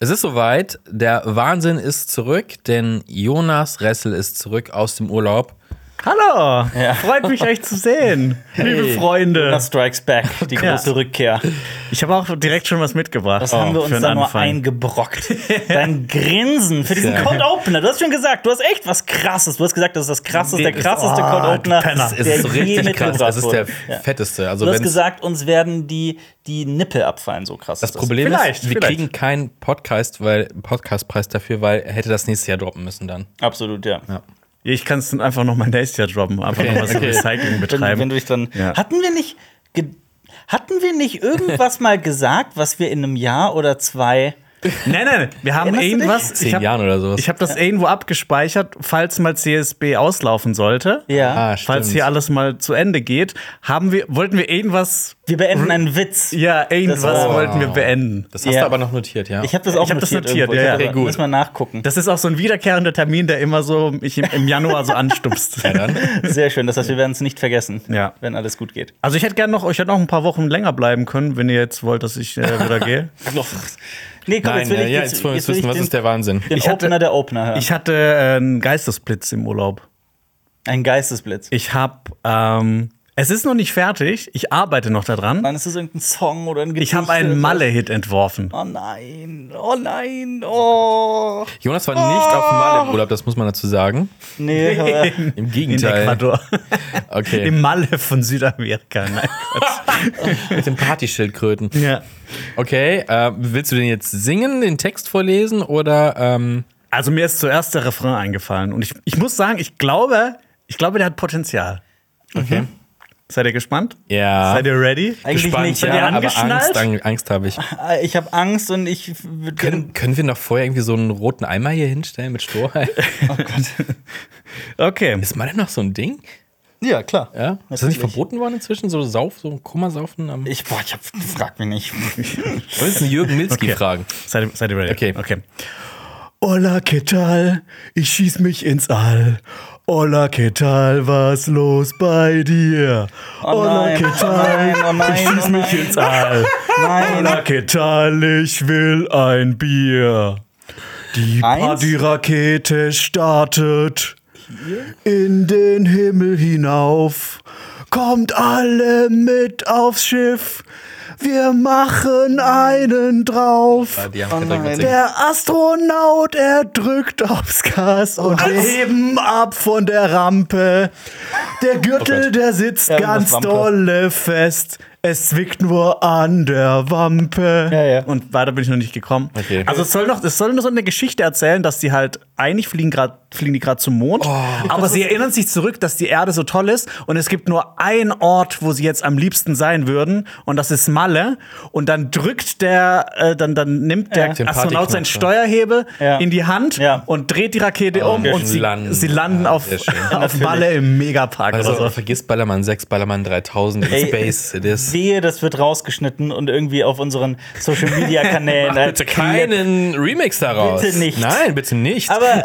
Es ist soweit, der Wahnsinn ist zurück, denn Jonas Ressel ist zurück aus dem Urlaub. Hallo, freut mich euch zu sehen, liebe Freunde. Das Strikes Back, die große Rückkehr. Ich habe auch direkt schon was mitgebracht. Was haben wir für uns da nur eingebrockt? Dein Grinsen für diesen Cold Opener. Du hast schon gesagt, du hast echt was Krasses. Du hast gesagt, das ist das krasseste, der krasseste Oh, Cold Opener. Es der ist so je richtig krass. Das ist der. Ja. fetteste. Also Du hast gesagt, uns werden die, die Nippel abfallen, so krass. das ist Problem Vielleicht, ist, wir vielleicht. kriegen keinen Podcast, weil Podcastpreis dafür, weil er hätte das nächstes Jahr droppen müssen dann. Absolut, ja. Ich kann es dann einfach noch mal nächstes Jahr droppen, einfach Okay, noch mal so okay. Recycling Wenn, betreiben. wenn du dich dann. Ja. Hatten wir nicht. Hatten wir nicht irgendwas mal gesagt, was wir in einem Jahr oder zwei. Nein, nein, wir haben Erinnerst irgendwas. Zehn Ich habe Jahren oder sowas. hab das irgendwo abgespeichert, falls mal CSB auslaufen sollte. Ja. ah, Falls hier alles mal zu Ende geht, haben wir, wollten wir irgendwas, Wir beenden einen Witz. ja, irgendwas Das war- wollten wir beenden. Das hast Ja. du aber noch notiert, ja. Ich habe das auch Ich hab das notiert. notiert, irgendwo. ja, Ich ja. hab gut. Müssen wir nachgucken. Das ist auch so ein wiederkehrender Termin, der immer so mich im, im Januar so anstupst. ja, dann. Sehr schön, das heißt, wir werden es nicht vergessen, Ja. wenn alles gut geht. Also ich hätte gerne noch, ich hätte noch ein paar Wochen länger bleiben können, wenn ihr jetzt wollt, dass ich äh, wieder gehe. Nee, komm, Nein, jetzt will ja, ich ja, jetzt, jetzt wollen wir jetzt wissen, was den, ist der Wahnsinn? den Ich hatte- Opener der Opener hören. Ich hatte äh, einen Geistesblitz im Urlaub. Ein Geistesblitz. Ich habe, ähm, es ist noch nicht fertig. Ich arbeite noch daran. Nein, ist das irgendein Song oder ein Gedicht? Ich habe einen? Malle-Hit entworfen. Oh nein, oh nein, oh. Jonas war nicht auf dem Mal im Urlaub, das muss man dazu sagen. Nee, aber Im In Gegenteil. Ecuador. Okay. Im Malle von Südamerika. Nein. Mit den Partyschildkröten. ja. Okay, äh, willst du den jetzt singen, den Text vorlesen oder ähm, Also mir ist zuerst der Refrain eingefallen. Und ich, ich muss sagen, ich glaube, ich glaube, der hat Potenzial. Okay. Seid ihr gespannt? Ja. Seid ihr ready? eigentlich Gespannt, nicht. Seid ihr ja, aber angeschnallt? Angst, Ang- Angst habe ich. Ja. Ich habe Angst und ich würde Können, können wir noch vorher irgendwie so einen roten Eimer hier hinstellen mit Strohhalm? Okay. Ist mal denn noch so ein Ding? Ja, klar. Ja? Ist das nicht verboten worden inzwischen? So Sauf, so Kummersaufen am. Ich, boah, ich hab, frag mich nicht. Wir müssen Jürgen Milski Okay. fragen. Seid, ihr- seid ihr ready? Okay. okay. Hola, ¿qué tal? Ich schieß mich ins All. Hola, ¿qué tal? Was los bei dir? Hola, nein, ¿qué oh tal? nein, oh nein, ich schieß oh mich ins All. Nein. Hola, ¿qué tal? Ich will ein Bier. Die? Partyrakete startet in den Himmel hinauf. Kommt alle mit aufs Schiff. Wir machen einen drauf. Oh. Der Astronaut, er drückt aufs Gas und wir heben ab von der Rampe. Der Gürtel, der sitzt Ja, ganz dolle fest. Es zwickt nur an der Wampe. Ja, ja. Und weiter bin ich noch nicht gekommen. Okay. Also es soll noch, es soll nur so eine Geschichte erzählen, dass die halt eigentlich fliegen gerade fliegen die gerade zum Mond, aber sie erinnern sich zurück, dass die Erde so toll ist und es gibt nur einen Ort, wo sie jetzt am liebsten sein würden und das ist Malle und dann drückt der, äh, dann dann nimmt der Den Astronaut seinen ja. Steuerhebel Ja. in die Hand Ja. und dreht die Rakete um wir und sie landen. sie landen Ja, auf, auf Malle im Megapark Also, oder so. vergiss Ballermann 6, Ballermann 3000 in Ey, Space. It is. Wehe, das wird rausgeschnitten und irgendwie auf unseren Social Media Kanälen. Bitte keinen Remix daraus. Bitte nicht. Nein, bitte nicht. Aber äh,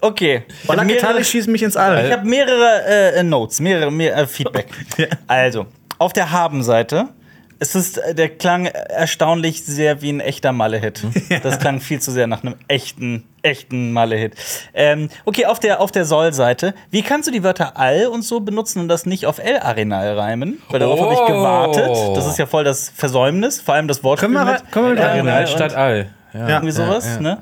okay. Ich Hola, hab ¿qué tal? mehrere- Ich schieß mich ins All. Ich habe mehrere äh, Notes, mehrere mehr, äh, Feedback. Also, auf der Haben-Seite. Es ist, äh, der klang erstaunlich sehr wie ein echter Malle-Hit. Das klang viel zu sehr nach einem echten, echten Malle-Hit. Ähm, okay, auf der, auf der Soll-Seite. Wie kannst du die Wörter all und so benutzen und das nicht auf El-Arenal reimen? Weil darauf habe ich Oh. gewartet. Das ist ja voll das Versäumnis, vor allem das Wort. Können wir re- können wir mit und- statt All. Ja. irgendwie sowas, Ja, ja. ne?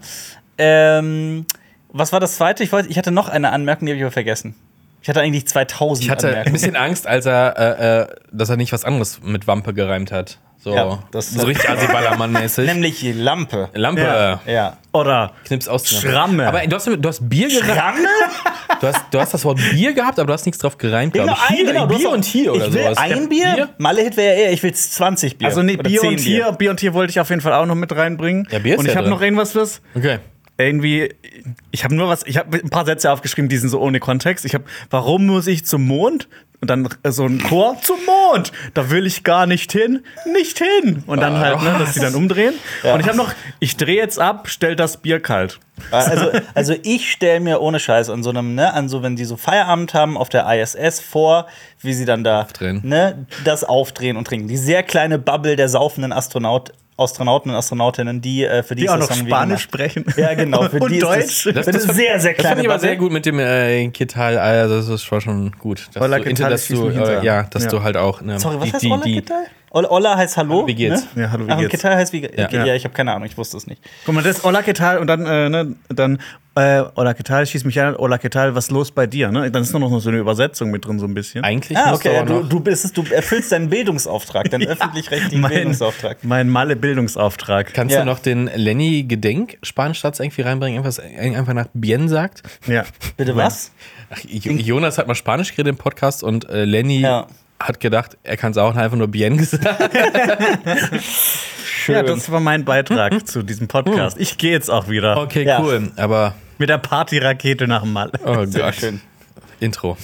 Ähm, was war das zweite? Ich, wollte, ich hatte noch eine Anmerkung, die habe ich aber vergessen. Ich hatte eigentlich 2000 Ich hatte ein bisschen Angst, als er, äh, äh, dass er nicht was anderes mit Wampe gereimt hat. So, Ja, das- so richtig Assi-Ballermann-mäßig. Nämlich Lampe. Lampe, Ja. Ja. Oder Knips aus. Schramme. Aber du hast, du hast Bier gereimt. Du hast, du hast das Wort Bier gehabt, aber du hast nichts drauf gereimt, glaube Genau, ich. ein, Hier, genau, Bier und hier oder ich will sowas. Ein Bier? Malle-Hit wäre ja eher, ich will 20 Bier. Also nee, Bier 10 und Tier, Bier und Tier wollte ich auf jeden Fall auch noch mit reinbringen. Ja, Bier ist und ich ja habe noch irgendwas fürs Okay. Irgendwie ich habe nur was, ich habe ein paar Sätze aufgeschrieben, die sind so ohne Kontext. Ich habe warum muss ich zum Mond? Und dann äh, so ein Chor zum Mond. Da will ich gar nicht hin, nicht hin. Und dann halt, ne, dass die dann umdrehen. Und ich habe noch ich drehe jetzt ab, stell das Bier kalt. Also, also ich stelle mir ohne Scheiß an so einem, ne, an so, wenn die so Feierabend haben auf der ISS vor, wie sie dann da Aufdrehen. ne, das aufdrehen und trinken. Die sehr kleine Bubble der saufenden Astronaut, Astronauten und Astronautinnen, die äh, für Die diese auch noch Spanisch sprechen. Ja, genau. Für Und die Deutsch. Ist das, Das- das, das sehr, sehr Das kleine fand ich aber sehr gut mit dem äh, Kital, also das war schon gut. Dass du, ¿qué inter- tal? dass du, äh, ja, dass Ja. du halt auch ne, Sorry, was die, heißt die, Ola die, Ola, Ola heißt Hallo. Wie geht's? Ne? Ja, hallo, wie Ach, geht's? Kittal heißt wie ge- Ja. ja. ich habe keine Ahnung, ich wusste es nicht. Guck mal, das ist Hola, ¿qué tal? Und dann, äh, ne, dann äh, Hola, ¿qué tal? Schieß mich an. Hola, ¿qué tal? Was ist los bei dir? Ne? Dann ist nur noch so eine Übersetzung mit drin, so ein bisschen. Eigentlich Ah, okay, aber du, du, bist, es- du erfüllst deinen Bildungsauftrag, deinen öffentlich-rechtlichen mein, Bildungsauftrag. mein Malle-Bildungsauftrag. Kannst Ja. du noch den Lenny-Gedenk-Spanisch-Satz irgendwie reinbringen, irgendwas einfach nach Bien sagt? Ja. Bitte was? Ach, Jo- Jonas hat mal Spanisch geredet im Podcast und äh, Lenny Ja. Hat gedacht, er kann es auch und hat einfach nur Bien gesagt. Schön. ja, das war mein Beitrag zu diesem Podcast. Ich gehe jetzt auch wieder Okay, Ja. cool. Aber, mit der Partyrakete nach Malle. oh Sehr Gott. schön. Intro.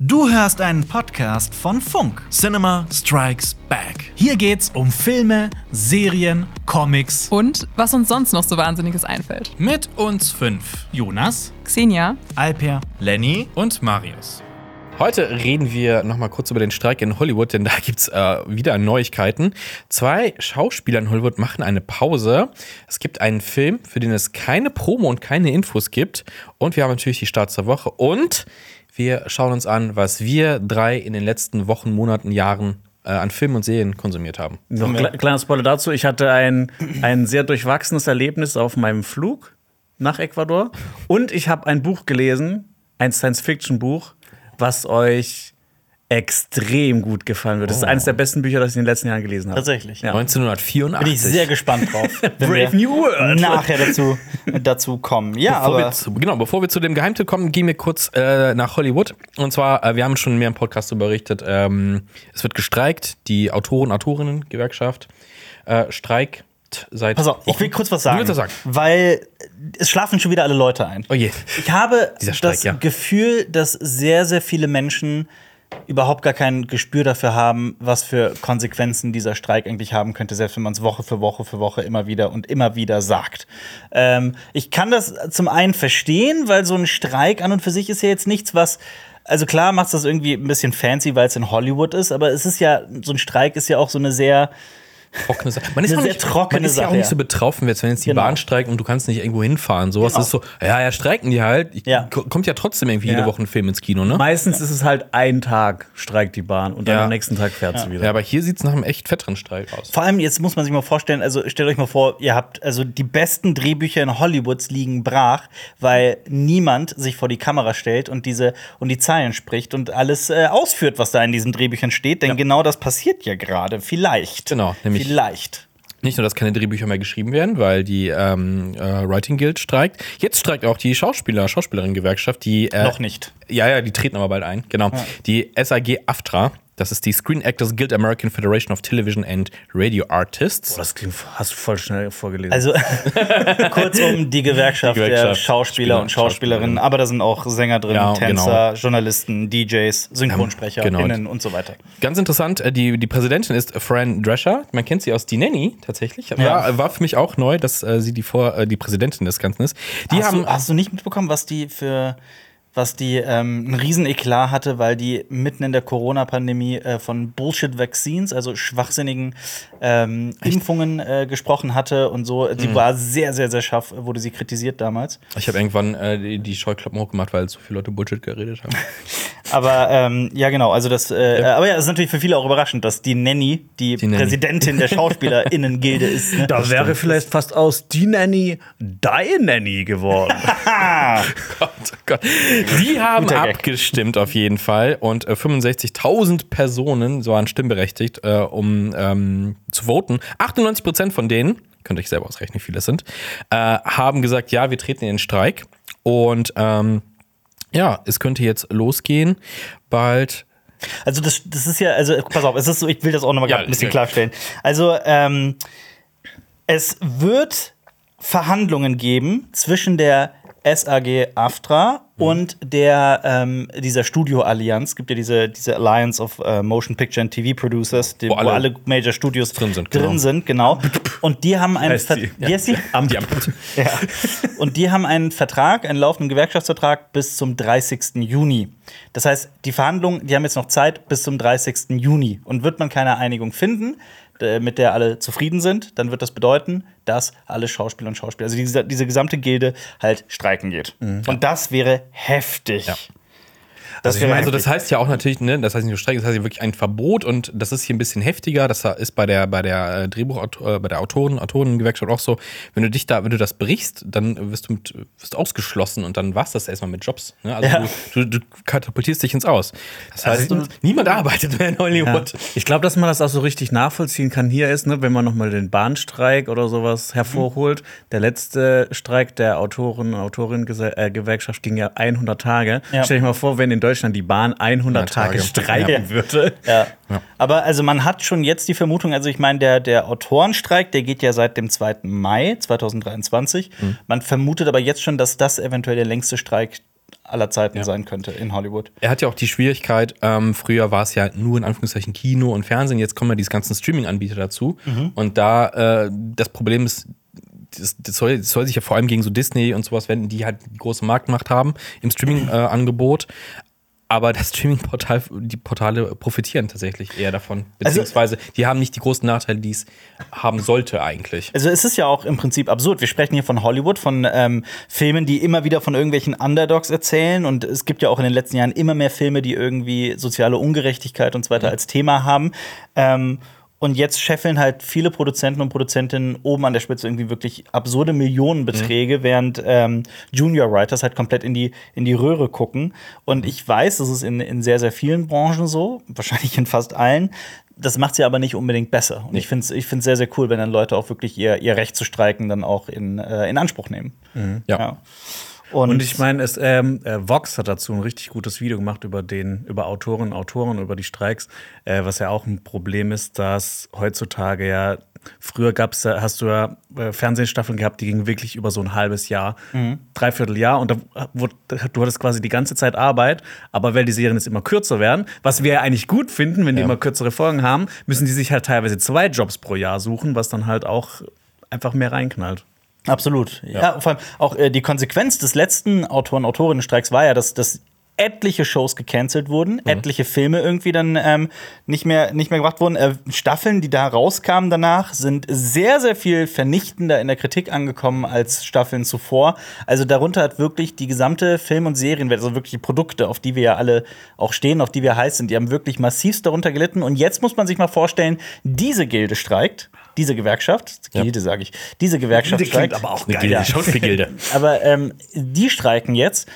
Du hörst einen Podcast von Funk. Cinema Strikes Back. Hier geht's um Filme, Serien, Comics. Und was uns sonst noch so Wahnsinniges einfällt. Mit uns fünf. Jonas, Xenia, Alper, Lenny und Marius. Heute reden wir nochmal kurz über den Streik in Hollywood, denn da gibt's äh, wieder Neuigkeiten. Zwei Schauspieler in Hollywood machen eine Pause. Es gibt einen Film, für den es keine Promo und keine Infos gibt. Und wir haben natürlich die Starts der Woche. Und wir schauen uns an, was wir drei in den letzten Wochen, Monaten, Jahren äh, an Filmen und Serien konsumiert haben. Noch ein kle- kleiner Spoiler dazu. Ich hatte ein, ein sehr durchwachsenes Erlebnis auf meinem Flug nach Ecuador. Und ich habe ein Buch gelesen, ein Science-Fiction-Buch, was euch extrem gut gefallen wird. Das ist eines der besten Bücher, das ich in den letzten Jahren gelesen habe. Tatsächlich. Ja. 1984. Bin ich sehr gespannt drauf. Brave New World. Nachher dazu, dazu kommen. Ja, Bevor wir aber zu, genau, bevor wir zu dem Geheimtipp kommen, gehen wir kurz äh, nach Hollywood. Und zwar, äh, wir haben schon mehr im Podcast darüber berichtet, ähm, es wird gestreikt, die Autoren, Autorinnen-Gewerkschaft äh, seit. pass auf, ich will Wochen. kurz was Du sagen. willst was sagen. Weil es schlafen schon wieder alle Leute ein. Oh je. Ich habe Streik, das ja. Gefühl, dass sehr, sehr viele Menschen überhaupt gar kein Gespür dafür haben, was für Konsequenzen dieser Streik eigentlich haben könnte, selbst wenn man es Woche für Woche für Woche immer wieder und immer wieder sagt. Ähm, ich kann das zum einen verstehen, weil so ein Streik an und für sich ist ja jetzt nichts, was also klar macht das irgendwie ein bisschen fancy, weil es in Hollywood ist, aber es ist ja, so ein Streik ist ja auch so eine sehr, Trockene Sache. Man ist, Eine auch sehr nicht, trockene man ist ja auch Sache, nicht ja. so betroffen, jetzt, wenn jetzt die Genau. Bahn streikt und du kannst nicht irgendwo hinfahren. Sowas Genau. ist so, ja, ja, streiken die halt. Ich, Ja. ko- Kommt ja trotzdem irgendwie jede Ja. Woche ein Film ins Kino, ne? Meistens ist es halt ein Tag streikt die Bahn und dann Ja. am nächsten Tag fährt sie wieder. Ja, aber hier sieht es nach einem echt fetteren Streik aus. Vor allem, jetzt muss man sich mal vorstellen, also stellt euch mal vor, ihr habt, also die besten Drehbücher in Hollywoods liegen brach, weil niemand sich vor die Kamera stellt und diese und die Zeilen spricht und alles äh, ausführt, was da in diesen Drehbüchern steht. Denn genau das passiert ja gerade. Vielleicht. Genau, nämlich- Vielleicht. Nicht nur, dass keine Drehbücher mehr geschrieben werden, weil die ähm, äh, Writing Guild streikt. Jetzt streikt auch die Schauspieler, Schauspielerinnen-Gewerkschaft, die. Äh, Noch nicht. Ja, ja, die treten aber bald ein. Genau. Die SAG AFTRA, das ist die Screen Actors Guild American Federation of Television and Radio Artists. Das klingt, hast du voll schnell vorgelesen. Also kurzum die Gewerkschaft, Die der Gewerkschaft, Schauspieler Spieler, und Schauspielerinnen, aber da sind auch Sänger drin, Ja, Tänzer, genau. Journalisten, DJs, Synchronsprecher, genau. innen und so weiter. Ganz interessant, äh, die, die Präsidentin ist Fran Drescher. Man kennt sie aus Die Nanny tatsächlich. War, war für mich auch neu, dass äh, sie die, vor, äh, die Präsidentin des Ganzen ist. Die hast, haben. du, hast du nicht mitbekommen, was die für was die ähm, einen riesen Eklat hatte, weil die mitten in der Corona-Pandemie äh, von Bullshit-Vaccines, also schwachsinnigen ähm, Impfungen äh, gesprochen hatte und so. Mhm. Sie war sehr, sehr, sehr scharf, wurde sie kritisiert damals. ich habe irgendwann äh, die, die Scheuklappen hochgemacht, weil so viele Leute Bullshit geredet haben. Aber ähm, ja, genau, also das, äh, aber ja, es ist natürlich für viele auch überraschend, dass die Nanny die, Die Nanny. Präsidentin der SchauspielerInnen-Gilde ist. Ne? da wäre vielleicht fast aus die Nanny die Nanny geworden. Gott, oh Gott. Die haben abgestimmt auf jeden Fall und äh, 65.000 Personen so waren stimmberechtigt, äh, um ähm, zu voten. 98 Prozent von denen, könnt ihr euch selber ausrechnen, wie viele es sind, äh, haben gesagt, ja, wir treten in den Streik. Und ähm, ja, es könnte jetzt losgehen. Bald Also das, das ist ja, also pass auf, es ist so, ich will das auch nochmal Ja, ein bisschen klarstellen. Also ähm, es wird Verhandlungen geben zwischen der SAG AFTRA Mhm. und der ähm, dieser Studio-Allianz. gibt ja diese, diese Alliance of äh, Motion Picture and TV Producers, die, Wo wo, alle alle Major Studios drin sind, drin genau. sind, genau. Und die haben einen Ver die. Die? Ja, Ja. Und die haben einen Vertrag, einen laufenden Gewerkschaftsvertrag bis zum 30. Juni. Das heißt, die Verhandlungen, die haben jetzt noch Zeit bis zum 30. Juni. Und wird man keine Einigung finden, mit der alle zufrieden sind, dann wird das bedeuten, dass alle Schauspieler und Schauspieler, also diese, diese gesamte Gilde halt streiken geht. Und das wäre heftig. Das Also, ich meine, also das heißt ja auch natürlich, ne, das heißt nicht nur Streik, das heißt ja wirklich ein Verbot und das ist hier ein bisschen heftiger. Das ist bei der bei der äh, Drehbuch äh, bei der Autoren Autorengewerkschaft auch so. Wenn du dich da, wenn du das brichst, dann wirst du mit, wirst ausgeschlossen und dann war's das erstmal mit Jobs. Ne? Also Ja. du, du, du katapultierst dich ins Aus. Das heißt, niemand arbeitet mehr in Ja. Hollywood. Ich glaube, dass man das auch so richtig nachvollziehen kann hier ist, ne, wenn man nochmal den Bahnstreik oder sowas hervorholt. Der letzte Streik der Autoren und Autorinnen-Gewerkschaft ging ja 100 Tage. Ja. Stell dich mal vor, wenn in Deutschland die Bahn 100 Tage Tage. streiken Ja. würde. Ja. Aber also man hat schon jetzt die Vermutung, also ich meine, der, der Autorenstreik, der geht ja seit dem 2. Mai 2023. Man vermutet aber jetzt schon, dass das eventuell der längste Streik aller Zeiten sein könnte in Hollywood. Er hat ja auch die Schwierigkeit, ähm, früher war es ja nur in Anführungszeichen Kino und Fernsehen, jetzt kommen ja diese ganzen Streaming-Anbieter dazu. Und da äh, das Problem ist, das, das, soll, das soll sich ja vor allem gegen so Disney und sowas wenden, die halt große Marktmacht haben im Streaming-Angebot. Aber das Streaming-Portal, die Portale profitieren tatsächlich eher davon. Also- Beziehungsweise die haben nicht die großen Nachteile, die es haben sollte eigentlich. Also es ist ja auch im Prinzip absurd. Wir sprechen hier von Hollywood, von ähm, Filmen, die immer wieder von irgendwelchen Underdogs erzählen. Und es gibt ja auch in den letzten Jahren immer mehr Filme, die irgendwie soziale Ungerechtigkeit und so weiter als Thema haben. Ähm, und jetzt scheffeln halt viele Produzenten und Produzentinnen oben an der Spitze irgendwie wirklich absurde Millionenbeträge, während ähm, Junior Writers halt komplett in die, in die Röhre gucken. Und ich weiß, das ist in, in sehr, sehr vielen Branchen so, wahrscheinlich in fast allen. Das macht sie aber nicht unbedingt besser. Und ich finde es ich find's sehr, sehr cool, wenn dann Leute auch wirklich ihr, ihr Recht zu streiken dann auch in, äh, in Anspruch nehmen. Ja. Ja. Und, Und ich meine, es, ähm, äh, Vox hat dazu ein richtig gutes Video gemacht über den, über Autoren, Autoren, über die Streiks, äh, was ja auch ein Problem ist, dass heutzutage ja Früher gab's, ja- hast du ja äh, Fernsehstaffeln gehabt, die gingen wirklich über so ein halbes Jahr, dreiviertel Jahr. Und da wurde, du hattest quasi die ganze Zeit Arbeit, aber weil die Serien jetzt immer kürzer werden, was wir ja eigentlich gut finden, wenn die immer kürzere Folgen haben, müssen die sich halt teilweise zwei Jobs pro Jahr suchen, was dann halt auch einfach mehr reinknallt. Absolut. Ja, vor allem auch äh, die Konsequenz des letzten Autoren-Autorinnenstreiks war ja, dass, dass etliche Shows gecancelt wurden, etliche Filme irgendwie dann ähm, nicht, mehr, nicht mehr gemacht wurden. Äh, Staffeln, die da rauskamen danach, sind sehr, sehr viel vernichtender in der Kritik angekommen als Staffeln zuvor. Also darunter hat wirklich die gesamte Film- und Serienwelt, also wirklich die Produkte, auf die wir ja alle auch stehen, auf die wir heiß sind, die haben wirklich massivst darunter gelitten. Und jetzt muss man sich mal vorstellen, diese Gilde streikt, diese Gewerkschaft, Gilde sage ich, diese Gewerkschaft Gilde klingt streikt. aber auch Eine geil. Gilde, Ja. Schauspielgilde. Aber ähm, die streiken jetzt.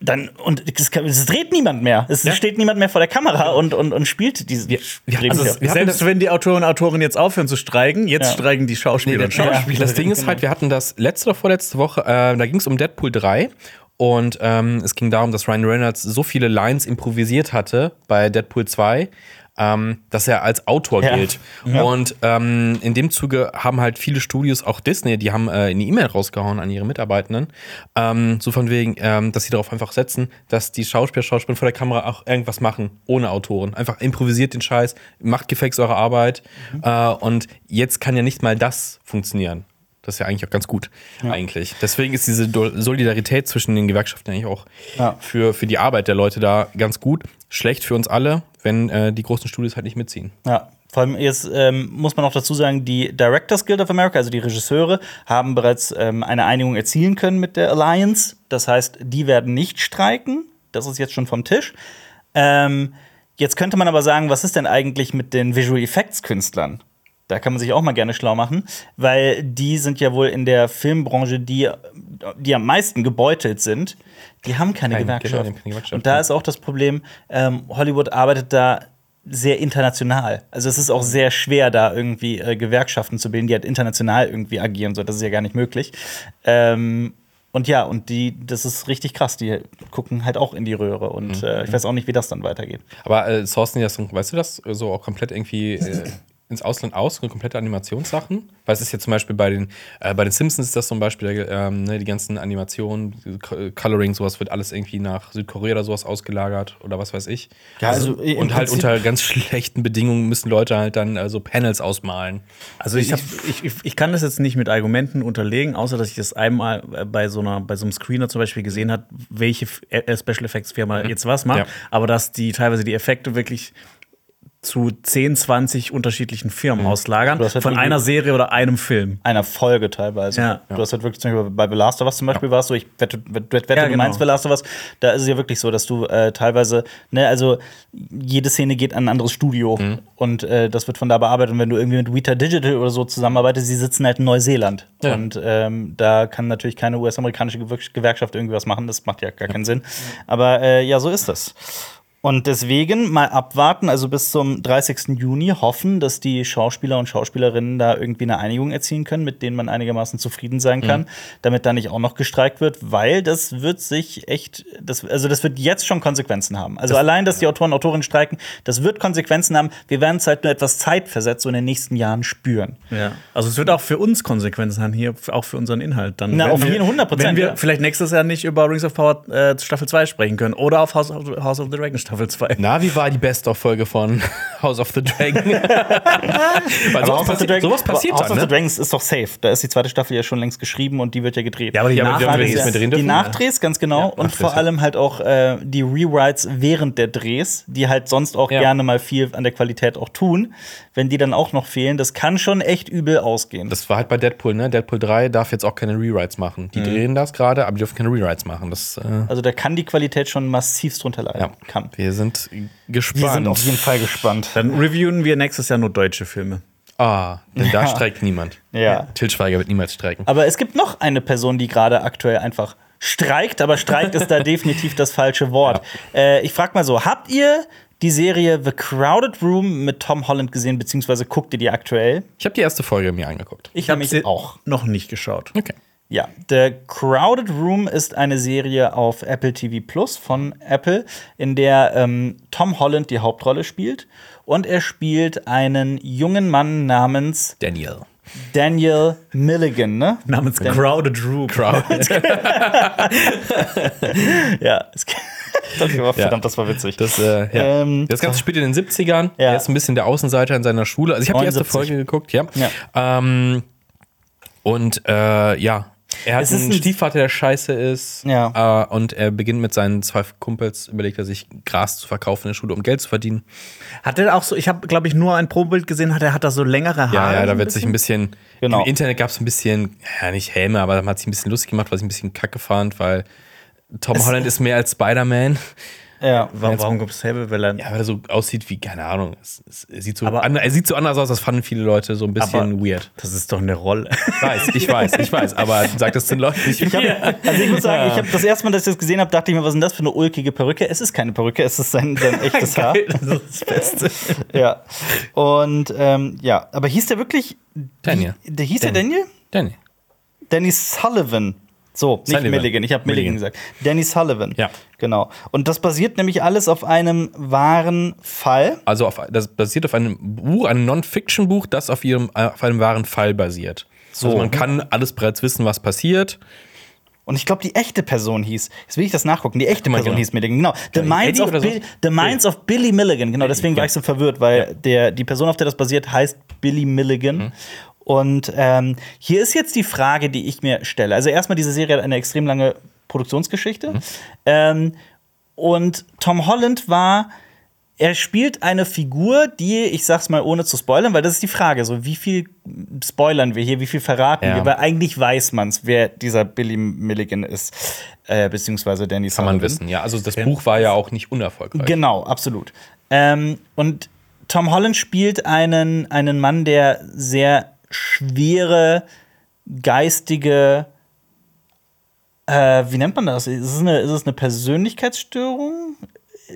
Dann, und es, es dreht niemand mehr. Es steht niemand mehr vor der Kamera und, und, und spielt diese das- wir hatten Selbst wenn die Autoren und Autorinnen jetzt aufhören zu streiken, jetzt Ja. streiken die Schauspieler Nee, und Schauspieler. Schauspieler. Das Ding ist halt, wir hatten das letzte oder vorletzte Woche, äh, da ging es um Deadpool 3. Und ähm, es ging darum, dass Ryan Reynolds so viele Lines improvisiert hatte bei Deadpool 2, ähm, dass er als Autor Ja. gilt. Und ähm, in dem Zuge haben halt viele Studios, auch Disney, die haben äh, eine E-Mail rausgehauen an ihre Mitarbeitenden, ähm, so von wegen, ähm, dass sie darauf einfach setzen, dass die Schauspieler, Schauspieler vor der Kamera auch irgendwas machen, ohne Autoren. Einfach improvisiert den Scheiß, macht gefälligst eure Arbeit. Äh, und jetzt kann ja nicht mal das funktionieren. Das ist ja eigentlich auch ganz gut, eigentlich. Deswegen ist diese Solidarität zwischen den Gewerkschaften eigentlich auch Ja. für, für die Arbeit der Leute da ganz gut. Schlecht für uns alle, wenn äh, die großen Studios halt nicht mitziehen. Ja, vor allem jetzt ähm, muss man auch dazu sagen, die Directors Guild of America, also die Regisseure, haben bereits ähm, eine Einigung erzielen können mit der Alliance. Das heißt, die werden nicht streiken. Das ist jetzt schon vom Tisch. Ähm, jetzt könnte man aber sagen, was ist denn eigentlich mit den Visual Effects Künstlern? Da kann man sich auch mal gerne schlau machen, weil die sind ja wohl in der Filmbranche die, die am meisten gebeutelt sind. Die haben keine Kein- Gewerkschaft. genau, keine Gewerkschaft, Und da ist auch das Problem, ähm, Hollywood arbeitet da sehr international. Also es ist auch sehr schwer, da irgendwie äh, Gewerkschaften zu bilden, die halt international irgendwie agieren. So, das ist ja gar nicht möglich. Ähm, und ja, und die, das ist richtig krass. Die gucken halt auch in die Röhre. Und Mhm. äh, ich weiß auch nicht, wie das dann weitergeht. Aber äh, sourcen die das, weißt du das, so auch komplett irgendwie äh, ins Ausland aus, so komplette Animationssachen? Weil es ist ja zum Beispiel bei den, äh, bei den Simpsons ist das zum Beispiel, ähm, ne, die ganzen Animationen, Coloring, sowas wird alles irgendwie nach Südkorea oder sowas ausgelagert oder was weiß ich. Ja, also im und halt Prinzip- unter ganz schlechten Bedingungen müssen Leute halt dann äh, so Panels ausmalen. Also ich, hab, ich, ich, ich kann das jetzt nicht mit Argumenten unterlegen, außer dass ich das einmal äh, bei so, einer, bei so einem Screener zum Beispiel gesehen habe, welche äh, Special Effects Firma jetzt was macht, Ja. aber dass die teilweise die Effekte wirklich zu 10, 20 unterschiedlichen Firmen auslagern. Du hast halt von einer Serie oder einem Film. einer Folge teilweise. Ja. Du hast halt wirklich zum Beispiel bei The Last of Us zum Beispiel war es so, ich wette, wette, wette Ja, du genau. meinst The Last of Us, da ist es ja wirklich so, dass du äh, teilweise, ne, also jede Szene geht an ein anderes Studio Mhm. und äh, das wird von da bearbeitet. Und wenn du irgendwie mit Weta Digital oder so zusammenarbeitest, sie sitzen halt in Neuseeland. Ja. Und ähm, da kann natürlich keine US-amerikanische Gewer- Gewerkschaft irgendwie was machen, das macht ja gar keinen Sinn. Aber äh, ja, so ist das. Und deswegen mal abwarten, also bis zum 30. Juni hoffen, dass die Schauspieler und Schauspielerinnen da irgendwie eine Einigung erzielen können, mit denen man einigermaßen zufrieden sein kann, damit da nicht auch noch gestreikt wird, weil das wird sich echt, das, also das wird jetzt schon Konsequenzen haben. Also allein, dass die Autoren und Autorinnen streiken, das wird Konsequenzen haben. Wir werden es halt nur etwas zeitversetzt so in den nächsten Jahren spüren. Ja. Also es wird auch für uns Konsequenzen haben, hier auch für unseren Inhalt. Dann, Na, auf jeden 100%, Wenn wir ja. vielleicht nächstes Jahr nicht über Rings of Power äh, Staffel 2 sprechen können oder auf House of, House of the Dragon Staffel 2. Na, wie war die Best-of-Folge von House of the Dragon? Weil sowas, House of the passi Dragon- sowas passiert House dann, of the ne? Dragons ist doch safe. Da ist die zweite Staffel ja schon längst geschrieben und die wird ja gedreht. Ja, aber die Ja, aber wir jetzt mit Die dürfen. Nachdrehs, ganz genau. und Nachdrehs, vor ja. allem halt auch äh, die Rewrites während der Drehs, die halt sonst auch Ja. gerne mal viel an der Qualität auch tun. Wenn die dann auch noch fehlen, das kann schon echt übel ausgehen. Das war halt bei Deadpool, ne? Deadpool 3 darf jetzt auch keine Rewrites machen. Die drehen das gerade, aber die dürfen keine Rewrites machen. Das, äh, also da kann die Qualität schon massiv drunter leiden. ja. Kann. Wir sind gespannt. Wir sind auf jeden Fall gespannt. Dann reviewen wir nächstes Jahr nur deutsche Filme. Ah, denn da Ja. streikt niemand. Ja. Til Schweiger wird niemals streiken. Aber es gibt noch eine Person, die gerade aktuell einfach streikt, aber streikt ist da definitiv das falsche Wort. Äh, ich frag mal so: Habt ihr die Serie The Crowded Room mit Tom Holland gesehen, beziehungsweise guckt ihr die aktuell? Ich habe die erste Folge mir angeguckt. Ich hab nämlich sie auch. noch nicht geschaut. Okay. Ja, The Crowded Room ist eine Serie auf Apple TV Plus von Apple, in der ähm, Tom Holland die Hauptrolle spielt. Und er spielt einen jungen Mann namens Daniel. Daniel Milligan, ne? Namens Crowded Room. Ja, es das war, verdammt, das war witzig. Das, äh, ja. Ähm, das Ganze spielt in den 70ern. Ja. Er ist ein bisschen der Außenseiter in seiner Schule. Also ich habe die erste 79. Folge geguckt, ja. Ja. Ähm, und äh, ja, er hat Es ist einen ein- Stiefvater, der scheiße ist. Ja. Äh, und er beginnt mit seinen zwei Kumpels, überlegt er sich, Gras zu verkaufen in der Schule, um Geld zu verdienen. Hat er auch so, ich habe, glaube ich, nur ein Probild gesehen, hat er hat da so längere Haare. Ja, ja, da wird sich ein bisschen. Genau. Im Internet gab es ein bisschen, ja, nicht Helme, aber man hat sich ein bisschen lustig gemacht, was ich ein bisschen kacke fand, weil Tom Holland ist mehr als Spider-Man. Ja. Warum, warum Helme? Weil er Ja, weil er so aussieht wie, keine Ahnung. Es, es, er, sieht so Aber- an, er sieht so anders aus, das fanden viele Leute so ein bisschen weird. Das ist doch eine Rolle. Ich weiß, ich weiß, ich weiß, aber sagt das den Leuten nicht. Ich hab, also ich muss sagen, ich habe das erste Mal, dass ich das gesehen habe, dachte ich mir, was ist denn das für eine ulkige Perücke? Es ist keine Perücke, es ist sein, sein echtes Haar. das ist das Beste. Ja. Und ähm, ja, aber hieß der wirklich Daniel. Der hieß der Daniel? Danny. Danny Sullivan. So, nicht Sullivan. Milligan, ich habe Milligan Milligan. gesagt. Danny Sullivan. Ja. Genau. Und das basiert nämlich alles auf einem wahren Fall. Also auf, das basiert auf einem Buch, einem Non-Fiction-Buch, das auf, ihrem, auf einem wahren Fall basiert. So. Also man kann alles bereits wissen, was passiert. Und ich glaube, die echte Person hieß, jetzt will ich das nachgucken, die echte Person genau. hieß Milligan, genau. The Eddie Minds, of? Bill, The Minds of Billy Milligan, genau, deswegen war ich so verwirrt, weil der, die Person, auf der das basiert, heißt Billy Milligan. Mhm. Und ähm, hier ist jetzt die Frage, die ich mir stelle. Also erstmal, diese Serie hat eine extrem lange Produktionsgeschichte. Mhm. Ähm, und Tom Holland war er spielt eine Figur, die, ich sag's mal ohne zu spoilern, weil das ist die Frage, so wie viel spoilern wir hier, wie viel verraten Ja. wir, weil eigentlich weiß man's, wer dieser Billy Milligan ist, äh, beziehungsweise Danny Kann man Sullivan. wissen, ja. Also das Buch war ja auch nicht unerfolgreich. Genau, absolut. Ähm, und Tom Holland spielt einen, einen Mann, der sehr schwere geistige, äh, wie nennt man das? Ist es eine, ist es eine Persönlichkeitsstörung?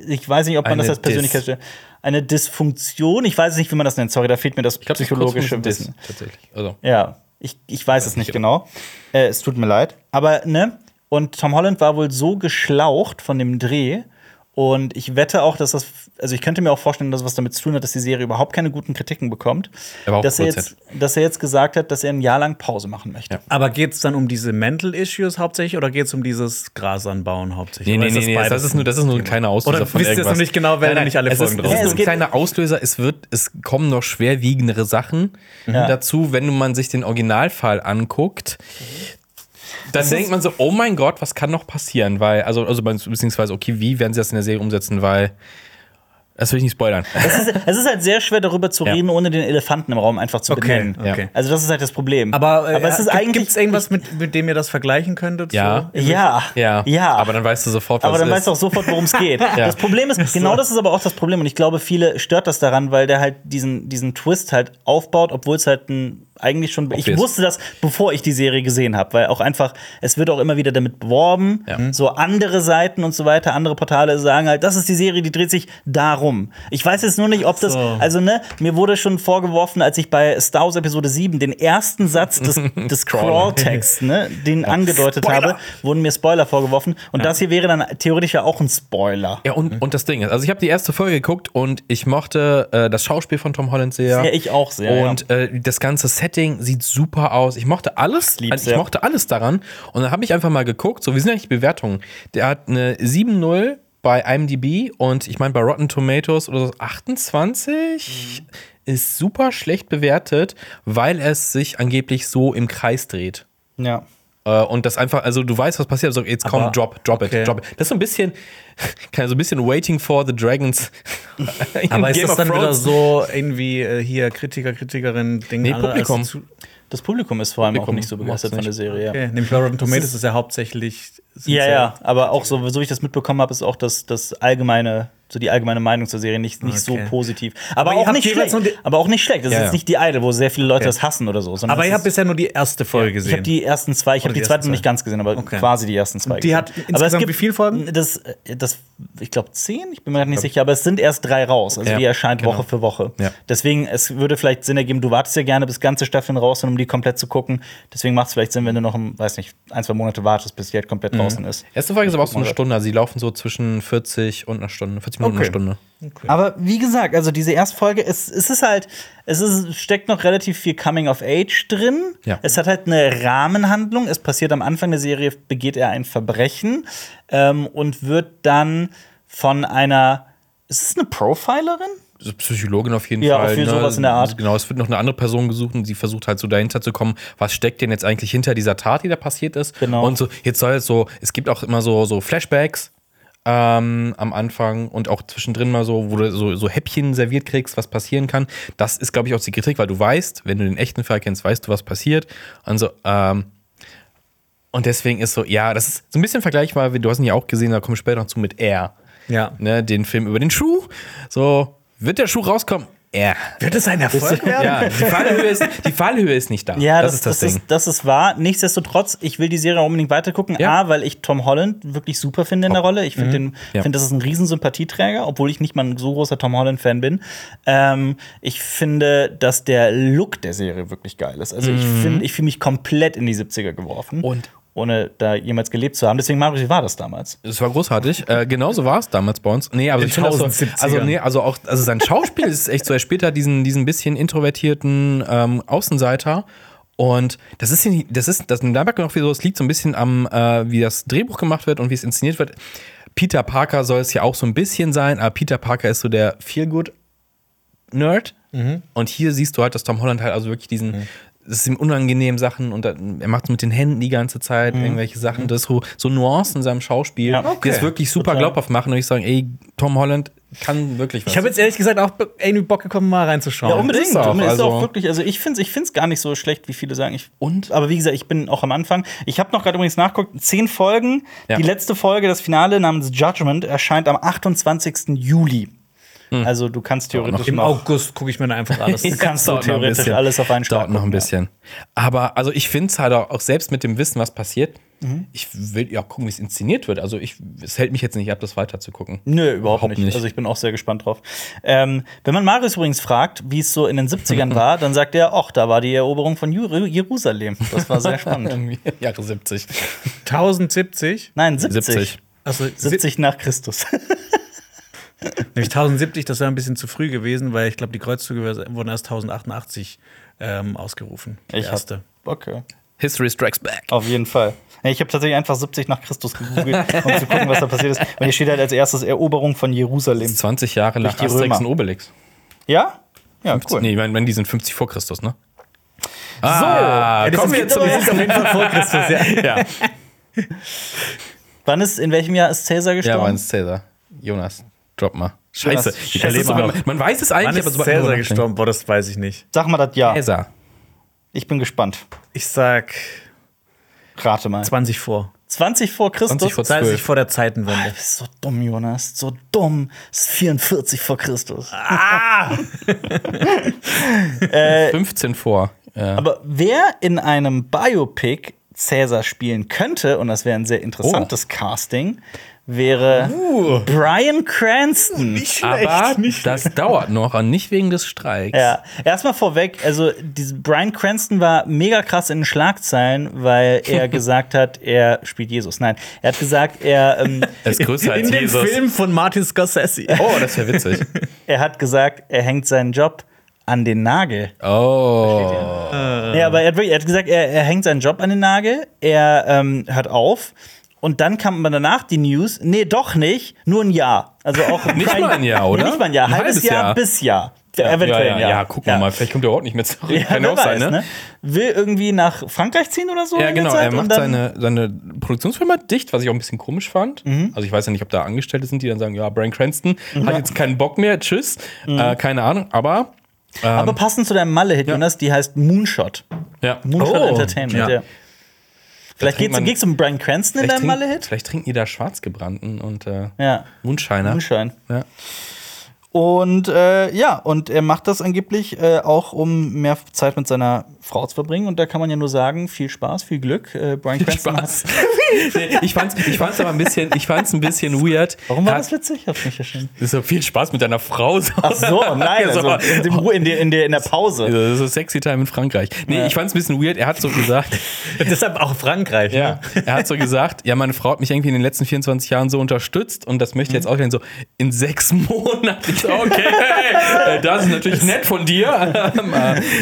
Ich weiß nicht, ob man Eine das als Dis- Persönlichkeitsstörung. Eine Dysfunktion? Ich weiß nicht, wie man das nennt. Sorry, da fehlt mir das Ich glaube, psychologische Wissen. tatsächlich. Also, Ja, ich, ich weiß es nicht genau. Äh, es tut mir leid. Aber, ne? Und Tom Holland war wohl so geschlaucht von dem Dreh. Und ich wette auch, dass das, also ich könnte mir auch vorstellen, dass was damit zu tun hat, dass die Serie überhaupt keine guten Kritiken bekommt. Er war auch dass, er jetzt, dass er jetzt gesagt hat, dass er ein Jahr lang Pause machen möchte. Ja. Aber geht es dann um diese Mental Issues hauptsächlich oder geht es um dieses Gras anbauen hauptsächlich? Nee, nee, ist nee, nee, beides das ist nur, das ist nur ein kleiner Auslöser Oder von wisst ihr es irgendwas. noch nicht genau, weil Nein, ihr nicht alle es Folgen ist, drauf es ist ein kleiner Auslöser. Es wird, es kommen noch schwerwiegendere Sachen Ja. dazu, wenn man sich den Originalfall anguckt. Dann denkt man so, oh mein Gott, was kann noch passieren? Weil, also, also beziehungsweise, okay, wie werden sie das in der Serie umsetzen? Weil Das will ich nicht spoilern. Es ist, es ist halt sehr schwer, darüber zu Ja. reden, ohne den Elefanten im Raum einfach zu benennen. okay. Also, das ist halt das Problem. Aber, äh, Aber es ist eigentlich. Gibt es irgendwas, mit, mit dem ihr das vergleichen könntet? Ja. So? Ja. Ja. Ja. Aber dann weißt du sofort, was Aber dann weißt du auch sofort, worum es geht. Das Problem ist, genau das ist aber auch das Problem. Und ich glaube, viele stört das daran, weil der halt diesen, diesen Twist halt aufbaut, obwohl es halt ein eigentlich schon. Ich Obvious. wusste das, bevor ich die Serie gesehen habe, weil auch einfach, es wird auch immer wieder damit beworben. Ja. So andere Seiten und so weiter, andere Portale sagen halt, das ist die Serie, die dreht sich darum. Ich weiß jetzt nur nicht, ob das. so. Also, ne, mir wurde schon vorgeworfen, als ich bei Star Wars Episode 7 den ersten Satz des, des Crawl-Texts, ne, den angedeutet Spoiler. habe, wurden mir Spoiler vorgeworfen. Und das hier wäre dann theoretisch ja auch ein Spoiler. Ja, und, und das Ding ist, also ich habe die erste Folge geguckt und ich mochte äh, das Schauspiel von Tom Holland sehr. Ja, ich auch sehr. Und äh, das ganze Setting sieht super aus. Ich mochte alles. lieb's, ich ja. mochte alles daran. Und dann habe ich einfach mal geguckt, so wie sind eigentlich die Bewertungen? Der hat eine 7-0 bei IMDb und ich meine bei Rotten Tomatoes oder so 28 ist super schlecht bewertet, weil es sich angeblich so im Kreis dreht. ja. Äh, Und das einfach, also du weißt, was passiert, also jetzt komm, Aber- drop, drop okay. it, drop it. Das ist so ein bisschen, kann so ein bisschen Waiting for the Dragons. Aber ist Game das dann wieder so irgendwie äh, hier Kritiker, Kritikerin Ding? Nee, Publikum. zu- Das Publikum ist vor allem Publikum auch nicht so begeistert von der. Serie. Okay, nämlich bei Rotten Tomatoes ist ja hauptsächlich. Ja, ja, aber auch so, so wie ich das mitbekommen habe, ist auch das, das allgemeine, so die allgemeine Meinung zur Serie nicht, nicht so Okay. positiv. Aber, Aber auch nicht schlecht. Aber auch nicht schlecht. Das Ja, ist jetzt nicht die Idol, wo sehr viele Leute das hassen oder so. Aber ihr habt bisher nur die erste Folge Ich gesehen. habe die ersten zwei, ich habe die, die zweite noch nicht ganz gesehen, aber Okay. quasi die ersten zwei. Und die hat gesehen. insgesamt wie viele Folgen? Das, das ich glaube zehn, ich bin mir grad nicht sicher, aber es sind erst drei raus. Also die erscheint genau. Woche für Woche. Deswegen, es würde vielleicht Sinn ergeben, du wartest ja gerne, bis ganze Staffeln raus sind, um die komplett zu gucken. Deswegen macht es vielleicht Sinn, wenn du noch, weiß nicht, ein, zwei Monate wartest, bis die halt komplett Mhm. Draußen ist. Erste Folge ist aber auch so eine. Stunde, also die laufen so zwischen 40 und einer Stunde, 40 Minuten, Okay. eine Stunde. Aber wie gesagt, also diese Erstfolge, es, es ist halt, es ist, steckt noch relativ viel Coming of Age drin. Ja. Es hat halt eine Rahmenhandlung. Es passiert am Anfang der Serie, begeht er ein Verbrechen ähm, und wird dann von einer, ist es eine Profilerin? Psychologin auf jeden Ja, Fall. jeden Fall sowas in der Art. Genau, es wird noch eine andere Person gesucht und sie versucht halt so dahinter zu kommen, was steckt denn jetzt eigentlich hinter dieser Tat, die da passiert ist. Genau. Und so, jetzt soll es so, es gibt auch immer so, so Flashbacks ähm, am Anfang und auch zwischendrin mal so, wo du so, so Häppchen serviert kriegst, was passieren kann. Das ist, glaube ich, auch die Kritik, weil du weißt, wenn du den echten Fall kennst, weißt du, was passiert. Und so, ähm, und deswegen ist so, ja, das ist so ein bisschen vergleichbar, du hast ihn ja auch gesehen, da kommen wir später noch zu mit Air. Ja. Ne, den Film über den Schuh. So, wird der Schuh rauskommen? Ja. Wird es ein Erfolg werden? Ja, die Fallhöhe ist, die Fallhöhe ist nicht da. Ja, das, ist das, das, Ding. ist, das ist wahr. Nichtsdestotrotz, ich will die Serie unbedingt weitergucken. Ja. A, weil ich Tom Holland wirklich super finde in der Rolle. Ich finde, den- Ja. finde, das ist ein riesen Sympathieträger, obwohl ich nicht mal ein so großer Tom Holland-Fan bin. Ähm, ich finde, dass der Look der Serie wirklich geil ist. Also ich finde, ich fühle mich komplett in die 70er geworfen. Und? Ohne da jemals gelebt zu haben. Deswegen, Marius, wie war das damals? Es war großartig. Äh, genauso war es damals bei uns. Nee, aber In ich finde so, 1070ern. also nee, also auch also sein Schauspiel ist echt so, er spielt da diesen diesen bisschen introvertierten ähm, Außenseiter und das ist das ist das da merkt man auch wie so, es liegt so ein bisschen am äh, wie das Drehbuch gemacht wird und wie es inszeniert wird. Peter Parker soll es ja auch so ein bisschen sein, aber Peter Parker ist so der Feelgood Nerd und hier siehst du halt, dass Tom Holland halt also wirklich diesen es ist ihm unangenehm Sachen und dann, er macht es mit den Händen die ganze Zeit, irgendwelche Sachen. Das ist so, so Nuancen in seinem Schauspiel, Ja, die es wirklich super Total. glaubhaft machen. Und ich sage, ey, Tom Holland kann wirklich was. Ich habe jetzt ehrlich gesagt auch irgendwie Bock gekommen, mal reinzuschauen. Ja, unbedingt. ist auch, unbedingt. Ist also- auch wirklich, also ich finde es ich find's gar nicht so schlecht, wie viele sagen. Ich, Und? Aber wie gesagt, ich bin auch am Anfang. Ich habe noch gerade übrigens nachgeguckt, zehn Folgen. Ja. Die letzte Folge, das Finale namens Judgment, erscheint am 28. Juli. Also du kannst theoretisch Im noch, August gucke ich mir dann einfach alles. du kannst du noch theoretisch bisschen. alles auf einen Schlag Dauert noch ein gucken, ja. bisschen. Aber also ich finde es halt auch, auch selbst mit dem Wissen, was passiert, Mhm. ich will ja auch gucken, wie es inszeniert wird. Also ich, es hält mich jetzt nicht ab, das weiter zu gucken. Nö, überhaupt, Überhaupt nicht. nicht. Also ich bin auch sehr gespannt drauf. Ähm, wenn man Marius übrigens fragt, wie es so in den 70ern war, dann sagt er, ach, da war die Eroberung von Ju- Jerusalem. Das war sehr spannend. Jahre 70. 1070. Nein, 70. 70. Also 70 nach Christus. Nämlich 1070, das wäre ein bisschen zu früh gewesen, weil ich glaube, die Kreuzzüge wurden erst 1088 ähm, ausgerufen. Die Ich hab- erste. Okay. History Strikes Back. Auf jeden Fall. Ja, Ich habe tatsächlich einfach 70 nach Christus gegoogelt, um zu gucken, was da passiert ist. Und hier steht halt als erstes Eroberung von Jerusalem. 20 Jahre nach die Asterix Römer. und Obelix. Ja? Ja, cool. Nee, ich meine, die sind 50 vor Christus, ne? Ah, Ja, das kommen wir gibt zum aber- auf jeden Fall vor Christus, ja. Ja, Wann ist, in welchem Jahr ist Cäsar ja gestorben? meins Cäsar. Jonas. Drop mal. Scheiße. Das ist so, mal. man, man weiß es eigentlich, Wann aber ist sobald man Cäsar gestorben? Boah, das weiß ich nicht. Sag mal das Jahr. Cäsar. Ich bin gespannt. Ich sag Rate mal. 20 vor. 20 vor Christus? 20 vor 20 12. vor der Zeitenwende. Bist so dumm, Jonas. So dumm. Es ist 44 vor Christus. Ah! 15 vor. Ja. Aber wer in einem Biopic Cäsar spielen könnte, und das wäre ein sehr interessantes Casting, wäre Brian Cranston. aber das dauert noch und nicht wegen des Streiks. Ja, erstmal vorweg, also Brian Cranston war mega krass in den Schlagzeilen, weil er gesagt hat, er spielt Jesus. Nein, er hat gesagt, er, ähm, Er ist größer als In dem Jesus. Film von Martin Scorsese. Oh, das wäre witzig. er hat gesagt, er hängt seinen Job an den Nagel. Oh. Ja, aber er hat, wirklich, er hat gesagt, er, er hängt seinen Job an den Nagel, er ähm, hört auf. Und dann kam aber danach die News, nee, doch nicht, nur ein Jahr. Also auch Nicht kein- mal ein Jahr, oder? Nee, nicht mal ein Jahr, Ein halbes Jahr, Jahr. bis Jahr. Ja, Ja, eventuell ja, ja, Jahr. gucken wir mal. Vielleicht kommt er überhaupt nicht mehr zurück. Ja, Kann auch sein, weiß, ne? Will irgendwie nach Frankreich ziehen oder so? Ja, der genau. Zeit Er macht seine, seine Produktionsfirma dicht, was ich auch ein bisschen komisch fand. Also ich weiß ja nicht, ob da Angestellte sind, die dann sagen, ja, Brian Cranston hat jetzt keinen Bock mehr, tschüss. Äh, keine Ahnung, aber Aber passend zu deinem Malle-Hit, Jonas, die heißt Moonshot. ja. Moonshot Oh, Entertainment, ja. Vielleicht geht's, man- geht's um Brian Cranston in deinem Malle-Hit? vielleicht trinken die da Schwarzgebrannten und äh, Ja, Moonshiner. Moonshine. Ja. Und äh, ja, und er macht das angeblich äh, auch, um mehr Zeit mit seiner Frau zu verbringen. Und da kann man ja nur sagen, viel Spaß, viel Glück. Äh, Brian Cranston Spaß. hat. ich fand's, ich fand's aber ein bisschen, ich fand's ein bisschen weird. Warum war das witzig? Ich hab's nicht verstanden. Das ist so viel Spaß mit deiner Frau. So. Ach so, nein, So. also in, dem, in, der, in, der, in der Pause. Das ist Sexy Time in Frankreich. Nee, ich fand's ein bisschen weird. Er hat so gesagt, Deshalb auch Frankreich. ja, er hat so gesagt, ja, meine Frau hat mich irgendwie in den letzten 24 Jahren so unterstützt und das möchte ich jetzt auch gerne so in sechs Monaten. So, okay, hey, äh, das ist natürlich nett von dir.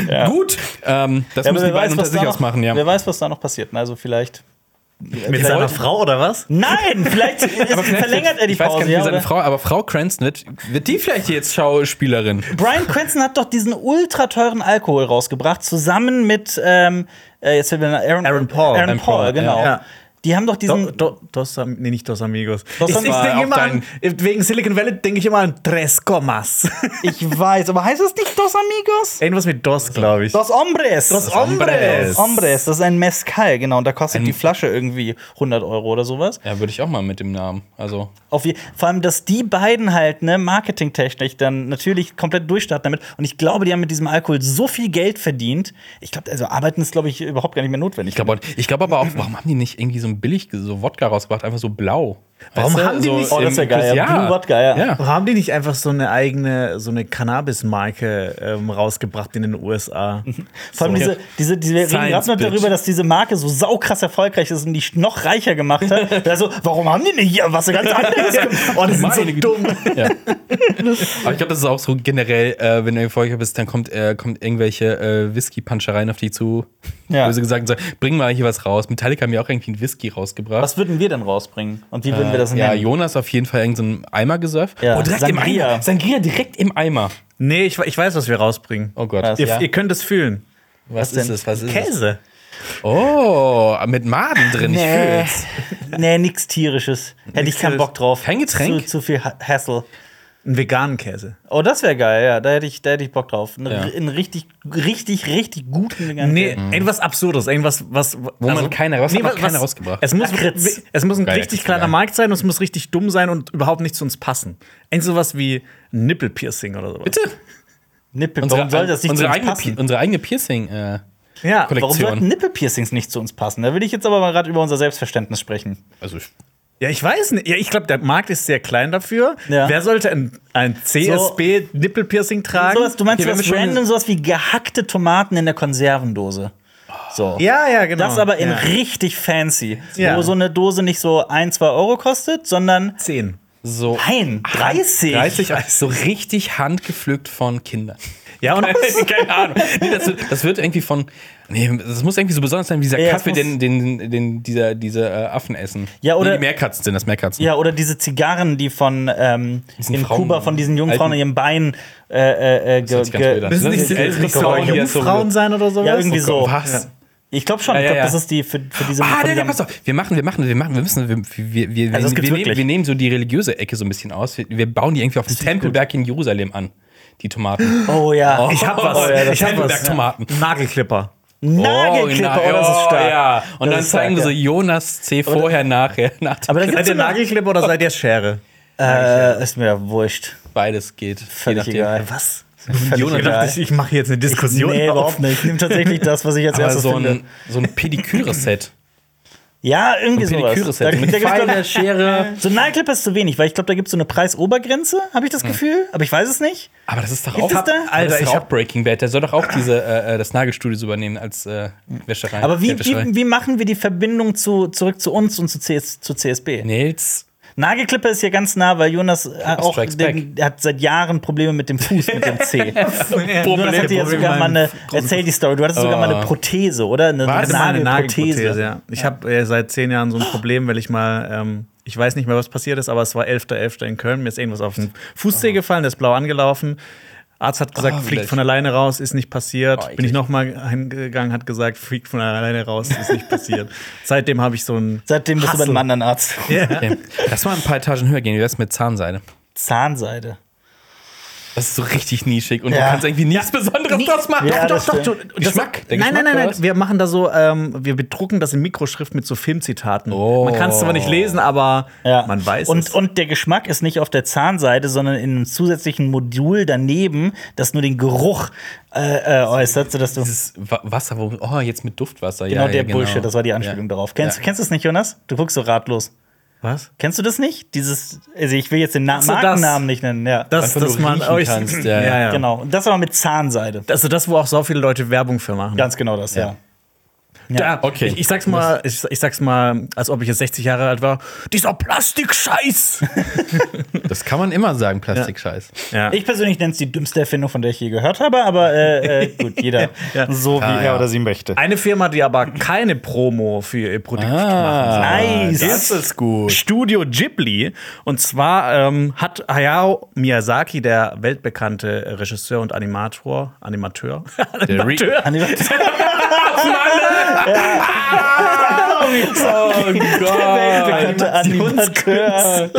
Äh, Gut, ähm, das Ja, müssen die beiden unter sich ausmachen, ja. wer weiß, was da noch passiert. Also vielleicht. Mit seiner Frau oder was? Nein, vielleicht, verlängert er die ich weiß gar Pause. nicht, Ja, seine? Frau, aber Frau Cranston wird, wird die vielleicht jetzt Schauspielerin? Brian Cranston hat doch diesen ultra teuren Alkohol rausgebracht, zusammen mit ähm, äh, jetzt Aaron, Aaron Paul. Aaron Aaron Paul, Paul, genau. ja. Die haben doch diesen. Do, do, dos, nee, nicht Dos Amigos. Dos ich ich denke Auch immer an, wegen Silicon Valley denke ich immer an Tres Comas. ich weiß, aber heißt das nicht Dos Amigos? Irgendwas mit Dos, glaube ich. Dos Hombres. Dos Hombres. Dos Hombres, das ist ein Mezcal, genau. Und da kostet die Flasche irgendwie 100 Euro oder sowas. Ja, würde ich auch mal mit dem Namen. Also, Auf je vor allem, dass die beiden halt, ne, marketingtechnisch dann natürlich komplett durchstarten damit. Und ich glaube, die haben mit diesem Alkohol so viel Geld verdient. Ich glaube, also arbeiten ist, glaube ich, überhaupt gar nicht mehr notwendig. ich glaube glaub aber auch, warum haben die nicht irgendwie so ein billig so Wodka rausgebracht, einfach so blau? Warum Weißt du? haben die nicht- Oh, das im- geil, ja. Blue Wodka, ja. ja. Warum haben die nicht einfach so eine eigene, so eine Cannabis-Marke ähm, rausgebracht in den USA? Vor allem So. diese, diese, diese wir reden gerade noch darüber, dass diese Marke so saukrass erfolgreich ist und die noch reicher gemacht hat. also, warum haben die nicht hier was ganz anderes gemacht? Oh, die sind so dumm. Ja. Aber ich glaube, das ist auch so generell, äh, wenn du erfolgreich bist, dann kommt, äh, kommt irgendwelche äh, Whisky-Punchereien auf dich zu. Ja. Böse gesagt, sagen, bring mal hier was raus. Metallica haben ja auch irgendwie einen Whisky rausgebracht. Was würden wir denn rausbringen? Und wie würden wir das Äh, ja, nennen? Jonas auf jeden Fall irgendeinen so Eimer gesurft. Ja, Oh, direkt Sangria. im Eimer. Sangria direkt im Eimer. Nee, ich, ich weiß, was wir rausbringen. Oh Gott. Was? Ihr, Ja. ihr könnt es fühlen. Was, denn? ist es? Was ist es? Käse. Oh, mit Maden drin. Ich Nee. fühl's. Nee, nix tierisches. Hätte ich keinen. Bock drauf. Kein Getränk? Zu, zu viel Ha- Hassel. Einen veganen Käse. Oh, das wäre geil, ja. Da hätte ich, da hätte ich Bock drauf. Einen Ja. einen richtig, richtig, richtig guten veganen Nee, Käse. irgendwas Absurdes. Irgendwas, was. Wo man keiner- was hat noch keiner rausgebracht? Es muss, Lakritz. es muss ein Geil, richtig kleiner geil. Markt sein und es muss richtig dumm sein und überhaupt nicht zu uns passen. Irgend sowas wie Nippelpiercing oder sowas. Bitte? Nippel. Unsere, Warum soll das nicht unsere, zu uns eigene, unsere eigene Piercing. Äh, Ja. Kollektion. Warum sollten Nippelpiercings nicht zu uns passen? Da will ich jetzt aber mal gerade über unser Selbstverständnis sprechen. also, ich- Ja, ich weiß nicht. Ja, ich glaube, der Markt ist sehr klein dafür. Ja. Wer sollte ein, ein CSB-Nippelpiercing tragen? Sowas, du meinst Okay, was random, sowas wie gehackte Tomaten in der Konservendose. So. ja, ja, genau. Das aber in ja. richtig fancy. Ja. Wo so eine Dose nicht so 1, 2 Euro kostet, sondern Zehn. so nein, 30. 30, so richtig handgepflückt von Kindern. Ja, und Keine Ahnung. Nee, das, wird, das wird irgendwie von. Nee, das muss irgendwie so besonders sein, wie dieser Ja, Kaffee, den, den, den dieser, diese äh, Affen essen. Ja, oder- Nee, die Meerkatzen sind das Meerkatzen. Ja, oder diese Zigarren, die von ähm, Diesen in Frauen- Kuba von diesen jungen Frauen in ihrem Bein äh, äh, äh, hört ge, ge, müssen Das nicht, Jungfrauen sein oder sowas? Ja, irgendwie so. Was? Ich glaube schon. Ja, ich ja, glaube, ja. das ist die für, für diese. Ah, nee, nee, pass auf. Wir machen, wir machen, wir machen, wir müssen, wir, wir, wir, Also, wir, nehmen, wir nehmen so die religiöse Ecke so ein bisschen aus. Wir, wir bauen die irgendwie auf dem Tempelberg in Jerusalem an. Die Tomaten. Oh ja. Ich hab was. Oh, ja, ich hab was. Tempelberg-Tomaten. Nagelklipper. Nagelklipper, oh, das ist stark. Ja. Und Das dann ist stark, zeigen wir so ja. Jonas C. vorher, nachher. Nach Aber da Seid ihr Nagelklipper oder seid ihr Schere? Äh, ist mir wurscht. Beides geht. Völlig egal. Was? Jonas egal. Ich, ich mache jetzt eine Diskussion. Nee, auf. überhaupt nicht. Ich nehme tatsächlich das, was ich als Aber erstes so finde. ein, so ein Pediküre-Set. Ja, irgendwie sowas. Da, Mit gibt's, Pfeile, glaub, Schere. so ein Nagelklipper ist zu wenig, weil ich glaube, da gibt es so eine Preisobergrenze, habe ich das Gefühl. Aber ich weiß es nicht. Aber das ist doch auch, da? Alter, das ist ich auch Breaking Bad. Der soll doch auch diese, äh, das Nagelstudio übernehmen als äh, Wäscherei. Aber wie, Geldwäscherei. wie, wie machen wir die Verbindung zu, zurück zu uns und zu, CS, zu CSB? Nils. Nagelklipper ist ja ganz nah, weil Jonas äh, auch den, hat seit Jahren Probleme mit dem Fuß, mit dem C. Jonas hatte ja sogar mal eine, erzähl die Story, du hattest sogar mal eine Prothese, oder? Eine, eine Nagelprothese. Nagelprothese, ja. Ich habe äh, seit zehn Jahren so ein Problem, weil ich mal, ähm, ich weiß nicht mehr, was passiert ist, aber es war 11.11. in Köln. Mir ist irgendwas auf den Fußzeh gefallen, der ist blau angelaufen. Arzt hat gesagt, Ah, fliegt von alleine raus, ist nicht passiert. Oh, Bin ich noch mal hingegangen, hat gesagt, fliegt von alleine raus, ist nicht passiert. Seitdem habe ich so ein Seitdem bist du bei Hassel. einem anderen Arzt. Okay. Lass mal ein paar Etagen höher gehen. Wie wär's mit Zahnseide? Zahnseide. Das ist so richtig nischig und Ja. du kannst irgendwie nichts Besonderes draus machen. Ja, das doch, stimmt. du, das, Geschmack, der nein, nein, nein, nein. Wir machen da so, ähm, wir bedrucken das in Mikroschrift mit so Filmzitaten. Oh. Man kann es zwar nicht lesen, aber Ja. man weiß und, es. Und der Geschmack ist nicht auf der Zahnseide, sondern in einem zusätzlichen Modul daneben, das nur den Geruch äh, äh, äußert, sodass du. Dieses Wa- Wasser, wo, oh, jetzt mit Duftwasser. Genau ja, der ja, Bullshit, das war die Anspielung Ja. darauf. Kennst, Ja. kennst du es nicht, Jonas? Du guckst so ratlos. Was? Kennst du das nicht? Dieses, also ich will jetzt den Na so, das- Markennamen nicht nennen, ja. Das, dass man euch kannst, ja, ja. Genau. Und das aber mit Zahnseide. Also das, wo auch so viele Leute Werbung für machen. Ganz genau das, ja. Ja, okay. Ich, ich sag's mal, ich, ich sag's mal, als ob ich jetzt 60 Jahre alt war. Dieser Plastikscheiß. Das kann man immer sagen, Plastikscheiß. ja. Ich persönlich nenne es die dümmste Erfindung, von der ich je gehört habe, aber äh, äh, gut, jeder Ja. so wie Ah, er ja. oder sie möchte. Eine Firma, die aber keine Promo für ihr Produkt machen. Nice. Das ist gut. Studio Ghibli. Und zwar ähm, hat Hayao Miyazaki, der weltbekannte Regisseur und Animator, Animateur, Der Re oh Weltbekannter Animateur.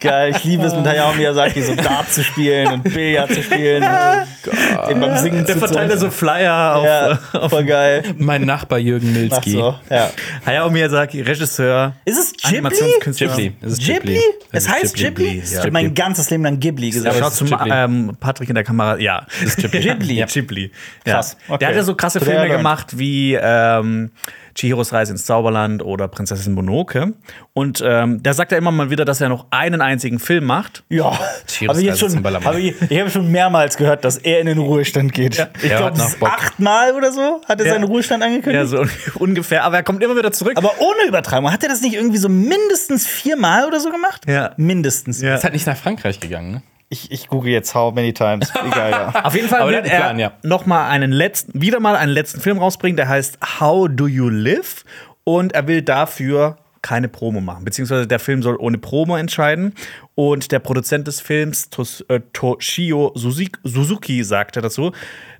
Geil, ich liebe es mit Hayao Miyazaki so Dart zu spielen und Billard zu spielen. und dem beim Singen der zu verteilt so Flyer auf, Ja, voll geil. mein Nachbar Jürgen Milski. so, ja. Hayao Miyazaki, Regisseur, Ist es Ghibli? Animationskünstler. Ghibli. Es ist Ghibli? Es heißt Ghibli? Ghibli, Ich ja. habe mein ganzes Leben lang Ghibli gesagt. zum ist Ghibli. ähm, Patrick in der Kamera. Ja, Das ist Ghibli. Ghibli. Ja, Ghibli. Ja. Krass, okay. Der hat ja so krasse Filme gemacht wie ähm, Chihiros Reise ins Zauberland oder Prinzessin Monoke. Und ähm, der sagt ja immer mal wieder, dass er noch einen einzigen Film macht. Ja, Chiros habe ich jetzt schon, Ballermann. habe ich, ich habe schon mehrmals gehört, dass er in den Ruhestand geht. Ich Er glaube, achtmal oder so hat er Ja. seinen Ruhestand angekündigt. Ja, so ungefähr. Aber er kommt immer wieder zurück. Aber ohne Übertragung. Hat er das nicht irgendwie so mindestens viermal oder so gemacht? Ja. Mindestens. Ja. Ist halt nicht nach Frankreich gegangen, ne? Ich, ich google jetzt how many times. Egal, ja. Auf jeden Fall Aber wird er einen Plan, ja. noch mal einen letzten, wieder mal einen letzten Film rausbringen, der heißt How Do You Live? Und er will dafür keine Promo machen, beziehungsweise der Film soll ohne Promo entscheiden. Und der Produzent des Films, Tos, äh, Toshio Suzuki, sagte dazu,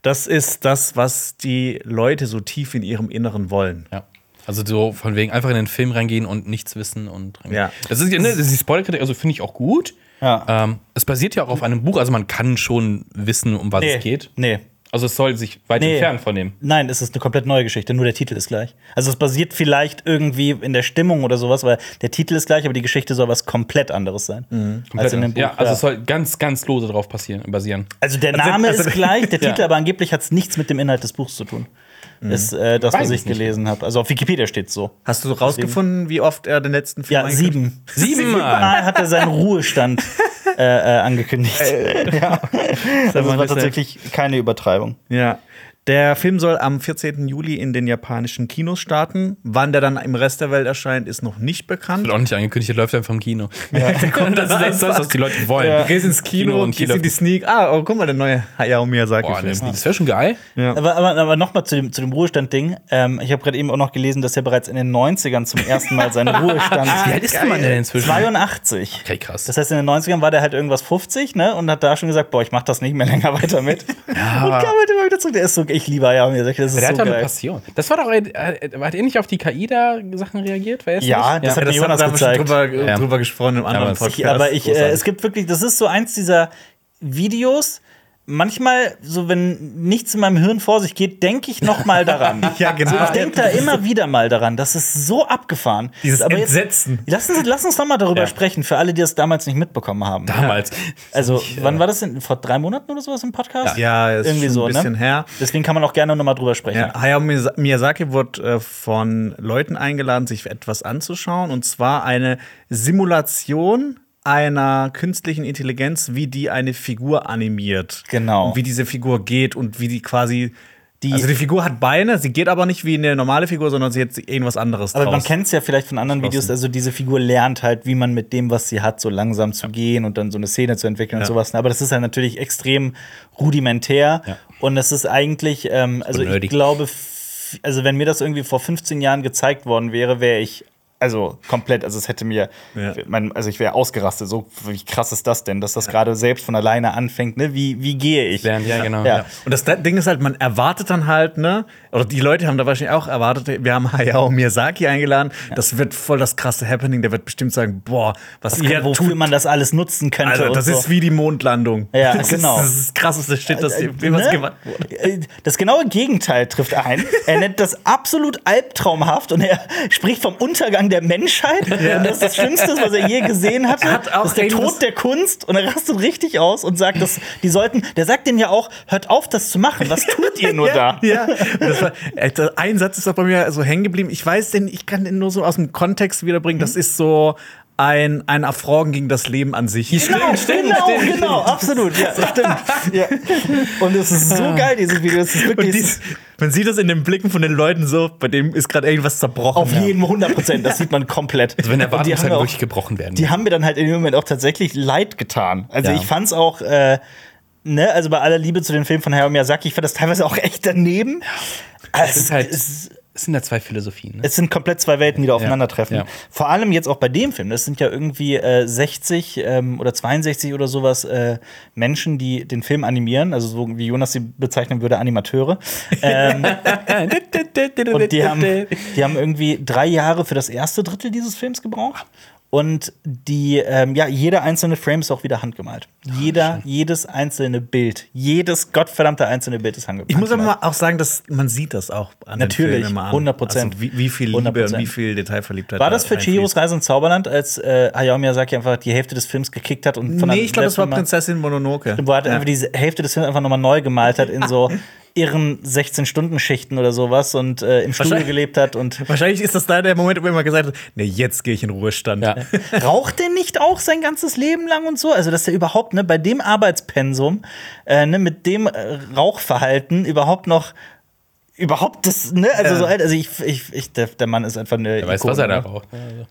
das ist das, was die Leute so tief in ihrem Inneren wollen. Ja. Also so von wegen einfach in den Film reingehen und nichts wissen und Ja. Das ist ja, ne, das ist die Spoilerkritik, also finde ich auch gut. Ja. Ähm, es basiert ja auch auf einem Buch, also man kann schon wissen, um was es geht. Nee. Also es soll sich weit Nee. entfernen von dem. Nein, es ist eine komplett neue Geschichte, nur der Titel ist gleich. Also es basiert vielleicht irgendwie in der Stimmung oder sowas, weil der Titel ist gleich, aber die Geschichte soll was komplett anderes sein. Als in dem Buch. ja, also es soll ganz, ganz lose drauf passieren, basieren. Also der Name also- ist gleich, der Ja. Titel, aber angeblich hat es nichts mit dem Inhalt des Buchs zu tun. Ist äh, das, Weiß was ich gelesen habe. Also auf Wikipedia steht so. Hast du rausgefunden, wie oft er den letzten Film Ja, sieben. Siebenmal! Mal hat er seinen Ruhestand äh, äh, angekündigt. ja. Also es war tatsächlich keine Übertreibung. Ja. Der Film soll am 14. Juli in den japanischen Kinos starten. Wann der dann im Rest der Welt erscheint, ist noch nicht bekannt. Wird auch nicht angekündigt, der läuft einfach im Kino. das ist das, was die Leute wollen. Du gehst ins Kino, Kino und gehst in die Sneak. Ah, oh, guck mal, der neue Hayao Boah, Miyazaki-Film. das, das wäre schon geil. Aber, aber, aber nochmal zu dem, zu dem Ruhestand-Ding. Ähm, ich habe gerade eben auch noch gelesen, dass er bereits in den 90ern zum ersten Mal seinen Ruhestand. Wie alt ist der Mann denn inzwischen? 82. Okay, krass. Das heißt, in den 90ern war der halt irgendwas 50, ne? Und hat da schon gesagt, boah, ich mach das nicht mehr länger weiter mit. Und kam halt immer wieder zurück. Der ist so, ich ich liebe Hayao Miyazaki, das ist Der so hat ja eine. Passion. Das war doch, äh, hat er nicht auf die KI-Sachen reagiert? Wer ist Ja, nicht? das hat mir das Jonas schon gezeigt. drüber, Ja. drüber gesprochen im anderen aber es- Podcast. aber ich, äh, es gibt wirklich, das ist so eins dieser Videos. Manchmal, so wenn nichts in meinem Hirn vor sich geht, denke ich noch mal daran. Ja, genau. So, ich denke da immer wieder mal daran. Das ist so abgefahren. Dieses Aber jetzt- Entsetzen. Lass uns, lass uns noch mal darüber Ja. sprechen, für alle, die das damals nicht mitbekommen haben. Damals. Also, wann war das denn? Vor drei Monaten oder sowas im Podcast? Ja, ist irgendwie schon so, ein bisschen ne? her. Deswegen kann man auch gerne noch mal drüber sprechen. Ja, Hayao Miyaz- Miyazaki wurde äh, von Leuten eingeladen, sich etwas anzuschauen. Und zwar eine Simulation einer künstlichen Intelligenz, wie die eine Figur animiert. Genau. Und wie diese Figur geht und wie die quasi. Die also die Figur hat Beine, sie geht aber nicht wie eine normale Figur, sondern sie hat irgendwas anderes Aber man draus. kennt es ja vielleicht von anderen. Videos, also diese Figur lernt halt, wie man mit dem, was sie hat, so langsam zu gehen und dann so eine Szene zu entwickeln und Ja. sowas. Aber das ist halt natürlich extrem rudimentär Ja. und es ist eigentlich, ähm, also ich glaube, also wenn mir das irgendwie vor 15 Jahren gezeigt worden wäre, wäre ich also komplett, also es hätte mir, Ja. mein, also ich wäre ausgerastet. So, wie krass ist das denn, dass das gerade selbst von alleine anfängt, ne? Wie, wie gehe ich? Lernt, ja, genau. Ja. Ja. Und das Ding ist halt, man erwartet dann halt, ne? Oder die Leute haben da wahrscheinlich auch erwartet, wir haben Hayao Miyazaki eingeladen. Das wird voll das krasse Happening. Der wird bestimmt sagen, boah, was ihr Wofür tut. man das alles nutzen könnte. Also, und das so. ist wie die Mondlandung. Ja, das genau. Ist, das ist das krasseste Shit, das Äh, jemals ne? gemacht wurde. Äh, Das genaue Gegenteil trifft ein. Er nennt das absolut albtraumhaft und er spricht vom Untergang der Menschheit. Und das ist das Schlimmste, was er je gesehen hatte. Hat auch das ist der Tod der Kunst und er rastet richtig aus und sagt, dass die sollten, der sagt denen ja auch, hört auf, das zu machen. Was tut ihr nur da? Ja, das war, äh, ein Satz ist auch bei mir so hängen geblieben. Ich weiß den, ich kann den nur so aus dem Kontext wiederbringen. Das ist so ein, ein Affront gegen das Leben an sich. Genau, genau, genau, absolut, ja, stimmt. Ja. Und es ist so geil, dieses Video. Es ist Und wirklich dies, man sieht das in den Blicken von den Leuten so, bei dem ist gerade irgendwas zerbrochen. auf jeden 100 Prozent. Das sieht man komplett. Also wenn mir auch- wirklich gebrochen werden. die haben mir dann halt in dem Moment auch tatsächlich leid getan. Also Ja. ich fand's auch, äh, ne, also bei aller Liebe zu den Filmen von Hayao Miyazaki, ich fand das teilweise auch echt daneben. es, ist halt, es, es sind ja zwei Philosophien. Ne? es sind komplett zwei Welten, die da aufeinandertreffen. Ja. Vor allem jetzt auch bei dem Film. Das sind ja irgendwie äh, 60 ähm, oder 62 oder sowas äh, Menschen, die den Film animieren. Also so wie Jonas sie bezeichnen würde, Animateure. ähm, und die haben, die haben irgendwie drei Jahre für das erste Drittel dieses Films gebraucht. Und die, ähm, ja, jeder einzelne Frame ist auch wieder handgemalt. Jeder, jedes einzelne Bild, jedes gottverdammte einzelne Bild ist handgemalt. Ich muss aber auch sagen, dass man sieht das auch an Natürlich, den Filmen immer an. 100%. Also wie, wie viel Liebe 100%. und wie viel Detailverliebtheit War das für Chihiros. Reise ins Zauberland, als äh, Hayao Miyazaki einfach die Hälfte des Films gekickt hat und von Nee, ich glaube, das war Prinzessin Mononoke. Wo er Ja. einfach diese Hälfte des Films einfach nochmal neu gemalt hat in so irren 16-Stunden-Schichten oder sowas und äh, im Studio gelebt hat und Wahrscheinlich ist das da der Moment, wo er immer gesagt hat, nee, jetzt gehe ich in Ruhestand. Ja. Raucht der nicht auch sein ganzes Leben lang und so? Also, dass er überhaupt, ne, bei dem Arbeitspensum, äh, ne, mit dem äh, Rauchverhalten überhaupt noch überhaupt das, ne, also so alt, also ich, ich, ich der, der Mann ist einfach eine. Wer weiß, Ikone, was er da ne? raucht. Also.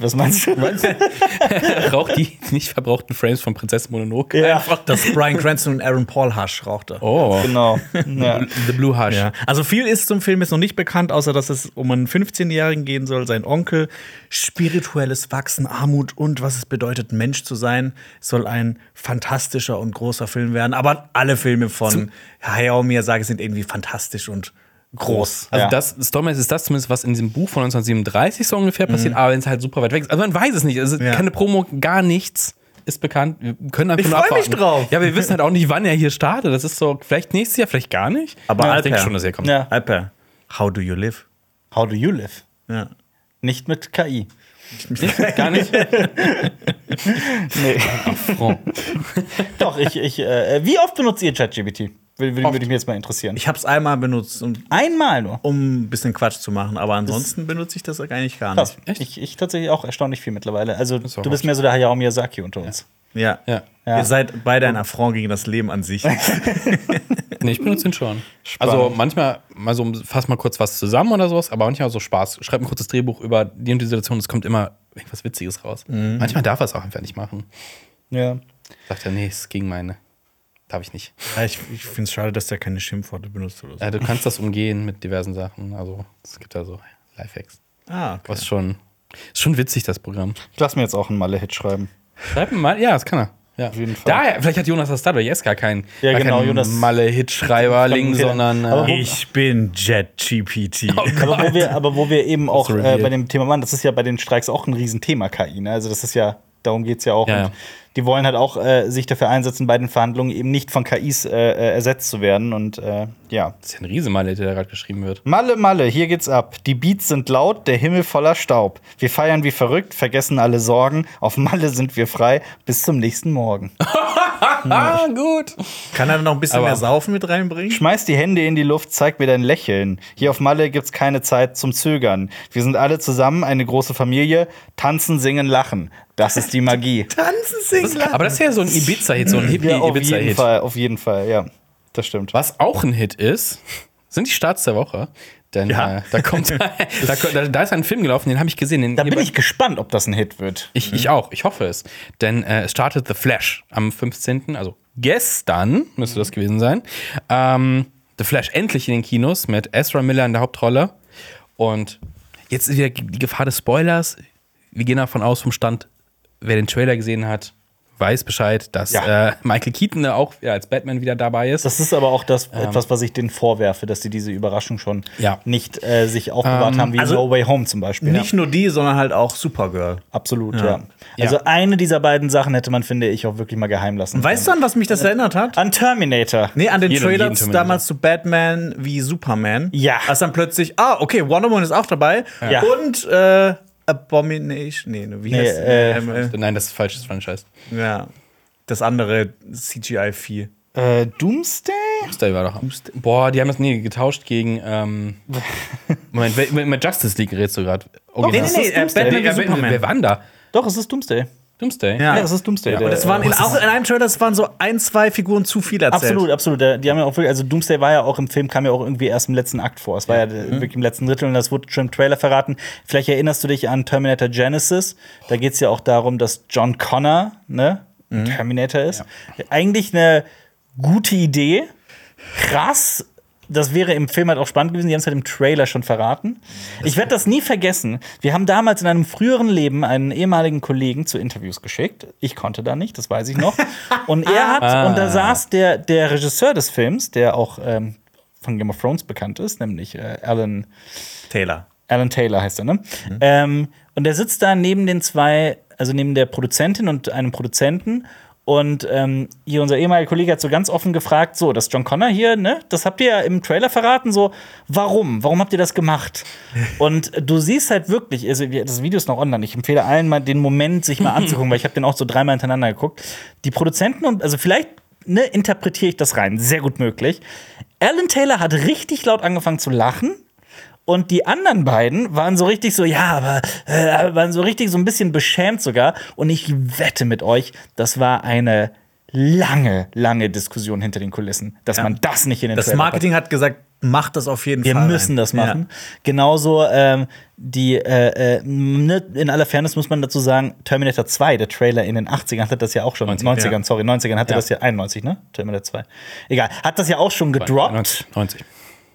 Was meinst du? Er raucht die nicht verbrauchten Frames von Prinzessin Mononoke. Ja, Das Brian Cranston und Aaron Paul Hasch rauchte. Oh. genau. Ja. The Blue Hush. Ja. Also viel ist zum Film jetzt noch nicht bekannt, außer dass es um einen 15-Jährigen gehen soll, sein Onkel, spirituelles Wachsen, Armut und was es bedeutet, Mensch zu sein, soll ein fantastischer und großer Film werden. Aber alle Filme von Hayao Miyazaki sind irgendwie fantastisch und groß. Also Ja. das, Stormers ist das zumindest, was in diesem Buch von 1937 so ungefähr passiert, aber wenn es halt super weit weg ist. Also man weiß es nicht. Also Mhm. Ja. keine Promo, gar nichts ist bekannt. Wir können einfach Ich nur freu mich abwarten. drauf. Ja, wir wissen halt auch nicht, wann er hier startet. Das ist so, vielleicht nächstes Jahr, vielleicht gar nicht. Aber ja, ich Alper. denke schon, dass er kommt. ja. Alper, how do you live? How do you live? Ja. Nicht mit KI. Gar nicht. Nee. Doch, ich, ich, äh, wie oft benutzt ihr ChatGPT? Würde, würde, würde mich jetzt mal interessieren. Ich habe es einmal benutzt, um, Einmal nur. um ein bisschen Quatsch zu machen, aber ansonsten benutze ich das eigentlich gar Krass. nicht. Ich, ich tatsächlich auch erstaunlich viel mittlerweile. Also, du bist mehr so der Hayao Miyazaki unter uns. Ja. Ja. Ja. Ihr seid beide ein Affront gegen das Leben an sich. Nee, ich benutze ihn schon. Also manchmal, mal so, fass mal kurz was zusammen oder sowas, aber manchmal so Spaß. Schreib ein kurzes Drehbuch über die und die Situation, es kommt immer irgendwas Witziges raus. Mhm. Manchmal darf er es auch einfach nicht machen. Ja. Sagt er, nee, es gegen meine. Darf ich nicht. Ja, ich ich finde es schade, dass der keine Schimpfworte benutzt oder so. Ja, du kannst das umgehen mit diversen Sachen. Also, es gibt da so Lifehacks. Ah, okay. Was schon, ist schon witzig, das Programm. Ich lass mir jetzt auch einen Malle-Hit schreiben. Schreib mir mal, ja, das kann er. Ja. Auf jeden Fall. Daher, vielleicht hat Jonas das dadurch jetzt gar kein, Ja, gar genau, kein Jonas- Malle-Hitschreiberling, sondern. Äh, Ich bin JetGPT. Aber wo, wir, aber wo wir eben auch so äh, bei dem Thema waren, das ist ja bei den Streiks auch ein Riesenthema, KI. Ne? Also das ist ja, darum geht es ja auch. Ja, Und ja. Die wollen halt auch äh, sich dafür einsetzen, bei den Verhandlungen eben nicht von KIs äh, äh, ersetzt zu werden. Und äh, ja. das ist ja ein Riesenmalle, der da gerade geschrieben wird. Malle, Malle, hier geht's ab. Die Beats sind laut, der Himmel voller Staub. Wir feiern wie verrückt, vergessen alle Sorgen. Auf Malle sind wir frei. Bis zum nächsten Morgen. Ah, gut. Kann er noch ein bisschen Aber- mehr Saufen mit reinbringen? Schmeiß die Hände in die Luft, zeig mir dein Lächeln. Hier auf Malle gibt's keine Zeit zum Zögern. Wir sind alle zusammen, eine große Familie. Tanzen, singen, lachen. Das ist die Magie. Tanzen, singen, Aber das ist ja so ein Ibiza-Hit, so ein Ja, auf jeden Hippie-Ibiza-Hit. Fall, auf jeden Fall, ja. Das stimmt. Was auch ein Hit ist, sind die Starts der Woche. Denn Ja. äh, da kommt, da, da, da ist ein Film gelaufen, den habe ich gesehen. Den Da bin ich gespannt, ob das ein Hit wird. Ich, ich auch, ich hoffe es. Denn äh, es startet The Flash am 15., also gestern müsste das gewesen sein. Ähm, The Flash endlich in den Kinos mit Ezra Miller in der Hauptrolle. Und jetzt ist wieder die Gefahr des Spoilers. Wir gehen davon aus, vom Stand, wer den Trailer gesehen hat, weiß Bescheid, dass Ja. äh, Michael Keaton auch ja, als Batman wieder dabei ist. Das ist aber auch das, etwas, was ich denen vorwerfe, dass sie diese Überraschung schon Ja. nicht äh, sich aufbewahrt haben, wie also No Way Home zum Beispiel. Nicht nur die, sondern halt auch Supergirl. Absolut, ja. Also eine dieser beiden Sachen hätte man, finde ich, auch wirklich mal geheim lassen. Weißt du, an was mich das erinnert hat? An Terminator. Nee, an den Jeden- jeden Trailers Terminator. damals zu Batman wie Superman. Ja. Als dann plötzlich, ah, okay, Wonder Woman ist auch dabei. Ja. Und äh, Abomination, nee, wie Nee, heißt äh, ähm, äh, Nein, das ist ein falsches Franchise. Ja. Das andere CGI-Vieh. Äh, Doomsday? Doomsday war doch. Boah, die haben das nie getauscht gegen. Ähm, Moment, wer- mit, Justice League redest du gerade? Okay, das ist Doomsday. Batman wie Superman. Wer war denn da? Doch, es ist Doomsday. Doomsday? Ja. Ja, es ist Doomsday. Ja, und Das waren in, auch in einem Trailer, das waren so ein, zwei Figuren zu viel erzählt. Absolut, absolut. Die haben ja auch wirklich, also Doomsday war ja auch im Film, kam ja auch irgendwie erst im letzten Akt vor. Es war ja, Mhm. wirklich im letzten Drittel und das wurde schon im Trailer verraten. Vielleicht erinnerst du dich an Terminator Genesis. Da geht es ja auch darum, dass John Connor, ne, Mhm. ein Terminator ist. Eigentlich eine gute Idee. Krass. Das wäre im Film halt auch spannend gewesen. Die haben es halt im Trailer schon verraten. Ich werde das nie vergessen. Wir haben damals in einem früheren Leben einen ehemaligen Kollegen zu Interviews geschickt. Ich konnte da nicht, das weiß ich noch. Und er hat, und da saß der, der Regisseur des Films, der auch ähm, von Game of Thrones bekannt ist, nämlich äh, Alan, Taylor. Alan Taylor heißt er, ne? Ähm, und der sitzt da neben den zwei, also neben der Produzentin und einem Produzenten. Und ähm, hier unser ehemaliger Kollege hat so ganz offen gefragt: So, das John Connor hier, ne? Das habt ihr ja im Trailer verraten. So, warum? Warum habt ihr das gemacht? Und du siehst halt wirklich, also das Video ist noch online. Ich empfehle allen mal den Moment, sich mal anzugucken, weil ich habe den auch so dreimal hintereinander geguckt. Die Produzenten und also vielleicht ne, interpretiere ich das rein, sehr gut möglich. Alan Taylor hat richtig laut angefangen zu lachen. Und die anderen beiden waren so richtig so, ja, aber äh, waren so richtig so ein bisschen beschämt sogar. Und ich wette mit euch, das war eine lange, lange Diskussion hinter den Kulissen, dass man das nicht in den Das Trailer Marketing hat gesagt, macht das auf jeden wir Fall. müssen rein. das machen. Genauso ähm, die, äh, äh, ne, in aller Fairness muss man dazu sagen, Terminator 2, der Trailer in den 80ern hatte das ja auch schon, 90, 90ern, ja. sorry, 90ern hatte Ja. das ja 91, ne? Terminator 2. Egal, hat das ja auch schon gedroppt. 90. 90.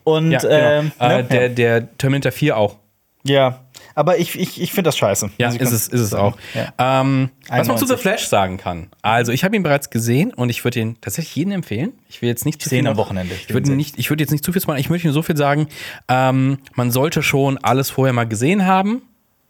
Und Ja, genau. ähm, äh, ne? der, der Terminator 4 auch. ja. Aber ich, ich, ich finde das scheiße. Ja, ist es, ist es sagen. auch. Ja. Ähm, was man zu 91. The Flash sagen kann. Also, ich habe ihn bereits gesehen und ich würde ihn tatsächlich jedem empfehlen. Ich will jetzt nicht zu viel am Wochenende. Ich würde nicht, ich würde jetzt nicht zu viel spoilern. Ich möchte nur so viel sagen. Ähm, man sollte schon alles vorher mal gesehen haben,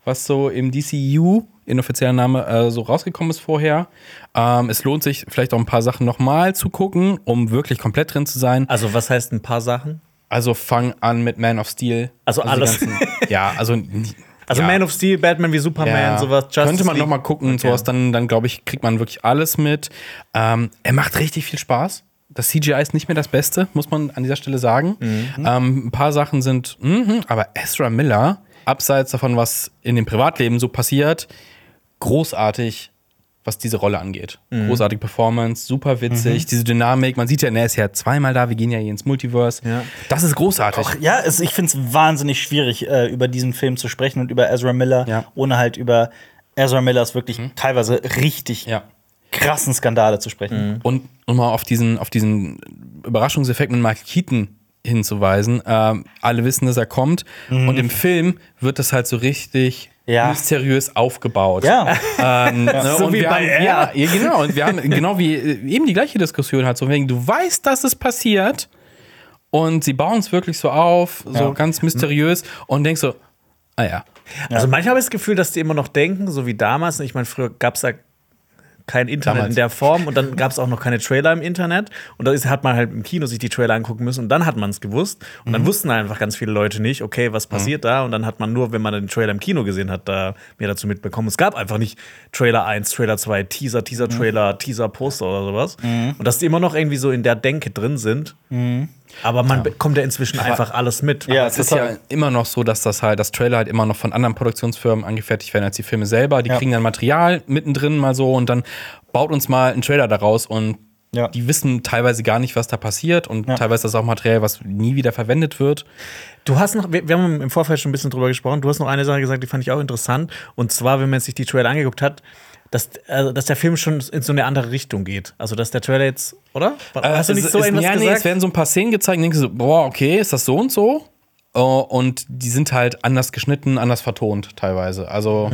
was so im DCU inoffizieller Name äh, so rausgekommen ist vorher. Ähm, es lohnt sich vielleicht auch ein paar Sachen nochmal zu gucken, um wirklich komplett drin zu sein. Also, was heißt ein paar Sachen? Also fang an mit Man of Steel. Also die alles. ganzen- ja, also Also ja. Man of Steel, Batman wie Superman, Ja. sowas. Justice Könnte man League. noch mal gucken, Okay. sowas, dann, dann glaube ich, kriegt man wirklich alles mit. Ähm, er macht richtig viel Spaß. Das CGI ist nicht mehr das Beste, muss man an dieser Stelle sagen. Mhm. Ähm, ein paar Sachen sind, mhm, aber Ezra Miller, abseits davon, was in dem Privatleben so passiert, großartig, was diese Rolle angeht. Mhm. Großartige Performance, super witzig, diese Dynamik. Man sieht ja, er ist ja zweimal da, wir gehen ja hier ins Multiverse. Ja. Das ist großartig. Ja, es, ich finde es wahnsinnig schwierig, äh, über diesen Film zu sprechen und über Ezra Miller, Ja. ohne halt über Ezra Millers wirklich teilweise richtig ja. krassen Skandale zu sprechen. Und um mal auf diesen, auf diesen Überraschungseffekt mit Michael Keaton hinzuweisen. Ähm, alle wissen, dass er kommt. Und im Film wird das halt so richtig Ja. mysteriös aufgebaut. Ja. Ähm, ne, So und wie wir bei haben, ja, ja, genau. Und wir haben genau wie äh, eben die gleiche Diskussion hat. So wegen, du weißt, dass es passiert. Und sie bauen es wirklich so auf, so Ja. ganz mysteriös und denkst so, ah ja. Also manchmal habe ich das Gefühl, dass die immer noch denken, so wie damals. Ich meine, früher gab es da kein Internet Damals. in der Form und dann gab es auch noch keine Trailer im Internet. Und da hat man halt im Kino sich die Trailer angucken müssen und dann hat man es gewusst. Und dann wussten einfach ganz viele Leute nicht, okay, was passiert da? Und dann hat man nur, wenn man den Trailer im Kino gesehen hat, da mehr dazu mitbekommen. Es gab einfach nicht Trailer 1, Trailer 2, Teaser, Teaser-Trailer, Teaser-Poster oder sowas. Und dass die immer noch irgendwie so in der Denke drin sind. Aber man bekommt ja inzwischen einfach alles mit. Ja, Es ist ja immer noch so, dass das halt, das Trailer halt immer noch von anderen Produktionsfirmen angefertigt werden als die Filme selber. Die Ja. kriegen dann Material mittendrin mal so und dann baut uns mal ein Trailer daraus und Ja. die wissen teilweise gar nicht, was da passiert und Ja. teilweise ist das auch Material, was nie wieder verwendet wird. Du hast noch, wir, wir haben im Vorfeld schon ein bisschen drüber gesprochen, du hast noch eine Sache gesagt, die fand ich auch interessant. Und zwar, wenn man sich die Trailer angeguckt hat, dass, also, dass der Film schon in so eine andere Richtung geht. Also, dass der Trailer jetzt, oder? Hast du Äh, nicht es- so es, irgendwas ja, nee, gesagt? es werden so ein paar Szenen gezeigt und denkst du so, boah, okay, ist das so und so? Äh, und die sind halt anders geschnitten, anders vertont teilweise. Also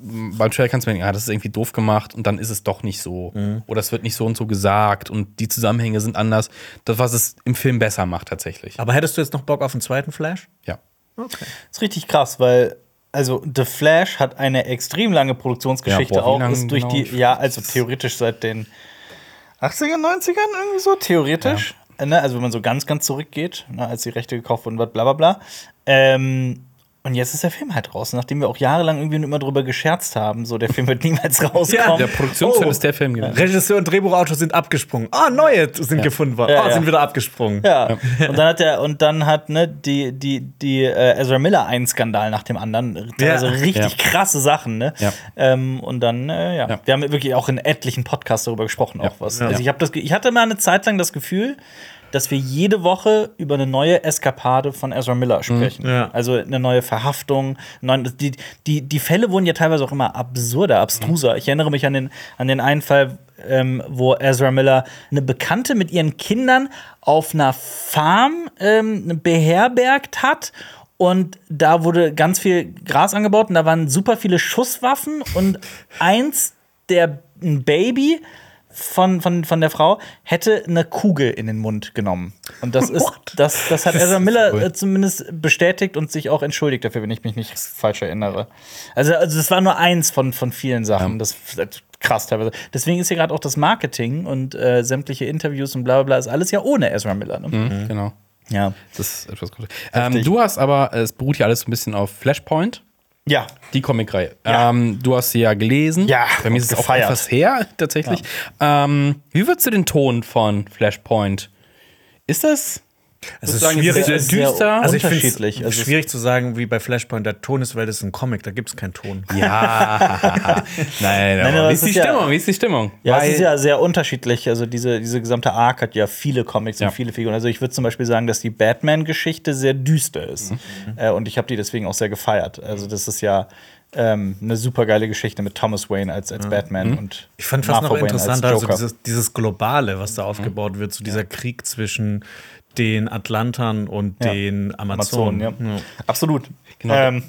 beim Trailer kannst du mir denken, ja, das ist irgendwie doof gemacht und dann ist es doch nicht so. Oder es wird nicht so und so gesagt und die Zusammenhänge sind anders. Das, was es im Film besser macht tatsächlich. Aber hättest du jetzt noch Bock auf einen zweiten Flash? Ja. Okay. ist richtig krass, weil also The Flash hat eine extrem lange Produktionsgeschichte Ja, boah, auch ist durch genau? die ja also theoretisch seit den 80er 90ern irgendwie so theoretisch Äh, ne? also wenn man so ganz ganz zurückgeht ne? als die Rechte gekauft wurden wird bla bla bla ähm, und jetzt ist der Film halt raus, nachdem wir auch jahrelang irgendwie immer drüber gescherzt haben, so der Film wird niemals rauskommen. Der Produktionsfilm Oh. ist der Film gewesen. Regisseur und Drehbuchautor sind abgesprungen. Ah, neue sind gefunden worden. Ja, ah, ja. sind wieder abgesprungen. Ja. Und dann hat er und dann hat ne die die die äh, Ezra Miller einen Skandal nach dem anderen, also Ja. richtig krasse Sachen, ne? Ja. Ähm, und dann äh, ja. Ja. wir haben wirklich auch in etlichen Podcasts darüber gesprochen, auch was. Ja. Also ich habe das, ich hatte mal eine Zeit lang das Gefühl, dass wir jede Woche über eine neue Eskapade von Ezra Miller sprechen. Ja. Also eine neue Verhaftung. Neun, die, die, die Fälle wurden ja teilweise auch immer absurder, abstruser. Ich erinnere mich an den, an den einen Fall, ähm, wo Ezra Miller eine Bekannte mit ihren Kindern auf einer Farm ähm, beherbergt hat. Und da wurde ganz viel Gras angebaut und da waren super viele Schusswaffen und eins der ein Baby von, von, von der Frau hätte eine Kugel in den Mund genommen. Und das ist, das, das hat Ezra Miller cool. äh, zumindest bestätigt und sich auch entschuldigt dafür, wenn ich mich nicht falsch erinnere. Also, also das war nur eins von, von vielen Sachen. Das ist krass teilweise. Deswegen ist ja gerade auch das Marketing und äh, sämtliche Interviews und bla bla bla ist alles ja ohne Ezra Miller. Ne? Mhm, genau. Ja. Das ist etwas gut. Ähm, du hast aber, es beruht ja alles so ein bisschen auf Flashpoint. Ja. Die Comicreihe. Ähm, du hast sie ja gelesen. Ja, Bei mir ist es auch etwas her, tatsächlich. Ähm, wie würdest du den Ton von Flashpoint? Ist das? Es ist schwierig. sehr Es ist sehr düster? Also ich unterschiedlich. es Also es- schwierig zu sagen, wie bei Flashpoint der Ton ist, weil das ist ein Comic, da gibt es keinen Ton. Ja. Nein, aber aber wie ist die ist ja- Stimmung? Wie ist die Stimmung? Ja, Weil- es ist ja sehr unterschiedlich. Also diese, diese gesamte Arc hat ja viele Comics Ja. und viele Figuren. Also ich würde zum Beispiel sagen, dass die Batman-Geschichte sehr düster ist. Mhm. Äh, und ich habe die deswegen auch sehr gefeiert. Also das ist ja ähm, eine super geile Geschichte mit Thomas Wayne als, als Batman Mhm. und Ich fand fast Martha noch als interessanter, also dieses, dieses Globale, was da aufgebaut wird, so dieser Krieg zwischen den Atlantern und Ja. den Amazonen. Amazonen, ja. Absolut. Genau. Ähm,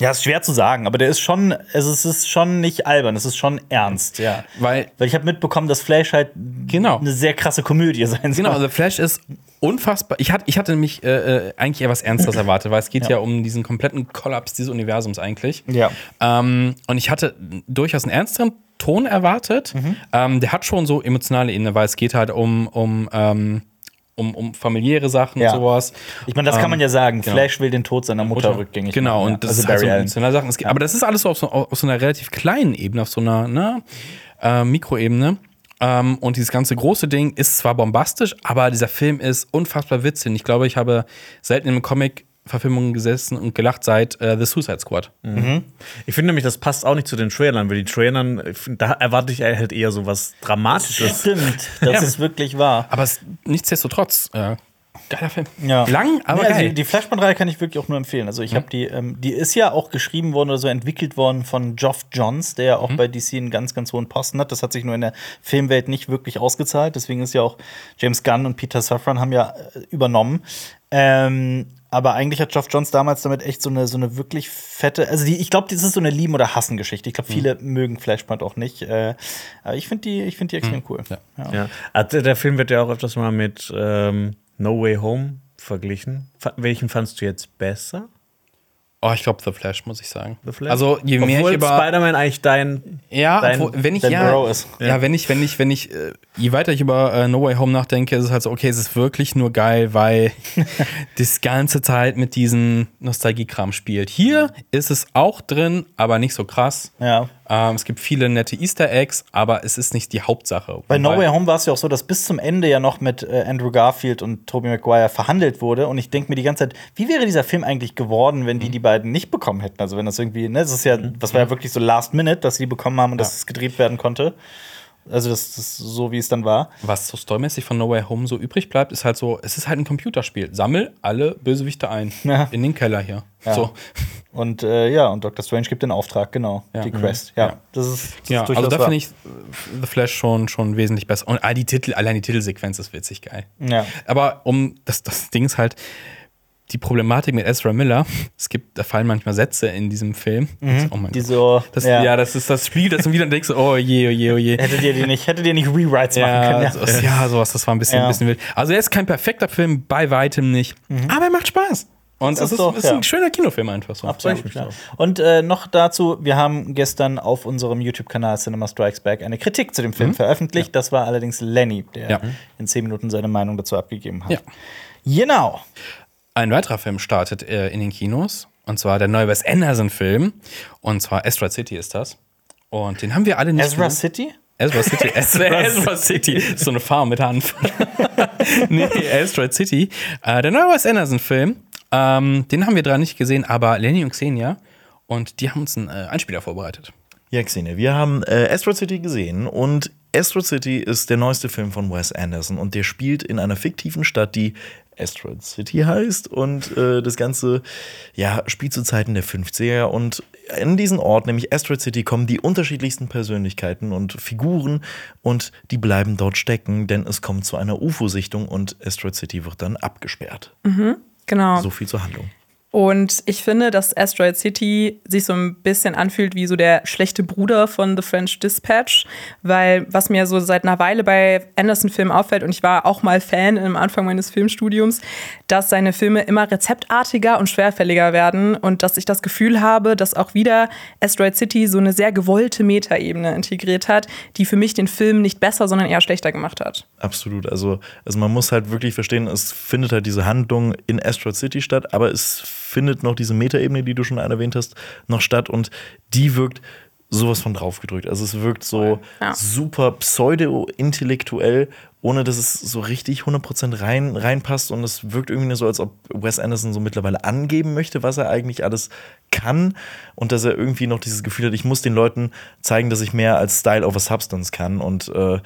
ja, ist schwer zu sagen, aber der ist schon, also es ist schon nicht albern, es ist schon ernst, ja. Weil- Weil ich habe mitbekommen, dass Flash halt Genau. eine sehr krasse Komödie sein soll. Genau, The Flash ist unfassbar. Ich hatte, ich hatte nämlich äh, äh, eigentlich eher was Ernstes erwartet, weil es geht ja. Ja. um diesen kompletten Kollaps dieses Universums eigentlich. Ja. Ähm, und ich hatte durchaus einen ernsteren Ton erwartet. Mhm. Ähm, der hat schon so emotionale Ebene, weil es geht halt um, um, ähm, um, um familiäre Sachen Ja. und sowas. Ich meine, das kann man ja sagen. genau. Flash will den Tod seiner Mutter, rückgängig Genau, machen. und das also ist halt so emotionale Sachen. Es geht, Aber das ist alles so auf, so auf so einer relativ kleinen Ebene, auf so einer ne, äh, Mikroebene. Ähm, und dieses ganze große Ding ist zwar bombastisch, aber dieser Film ist unfassbar witzig. Ich glaube, ich habe selten in einem Comic-Verfilmungen gesessen und gelacht seit äh, The Suicide Squad. Ich finde nämlich, das passt auch nicht zu den Trailern, weil die Trailern, da erwarte ich halt eher so was Dramatisches. Stimmt, das Ja. ist wirklich wahr. Aber es, nichtsdestotrotz, äh, geiler Film. Ja. Lang, aber Nee, also geil. die, die Flashpoint-Reihe kann ich wirklich auch nur empfehlen. Also ich habe die, ähm, die ist ja auch geschrieben worden oder so entwickelt worden von Geoff Johns, der ja auch bei DC einen ganz, ganz hohen Posten hat. Das hat sich nur in der Filmwelt nicht wirklich ausgezahlt. Deswegen ist ja auch James Gunn und Peter Safran haben ja äh, übernommen. Ähm, Aber eigentlich hat Geoff Johns damals damit echt so eine, so eine wirklich fette. Also, die, ich glaube, das ist so eine Lieben- oder Hassen-Geschichte. Ich glaube, viele mögen Flashpoint auch nicht. Äh, aber ich finde die, ich find die extrem cool. Ja. Ja. Also, der Film wird ja auch öfters mal mit ähm, No Way Home verglichen. Welchen fandst du jetzt besser? Oh, ich glaube The Flash, muss ich sagen. The Flash? Also, je mehr Obwohl ich über. Spider-Man eigentlich dein. Ja, dein- obwohl, wenn ich dein ja, Bro ist. ja, wenn ich, wenn ich, wenn ich, äh, je weiter ich über äh, No Way Home nachdenke, ist es halt so, okay, es ist wirklich nur geil, weil das ganze Zeit mit diesem Nostalgiekram spielt. Hier ist es auch drin, aber nicht so krass. Ja. Ähm, es gibt viele nette Easter Eggs, aber es ist nicht die Hauptsache. Bei No Way Home war es ja auch so, dass bis zum Ende ja noch mit äh, Andrew Garfield und Tobey Maguire verhandelt wurde. Und ich denke mir die ganze Zeit, wie wäre dieser Film eigentlich geworden, wenn die Mhm. die beiden nicht bekommen hätten? Also wenn das irgendwie, ne, das ist ja, das war ja wirklich so Last Minute, dass sie die bekommen haben und dass es gedreht werden konnte. Also das ist so, wie es dann war. Was so storymäßig von No Way Home so übrig bleibt, ist halt so, es ist halt ein Computerspiel. Sammel alle Bösewichte ein. Ja. In den Keller hier. Ja. So. Und äh, ja, und Dr. Strange gibt den Auftrag, genau. Ja. Die Quest. Ja, Ja. das ist, das Ja, ist also da finde ich The Flash schon, schon wesentlich besser. Und ah, die Titel, allein die Titelsequenz ist witzig geil. Ja. Aber um das, das Ding ist halt, die Problematik mit Ezra Miller, es gibt, da fallen manchmal Sätze in diesem Film. Oh mein Die Gott. so, Das, ja. ja. das ist das Spiel, das du wieder denkst, du, oh je, oh je, oh je. Hättet ihr die nicht, hättet ihr nicht Rewrites machen Ja, können. so, ja, sowas, das war ein bisschen, Ja. ein bisschen wild. Also er ist kein perfekter Film, bei weitem nicht. Aber er macht Spaß. Und Das es ist doch, ist ja. ein schöner Kinofilm einfach so. Absolut. Ja. Und äh, noch dazu, wir haben gestern auf unserem YouTube-Kanal Cinema Strikes Back eine Kritik zu dem Film veröffentlicht. Das war allerdings Lenny, der Mhm. Ja. in zehn Minuten seine Meinung dazu abgegeben hat. Ja. Genau. Ein weiterer Film startet äh, in den Kinos. Und zwar der neue Wes Anderson-Film. Und zwar Ezra City ist das. Und den haben wir alle nicht Ezra gesehen. City? Ezra City. Ezra, Ezra City. So eine Farm mit Hanf. nee, Ezra City. Äh, der neue Wes Anderson-Film. Ähm, den haben wir dran nicht gesehen, aber Lenny und Xenia. Und die haben uns einen äh, Einspieler vorbereitet. Ja, Xene, wir haben äh, Astro City gesehen und Astro City ist der neueste Film von Wes Anderson und der spielt in einer fiktiven Stadt, die Asteroid City heißt und äh, das Ganze ja, spielt zu Zeiten der 50er und in diesen Ort, nämlich Asteroid City, kommen die unterschiedlichsten Persönlichkeiten und Figuren und die bleiben dort stecken, denn es kommt zu einer UFO-Sichtung und Asteroid City wird dann abgesperrt. Genau. So viel zur Handlung. Und ich finde, dass Asteroid City sich so ein bisschen anfühlt wie so der schlechte Bruder von The French Dispatch, weil was mir so seit einer Weile bei Anderson-Filmen auffällt, und ich war auch mal Fan am Anfang meines Filmstudiums, dass seine Filme immer rezeptartiger und schwerfälliger werden und dass ich das Gefühl habe, dass auch wieder Asteroid City so eine sehr gewollte Metaebene integriert hat, die für mich den Film nicht besser, sondern eher schlechter gemacht hat. Absolut. Also, also man muss halt wirklich verstehen, es findet halt diese Handlung in Asteroid City statt, aber es findet noch diese Metaebene, die du schon erwähnt hast, noch statt und die wirkt sowas von draufgedrückt. Also es wirkt so Ja. super pseudo-intellektuell, ohne dass es so richtig 100% rein, reinpasst und es wirkt irgendwie so, als ob Wes Anderson so mittlerweile angeben möchte, was er eigentlich alles kann und dass er irgendwie noch dieses Gefühl hat, ich muss den Leuten zeigen, dass ich mehr als Style over Substance kann und äh,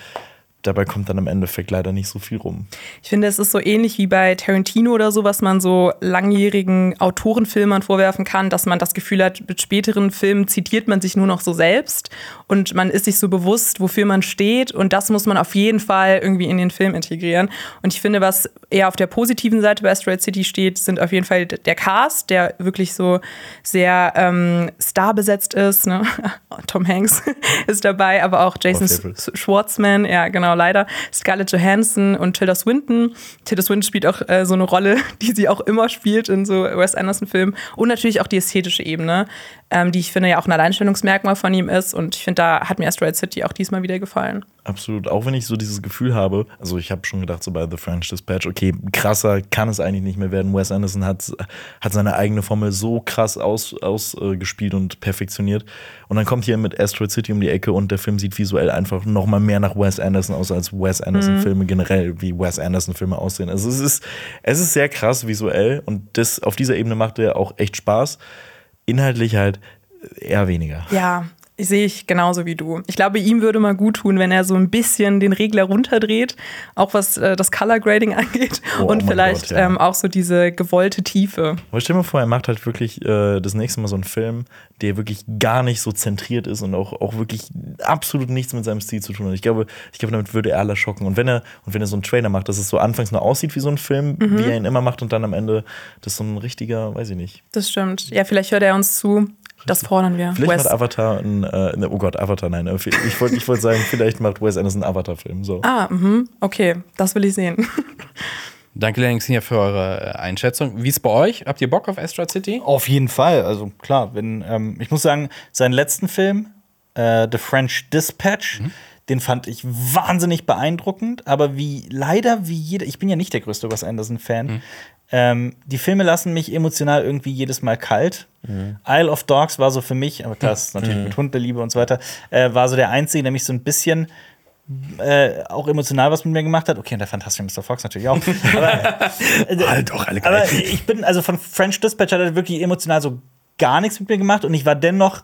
dabei kommt dann im Endeffekt leider nicht so viel rum. Ich finde, es ist so ähnlich wie bei Tarantino oder so, was man so langjährigen Autorenfilmern vorwerfen kann, dass man das Gefühl hat, mit späteren Filmen zitiert man sich nur noch so selbst und man ist sich so bewusst, wofür man steht und das muss man auf jeden Fall irgendwie in den Film integrieren. Und ich finde, was eher auf der positiven Seite bei Asteroid City steht, sind auf jeden Fall der Cast, der wirklich so sehr ähm, starbesetzt ist. Ne? Tom Hanks ist dabei, aber auch Jason. Schwartzman, ja genau, leider. Scarlett Johansson und Tilda Swinton. Tilda Swinton spielt auch äh, so eine Rolle, die sie auch immer spielt in so Wes Anderson-Filmen. Und natürlich auch die ästhetische Ebene, ähm, die ich finde ja auch ein Alleinstellungsmerkmal von ihm ist. Und ich finde, da hat mir Asteroid City auch diesmal wieder gefallen. Absolut. Auch wenn ich so dieses Gefühl habe, also ich habe schon gedacht, so bei The French Dispatch, okay, krasser kann es eigentlich nicht mehr werden. Wes Anderson hat, hat seine eigene Formel so krass ausgespielt aus, äh, gespielt und perfektioniert. Und dann kommt hier mit Asteroid City um die Ecke und der Film sieht visuell einfach noch mal mehr nach Wes Anderson aus, als Wes Anderson-Filme generell, wie Wes Anderson-Filme aussehen. Also es ist, es ist sehr krass visuell und das auf dieser Ebene macht er auch echt Spaß. Inhaltlich halt eher weniger. Ja, Sehe ich genauso wie du. Ich glaube, ihm würde mal gut tun, wenn er so ein bisschen den Regler runterdreht, auch was äh, das Color Grading angeht Oh, und oh vielleicht Gott, ja. ähm, auch so diese gewollte Tiefe. Aber stell dir mal vor, er macht halt wirklich äh, das nächste Mal so einen Film, der wirklich gar nicht so zentriert ist und auch, auch wirklich absolut nichts mit seinem Stil zu tun hat. Ich glaube, ich glaube, damit würde er alle schocken. Und wenn er, und wenn er so einen Trailer macht, dass es so anfangs nur aussieht wie so ein Film, Mhm. wie er ihn immer macht, und dann am Ende das so ein richtiger, weiß ich nicht. Das stimmt. Ja, vielleicht hört er uns zu. Das fordern wir. Vielleicht Wes. macht Avatar ein, äh, ne, oh Gott, Avatar, nein. Ich wollte ich wollte sagen, vielleicht macht Wes Anderson einen Avatar-Film. So. Ah, mhm. okay, das will ich sehen. Danke, Lennox, hier für eure äh, Einschätzung. Wie ist bei euch? Habt ihr Bock auf Asteroid City? Auf jeden Fall. Also klar, wenn, ähm, ich muss sagen, seinen letzten Film, äh, The French Dispatch, den fand ich wahnsinnig beeindruckend, aber wie leider wie jeder, ich bin ja nicht der größte Wes Anderson-Fan. Ähm, die Filme lassen mich emotional irgendwie jedes Mal kalt. Isle of Dogs war so für mich, aber klar, das ist natürlich mit Hundeliebe und so weiter, äh, war so der einzige, der mich so ein bisschen äh, auch emotional was mit mir gemacht hat. Okay, und der fantastische Mr. Fox natürlich auch. aber, äh, Halt doch, alle geil. aber ich bin, also von French Dispatch hat er wirklich emotional so gar nichts mit mir gemacht und ich war dennoch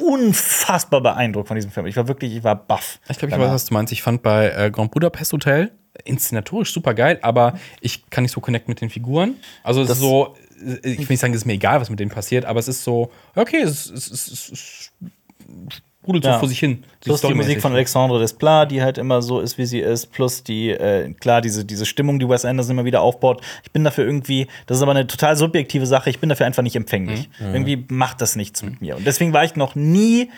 unfassbar beeindruckt von diesem Film. Ich war wirklich, ich war baff. Ich glaube, ich weiß, was du meinst. Ich fand bei äh, Grand Budapest Hotel inszenatorisch super geil, aber ich kann nicht so connecten mit den Figuren. Also es ist so, äh, ich will nicht sagen, es ist mir egal, was mit denen passiert, aber es ist so, okay, es, es, es, es, sprudelt so Ja. vor sich hin. Plus die. Musik von Alexandre Desplat, die halt immer so ist, wie sie ist. Plus die, äh, klar, diese, diese Stimmung, die Wes Anderson immer wieder aufbaut. Ich bin dafür irgendwie, das ist aber eine total subjektive Sache, ich bin dafür einfach nicht empfänglich. Irgendwie macht das nichts mit mir. Und deswegen war ich noch nie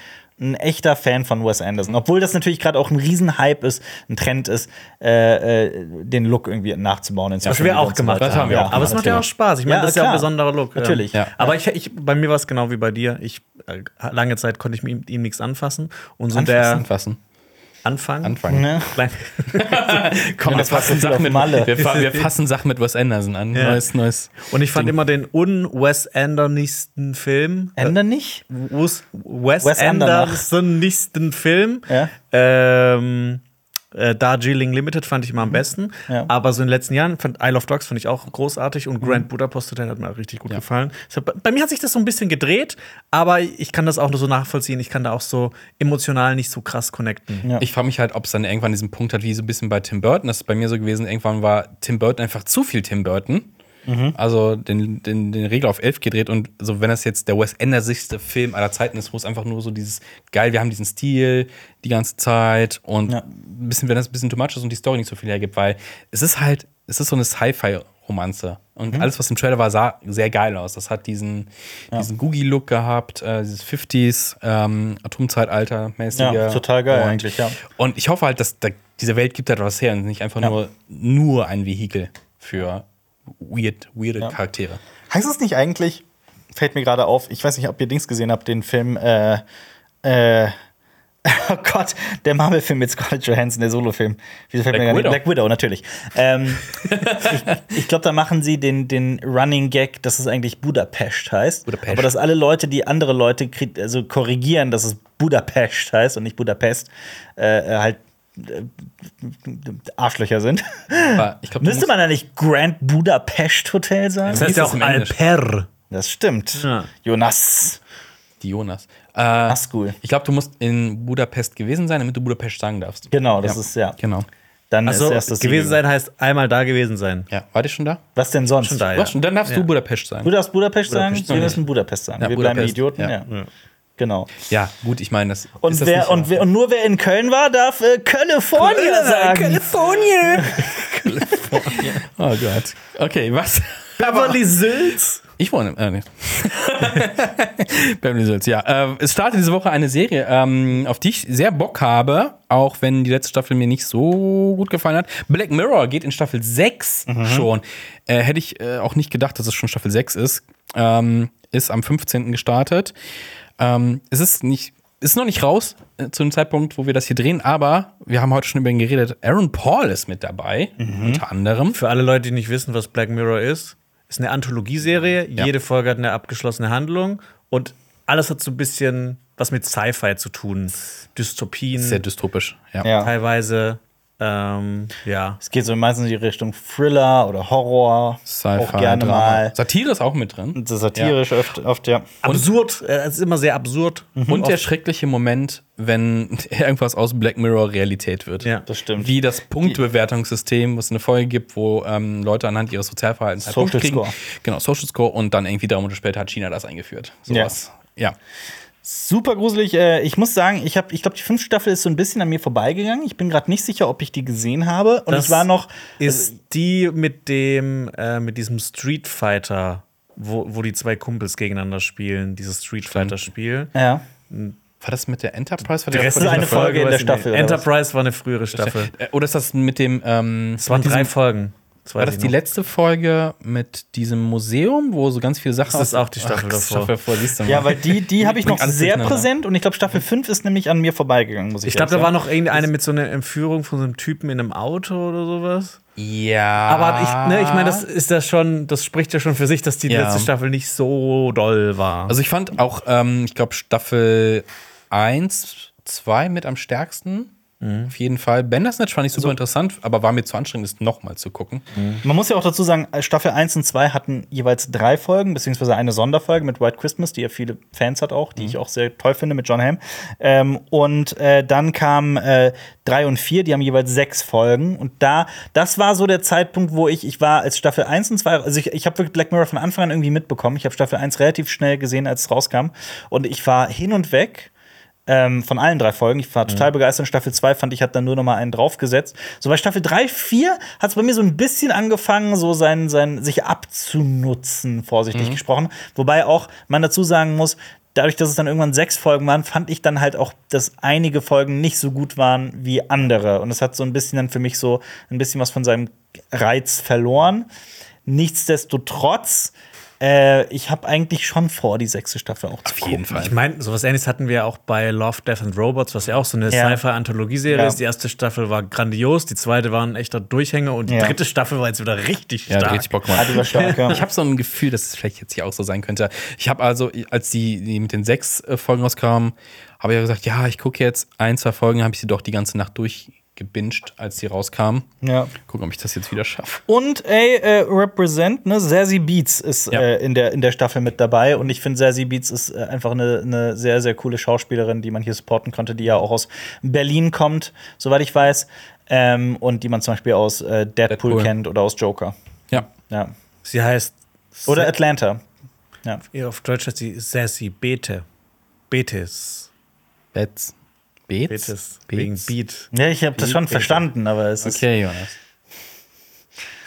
ein echter Fan von Wes Anderson. Obwohl das natürlich gerade auch ein Riesenhype ist, ein Trend ist, äh, äh, den Look irgendwie nachzubauen. ins Was wir auch gemacht Das haben wir haben. auch Aber es macht ja auch. Spaß. Ich meine, Ja, das ist ja auch ein klar. besonderer Look. Natürlich. Ja. Aber ich, ich, bei mir war es genau wie bei dir. Ich, äh, lange Zeit konnte ich mit ihm, ihm nichts anfassen. Und so der Anfassen. Anfang. Anfangen. Ne? Komm, wir fassen, Sachen mit, Malle. wir, fa wir fassen Sachen mit Wes Anderson an. Ja. Neues, neues. Und ich fand immer den un-Wes Andersonigsten Film. Ändern nicht? Wes, Wes. Andersonigsten Film. Ja. Ähm, äh, Darjeeling Limited fand ich immer am besten. Ja. Aber so in den letzten Jahren fand Isle of Dogs fand ich auch großartig und Grand Budapest Hotel hat mir auch richtig gut gefallen. Es hat, bei mir hat sich das so ein bisschen gedreht, aber ich kann das auch nur so nachvollziehen. Ich kann da auch so emotional nicht so krass connecten. Ja. Ich frage mich halt, ob es dann irgendwann diesen Punkt hat, wie so ein bisschen bei Tim Burton. Das ist bei mir so gewesen, irgendwann war Tim Burton einfach zu viel Tim Burton. Also den, den, den Regel auf 11 gedreht und so, wenn das jetzt der Wes Andersonste Film aller Zeiten ist, wo es einfach nur so dieses geil, wir haben diesen Stil die ganze Zeit und Ja. ein bisschen, wenn das ein bisschen too much ist und die Story nicht so viel hergibt, weil es ist halt, es ist so eine Sci-Fi-Romanze und alles, was im Trailer war, sah sehr geil aus. Das hat diesen, diesen Googie-Look gehabt, äh, dieses 50s, ähm, Atomzeitalter-mäßige. Ja, total geil und, eigentlich, ja. Und ich hoffe halt, dass da, diese Welt gibt halt was her und nicht einfach nur, nur ein Vehikel für weird, weirde Charaktere. Heißt es nicht eigentlich, fällt mir gerade auf, ich weiß nicht, ob ihr Dings gesehen habt, den Film, äh, äh, oh Gott, der Marvel-Film mit Scarlett Johansson, der Solo-Film. Wieso fällt Black mir Widow. Black Widow, natürlich. ähm, ich ich glaube, da machen sie den, den Running Gag, dass es eigentlich Budapest heißt. Budapest. Aber dass alle Leute, die andere Leute also korrigieren, dass es Budapest heißt und nicht Budapest, äh, halt äh, Arschlöcher sind. Aber ich glaube, Müsste man da nicht Grand Budapest Hotel sagen? Das heißt ja auch? Alper. Das stimmt. Ja. Jonas. die Jonas. Äh, School. ich glaube, du musst in Budapest gewesen sein, damit du Budapest sagen darfst. Genau, das ist ja. Genau. Dann Also ist erst das gewesen sein heißt einmal da gewesen sein. Ja, war ich schon da? Was denn sonst? Schon da, schon, dann darfst Ja. du Budapest sein. Du darfst Budapest, sagen, Budapest wir sagen. müssen Budapest sagen. Ja, wir bleiben Budapest. Idioten, ja. Ja. Genau. Ja, gut, ich meine, das Und, ist das wer, nicht- und, wer, und nur wer in Köln war, darf äh, California sagen. California! Oh Gott. Okay, was? Beverly Sills. Ich wohne. Äh, nee. Beverly Hills, ja. Äh, es startet diese Woche eine Serie, ähm, auf die ich sehr Bock habe, auch wenn die letzte Staffel mir nicht so gut gefallen hat. Black Mirror geht in Staffel 6 schon. Äh, hätte ich äh, auch nicht gedacht, dass es schon Staffel 6 ist. Ähm, ist am 15. gestartet. Ähm, es ist nicht. Ist noch nicht raus äh, zu dem Zeitpunkt, wo wir das hier drehen, aber wir haben heute schon über ihn geredet. Aaron Paul ist mit dabei, unter anderem. Für alle Leute, die nicht wissen, was Black Mirror ist, ist eine Anthologieserie. Ja. Jede Folge hat eine abgeschlossene Handlung und alles hat so ein bisschen was mit Sci-Fi zu tun. Dystopien, Sehr dystopisch, ja. Ja. teilweise Ähm, ja. Es geht so meistens in die Richtung Thriller oder Horror. auch gerne Drama. mal. Satire ist auch mit drin. Satirisch oft, oft, ja. Absurd. äh, Es ist immer sehr absurd. Und der schreckliche Moment, wenn irgendwas aus Black Mirror Realität wird. Ja. Das stimmt. Wie das Punktebewertungssystem, was es eine Folge gibt, wo ähm, Leute anhand ihres Sozialverhaltens halt Social. Score. Genau, Social Score und dann irgendwie drei Monate später hat China das eingeführt. Sowas. Ja. Super gruselig. Äh, Ich muss sagen, ich habe, ich glaube, die fünfte Staffel ist so ein bisschen an mir vorbeigegangen. Ich bin gerade nicht sicher, ob ich die gesehen habe. Und Das ich war noch. Ist die mit dem, äh, mit diesem Street Fighter, wo, wo die zwei Kumpels gegeneinander spielen, dieses Street Fighter-Spiel. Ja. War das mit der Enterprise? War Der die Rest vor ist eine Folge in der. Staffel? Enterprise war eine frühere Staffel. Äh, Oder ist das mit dem. Ähm, Es waren drei Folgen. Das War das ich die noch. letzte Folge mit diesem Museum, wo so ganz viele Sachen. Das ist auch die Staffel Ach, das ist davor. Staffel davor, siehst du mal. Ja, weil die, die habe ich noch sehr präsent und ich glaube, Staffel 5 ist nämlich an mir vorbeigegangen, muss ich Ich glaube, da war sagen. noch irgendeine mit so einer Entführung von so einem Typen in einem Auto oder sowas. Ja. Aber ich, ne, ich meine, das ist das schon, das spricht ja schon für sich, dass die Ja. letzte Staffel nicht so doll war. Also ich fand auch, ähm, ich glaube, Staffel 1, 2 mit am stärksten. Auf jeden Fall. Bandersnatch fand ich super interessant, aber war mir zu anstrengend, es nochmal zu gucken. Man muss ja auch dazu sagen, Staffel 1 und 2 hatten jeweils drei Folgen, beziehungsweise eine Sonderfolge mit White Christmas, die ja viele Fans hat auch, die ich auch sehr toll finde mit John Hamm. Ähm, und äh, dann kamen äh, drei und vier, die haben jeweils sechs Folgen. Und da, das war so der Zeitpunkt, wo ich, ich war als Staffel 1 und 2, also ich, ich habe wirklich Black Mirror von Anfang an irgendwie mitbekommen. Ich habe Staffel 1 relativ schnell gesehen, als es rauskam. Und ich war hin und weg. Ähm, von allen drei Folgen. Ich war total begeistert. Staffel 2 fand ich, hat dann nur noch mal einen draufgesetzt. So bei Staffel 3, 4 hat es bei mir so ein bisschen angefangen, so sein, sein, sich abzunutzen, vorsichtig gesprochen. Wobei auch man dazu sagen muss, dadurch, dass es dann irgendwann sechs Folgen waren, fand ich dann halt auch, dass einige Folgen nicht so gut waren wie andere. Und es hat so ein bisschen dann für mich so ein bisschen was von seinem Reiz verloren. Nichtsdestotrotz, äh, ich habe eigentlich schon vor, die sechste Staffel auch zu Auf jeden gucken. Fall. Ich meine, sowas ähnliches hatten wir auch bei Love, Death and Robots, was ja auch so eine Ja. Sci-Fi-Anthologie-Serie Ja. ist. Die erste Staffel war grandios, die zweite war ein echter Durchhänger und die Ja. dritte Staffel war jetzt wieder richtig Ja, stark. hat richtig Bock gemacht. ja. Ich habe so ein Gefühl, dass es vielleicht jetzt hier auch so sein könnte. Ich habe also, als die, die mit den sechs äh, Folgen rauskamen, habe ich ja gesagt, ja, ich gucke jetzt ein, zwei Folgen, habe ich sie doch die ganze Nacht durchgebinged, als sie rauskamen. ja. Gucken, ob ich das jetzt wieder schaffe. Und ey, äh, Represent, ne, Zazie Beats ist Ja. äh, in, der, in der Staffel mit dabei. Und ich finde, Zazie Beats ist äh, einfach eine, eine sehr, sehr coole Schauspielerin, die man hier supporten konnte, die ja auch aus Berlin kommt, soweit ich weiß. Ähm, und die man zum Beispiel aus äh, Deadpool, Deadpool. kennt oder aus Joker. Ja. Ja. Sie heißt. Oder Atlanta. Ja. Auf Deutsch heißt sie Sassy Bete. Betis. Betz. Beetz? Betis. Wegen Beat. Ja, ich habe das schon Beat. verstanden, aber es ist. Okay, Jonas.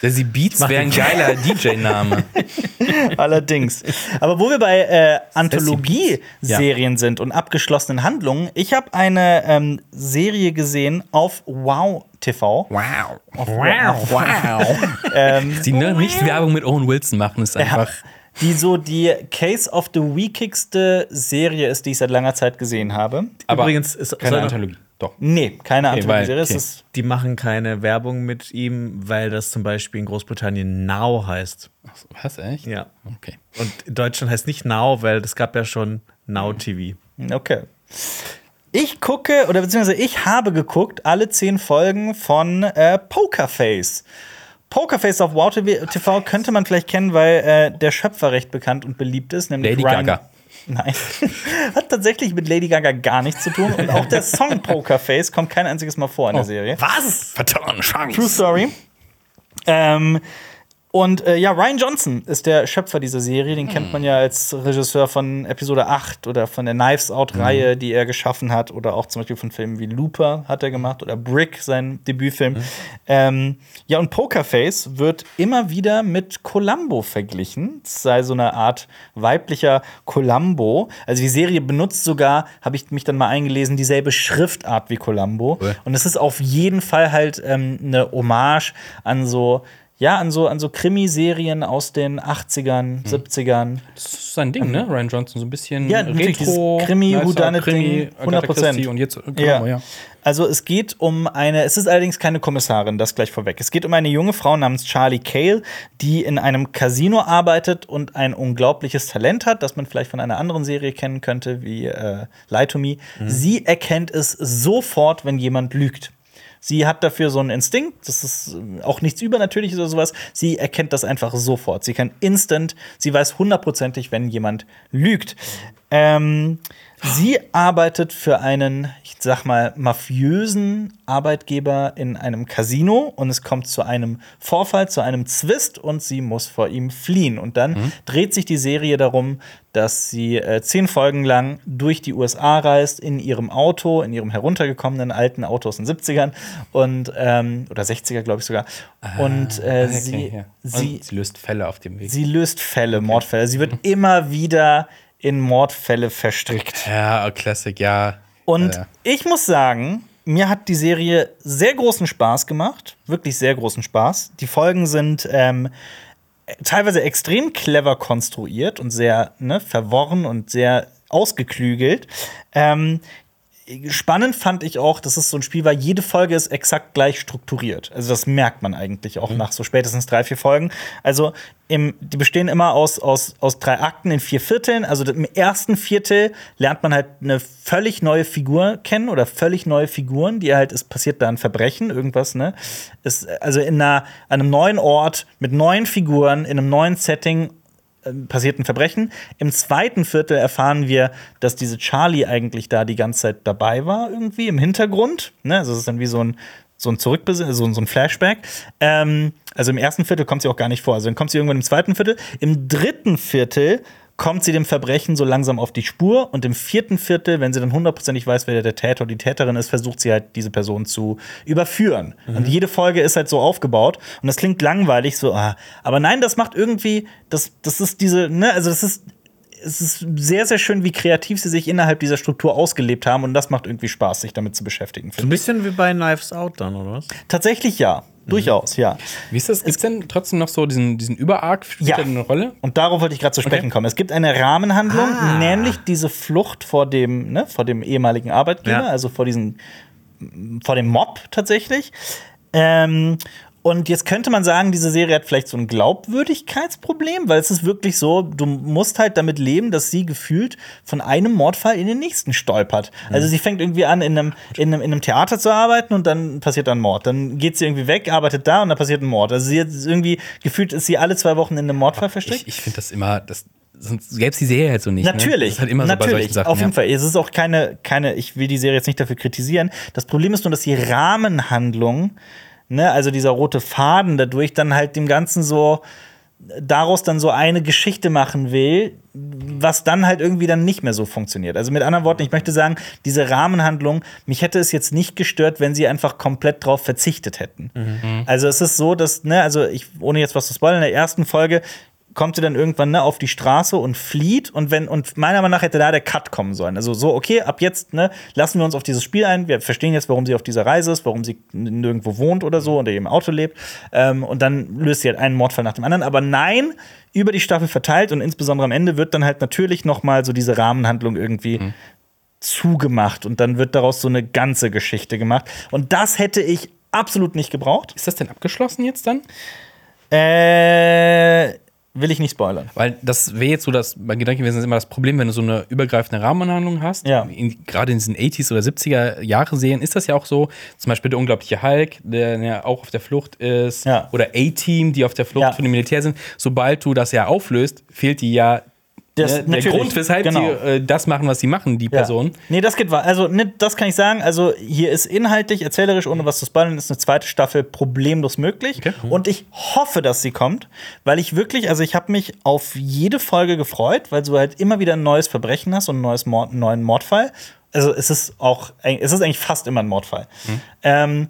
Sie Beats wäre ein geiler DJ-Name. Allerdings. Aber wo wir bei äh, Anthologie-Serien sind und abgeschlossenen Handlungen, ich habe eine ähm, Serie gesehen auf Wow TV. Wow. Auf wow. Wow. ähm, Die ne, nicht Werbung mit Owen Wilson machen, ist einfach. Die so die Case of the Weekigste Serie ist, die ich seit langer Zeit gesehen habe. Aber Übrigens ist keine Anthologie. Doch. Nee, keine Okay, Anthologie-Serie. Es okay. Die machen keine Werbung mit ihm, weil das zum Beispiel in Großbritannien Now heißt. Ach so, Was, echt? Ja. Okay. Und in Deutschland heißt nicht Now, weil das gab ja schon Now TV. Okay. Ich gucke, oder beziehungsweise ich habe geguckt, alle zehn Folgen von äh, Pokerface. Pokerface auf Wow TV könnte man vielleicht kennen, weil äh, der Schöpfer recht bekannt und beliebt ist, nämlich Lady Ryan. Gaga. Nein. Hat tatsächlich mit Lady Gaga gar nichts zu tun. Und auch der Song Pokerface kommt kein einziges Mal vor in der Serie. Was? Vertan, Chance. True Story. Ähm, und äh, ja, Ryan Johnson ist der Schöpfer dieser Serie. Den kennt man ja als Regisseur von Episode 8 oder von der Knives Out-Reihe, die er geschaffen hat. Oder auch zum Beispiel von Filmen wie Looper hat er gemacht oder Brick, sein Debütfilm. Ähm, ja, und Pokerface wird immer wieder mit Columbo verglichen. Es sei so eine Art weiblicher Columbo. Also die Serie benutzt sogar, habe ich mich dann mal eingelesen, dieselbe Schriftart wie Columbo. Cool. Und es ist auf jeden Fall halt ähm, eine Hommage an so, ja, an so, an so Krimiserien aus den 80ern, 70ern. Das ist sein Ding, ne? Ryan Johnson, so ein bisschen Ja, Retro, Krimi, nicer Whodunit-Ding, Krimi, Agatha 100%. Christie Und jetzt, genau, ja. Also es geht um eine, es ist allerdings keine Kommissarin, das gleich vorweg. Es geht um eine junge Frau namens Charlie Cale, die in einem Casino arbeitet und ein unglaubliches Talent hat, das man vielleicht von einer anderen Serie kennen könnte, wie äh, Lie to Me. Sie erkennt es sofort, wenn jemand lügt. Sie hat dafür so einen Instinkt, das ist äh, auch nichts Übernatürliches oder sowas. Sie erkennt das einfach sofort. Sie kann instant, sie weiß hundertprozentig, wenn jemand lügt. Ähm, sie arbeitet für einen, ich sag mal, mafiösen Arbeitgeber in einem Casino und es kommt zu einem Vorfall, zu einem Zwist und sie muss vor ihm fliehen. Und dann dreht sich die Serie darum, dass sie äh, zehn Folgen lang durch die USA reist in ihrem Auto, in ihrem heruntergekommenen alten Auto aus den 70ern und ähm, oder 60er, glaube ich sogar. und äh, Ah, okay, sie, ja. Und sie löst Fälle auf dem Weg. sie löst Fälle, Mordfälle. Sie wird immer wieder in Mordfälle verstrickt. ja, Classic, ja. Und Ja. ich muss sagen, mir hat die Serie sehr großen Spaß gemacht. Wirklich sehr großen Spaß. Die Folgen sind ähm, teilweise extrem clever konstruiert und sehr ne, verworren und sehr ausgeklügelt. Ähm, Spannend fand ich auch, dass es so ein Spiel war, jede Folge ist exakt gleich strukturiert. Also das merkt man eigentlich auch nach so spätestens drei, vier Folgen. Also im, die bestehen immer aus, aus, aus drei Akten in vier Vierteln. Also im ersten Viertel lernt man halt eine völlig neue Figur kennen oder völlig neue Figuren, die halt, es passiert da ein Verbrechen, irgendwas, ne? Ist, also in einer, einem neuen Ort mit neuen Figuren, in einem neuen Setting äh, passiert ein Verbrechen. Im zweiten Viertel erfahren wir, dass diese Charlie eigentlich da die ganze Zeit dabei war, irgendwie im Hintergrund. Ne? Also es ist dann wie so ein, so ein Zurückbesinn, so, so ein Flashback. Ähm, also im ersten Viertel kommt sie auch gar nicht vor. Also dann kommt sie irgendwann im zweiten Viertel. Im dritten Viertel kommt sie dem Verbrechen so langsam auf die Spur und im vierten Viertel, wenn sie dann hundertprozentig weiß, wer der Täter oder die Täterin ist, versucht sie halt diese Person zu überführen. Und jede Folge ist halt so aufgebaut und das klingt langweilig, so, ah. aber nein, das macht irgendwie, das, das ist diese, ne, also das ist es ist sehr, sehr schön, wie kreativ sie sich innerhalb dieser Struktur ausgelebt haben und das macht irgendwie Spaß, sich damit zu beschäftigen. So ein bisschen wie bei Knives Out dann, oder was? Tatsächlich ja, durchaus, ja. Wie ist das? Gibt es denn trotzdem noch so diesen, diesen Überarg? Spielt Ja. der eine Rolle? Und darauf wollte ich gerade zu sprechen Okay. kommen. Es gibt eine Rahmenhandlung, nämlich diese Flucht vor dem, ne, vor dem ehemaligen Arbeitgeber, Ja. also vor diesem, vor dem Mob tatsächlich. Ähm, und jetzt könnte man sagen, diese Serie hat vielleicht so ein Glaubwürdigkeitsproblem, weil es ist wirklich so, du musst halt damit leben, dass sie gefühlt von einem Mordfall in den nächsten stolpert. Also sie fängt irgendwie an, in einem, in, einem, in einem Theater zu arbeiten und dann passiert ein Mord. Dann geht sie irgendwie weg, arbeitet da und dann passiert ein Mord. Also sie hat irgendwie gefühlt ist sie alle zwei Wochen in einem Mordfall verstrickt. Ich, ich finde das immer, das, sonst gäbe es die Serie halt so nicht. Ne? Natürlich, Das ist halt immer so natürlich, solchen Sachen. auf jeden ja. Fall. Es ist auch keine, keine, ich will die Serie jetzt nicht dafür kritisieren. Das Problem ist nur, dass die Rahmenhandlung, ne, also dieser rote Faden dadurch dann halt dem Ganzen so daraus dann so eine Geschichte machen will, was dann halt irgendwie dann nicht mehr so funktioniert. Also mit anderen Worten, ich möchte sagen, diese Rahmenhandlung, mich hätte es jetzt nicht gestört, wenn sie einfach komplett drauf verzichtet hätten. Also es ist so, dass, ne, also ich, ohne jetzt was zu spoilern, in der ersten Folge kommt sie dann irgendwann ne, auf die Straße und flieht und wenn und meiner Meinung nach hätte da der Cut kommen sollen. Also so okay, ab jetzt ne, lassen wir uns auf dieses Spiel ein. Wir verstehen jetzt, warum sie auf dieser Reise ist, warum sie nirgendwo wohnt oder so oder im Auto lebt ähm, und dann löst sie halt einen Mordfall nach dem anderen. Aber nein, über die Staffel verteilt und insbesondere am Ende wird dann halt natürlich noch mal so diese Rahmenhandlung irgendwie zugemacht und dann wird daraus so eine ganze Geschichte gemacht und das hätte ich absolut nicht gebraucht. Ist das denn abgeschlossen jetzt dann? Äh, will ich nicht spoilern. Weil das wäre jetzt so das, mein Gedanke gewesen, ist immer das Problem, wenn du so eine übergreifende Rahmenhandlung hast. Ja. Gerade in diesen 80s oder 70er Jahre Serien ist das ja auch so. Zum Beispiel der unglaubliche Hulk, der ja auch auf der Flucht ist. Ja. Oder A-Team, die auf der Flucht Ja. von dem Militär sind. Sobald du das ja auflöst, fehlt die ja Das- ne, der Grund, weshalb genau. sie äh, das machen, was sie machen, die Person. Nee, das geht wahr. Also, ne, das kann ich sagen. Also, hier ist inhaltlich, erzählerisch, ohne was zu spoilern, ist eine zweite Staffel problemlos möglich. Okay. Und ich hoffe, dass sie kommt, weil ich wirklich, also ich habe mich auf jede Folge gefreut, weil du halt immer wieder ein neues Verbrechen hast und ein neues Mord, einen neuen Mordfall. Also, es ist auch, es ist eigentlich fast immer ein Mordfall. Ähm,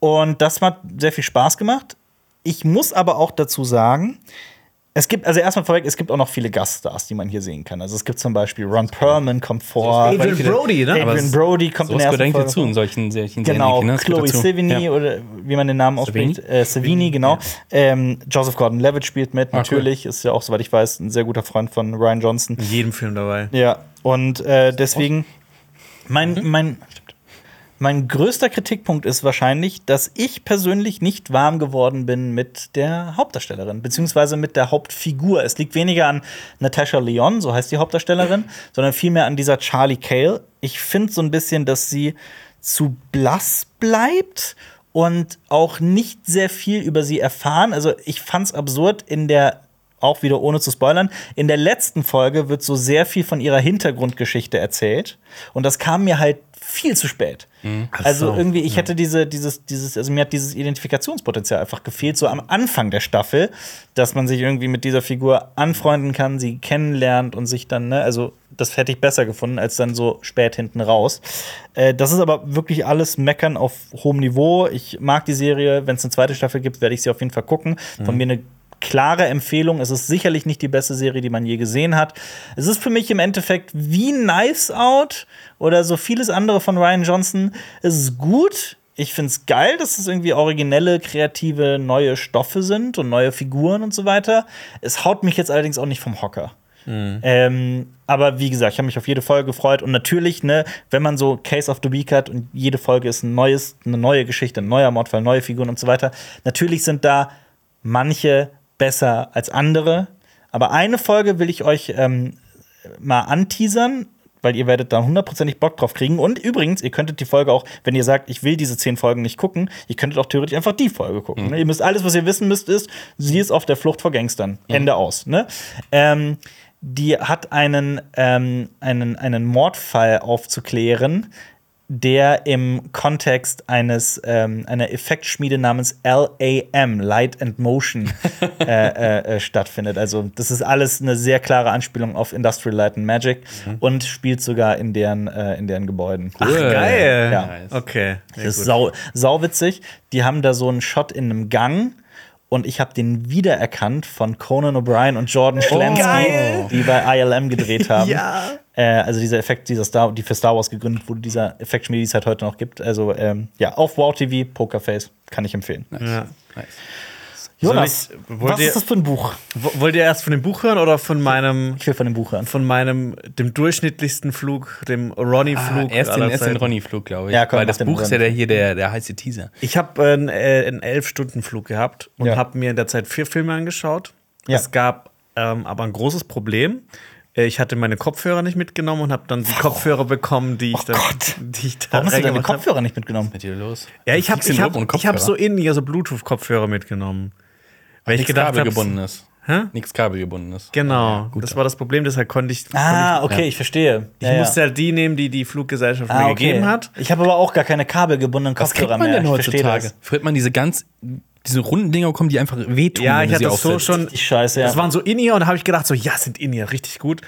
und das hat sehr viel Spaß gemacht. Ich muss aber auch dazu sagen, es gibt, also erstmal vorweg, es gibt auch noch viele Gaststars, die man hier sehen kann. Also es gibt zum Beispiel Ron Perlman kommt vor. Adrian Brody, ne? Adrian Brody kommt in Sowas der ersten Folge. dazu in solchen, solchen Genau, Serien. Ne? Chloe. Sevigny Ja. oder wie man den Namen ausspricht. Savini? Äh, Savini, genau. Ähm, Joseph Gordon-Levitt spielt mit, Ah, cool. natürlich. Ist ja auch, soweit ich weiß, ein sehr guter Freund von Ryan Johnson. In jedem Film dabei. Ja, und äh, deswegen, mein, Mhm. mein, mein größter Kritikpunkt ist wahrscheinlich, dass ich persönlich nicht warm geworden bin mit der Hauptdarstellerin, beziehungsweise mit der Hauptfigur. Es liegt weniger an Natasha Leon, so heißt die Hauptdarstellerin, sondern vielmehr an dieser Charlie Cale. Ich finde so ein bisschen, dass sie zu blass bleibt und auch nicht sehr viel über sie erfahren. Also ich fand's absurd in der auch wieder ohne zu spoilern, in der letzten Folge wird so sehr viel von ihrer Hintergrundgeschichte erzählt und das kam mir halt viel zu spät. Also irgendwie, ich hätte diese, dieses, dieses, also mir hat dieses Identifikationspotenzial einfach gefehlt, so am Anfang der Staffel, dass man sich irgendwie mit dieser Figur anfreunden kann, sie kennenlernt und sich dann, ne, also das hätte ich besser gefunden, als dann so spät hinten raus. Äh, das ist aber wirklich alles Meckern auf hohem Niveau. Ich mag die Serie, wenn es eine zweite Staffel gibt, werde ich sie auf jeden Fall gucken. Von mir eine klare Empfehlung. Es ist sicherlich nicht die beste Serie, die man je gesehen hat. Es ist für mich im Endeffekt wie Knives Out oder so vieles andere von Ryan Johnson. Es ist gut. Ich finde es geil, dass es irgendwie originelle, kreative, neue Stoffe sind und neue Figuren und so weiter. Es haut mich jetzt allerdings auch nicht vom Hocker. Ähm, aber wie gesagt, ich habe mich auf jede Folge gefreut. Und natürlich, ne, wenn man so Case of the Week hat und jede Folge ist ein neues, eine neue Geschichte, ein neuer Mordfall, neue Figuren und so weiter, natürlich sind da manche besser als andere. Aber eine Folge will ich euch ähm, mal anteasern, weil ihr werdet da hundertprozentig Bock drauf kriegen. Und übrigens, ihr könntet die Folge auch, wenn ihr sagt, ich will diese zehn Folgen nicht gucken, ihr könntet auch theoretisch einfach die Folge gucken. Ne? Ihr müsst alles, was ihr wissen müsst, ist, sie ist auf der Flucht vor Gangstern. Ende aus. Ne? Ähm, die hat einen, ähm, einen, einen Mordfall aufzuklären, der im Kontext eines ähm, einer Effektschmiede namens LAM Light and Motion äh, äh, äh, stattfindet. Also das ist alles eine sehr klare Anspielung auf Industrial Light and Magic und spielt sogar in deren äh, in deren Gebäuden. Ach, geil. Ja. Nice. Okay. Das ist sau, sauwitzig. Die haben da so einen Shot in einem Gang. Und ich habe den wiedererkannt von Conan O'Brien und Jordan Schlansky, geil. die bei ILM gedreht haben. Ja. Äh, also dieser Effekt, dieser Star, die für Star Wars gegründet wurde, dieser Effektschmiede, die es halt heute noch gibt. Also ähm, ja, auf Wow TV, Pokerface, kann ich empfehlen. Ja. Nice. Jonas, ich- was ihr- ist das für ein Buch? Wollt ihr erst von dem Buch hören oder von meinem, Ich will von dem Buch hören. von meinem, dem durchschnittlichsten Flug, dem Ronny-Flug? Ah, erst den, erst den? Ronny-Flug, glaube ich. Ja, komm, Weil das Buch ist ja der hier der, der heiße Teaser. Ich habe einen, äh, einen elf-Stunden-Flug gehabt und Ja. habe mir in der Zeit vier Filme angeschaut. Ja. Es gab ähm, aber ein großes Problem. Äh, Ich hatte meine Kopfhörer nicht mitgenommen und habe dann die Kopfhörer bekommen, die ich dann, die ich da Warum hast du deine reingemacht hab. Kopfhörer nicht mitgenommen? Mit dir los? Ja, ich habe ich hab, ich hab Kopfhörer? so in ihr so Bluetooth-Kopfhörer mitgenommen. Weil ich Nichts gedacht habe, kabelgebundenes. Hä? Nichts kabelgebundenes. Genau, das war das Problem, deshalb konnte ich. Ah, konnte okay, ich verstehe. ich, ich musste halt die nehmen, die die Fluggesellschaft ah, mir okay. gegeben hat. Ich habe aber auch gar keine kabelgebundenen Was kriegt Kopfhörer man mehr. denn Ich heutzutage? hat man diese ganz, diese runden Dinger bekommen, die einfach wehtun, Ja, wenn ich hatte das so aufsetzt. schon. Die Scheiße, ja. Das waren so in ihr und da habe ich gedacht, so, ja, sind in ihr richtig gut.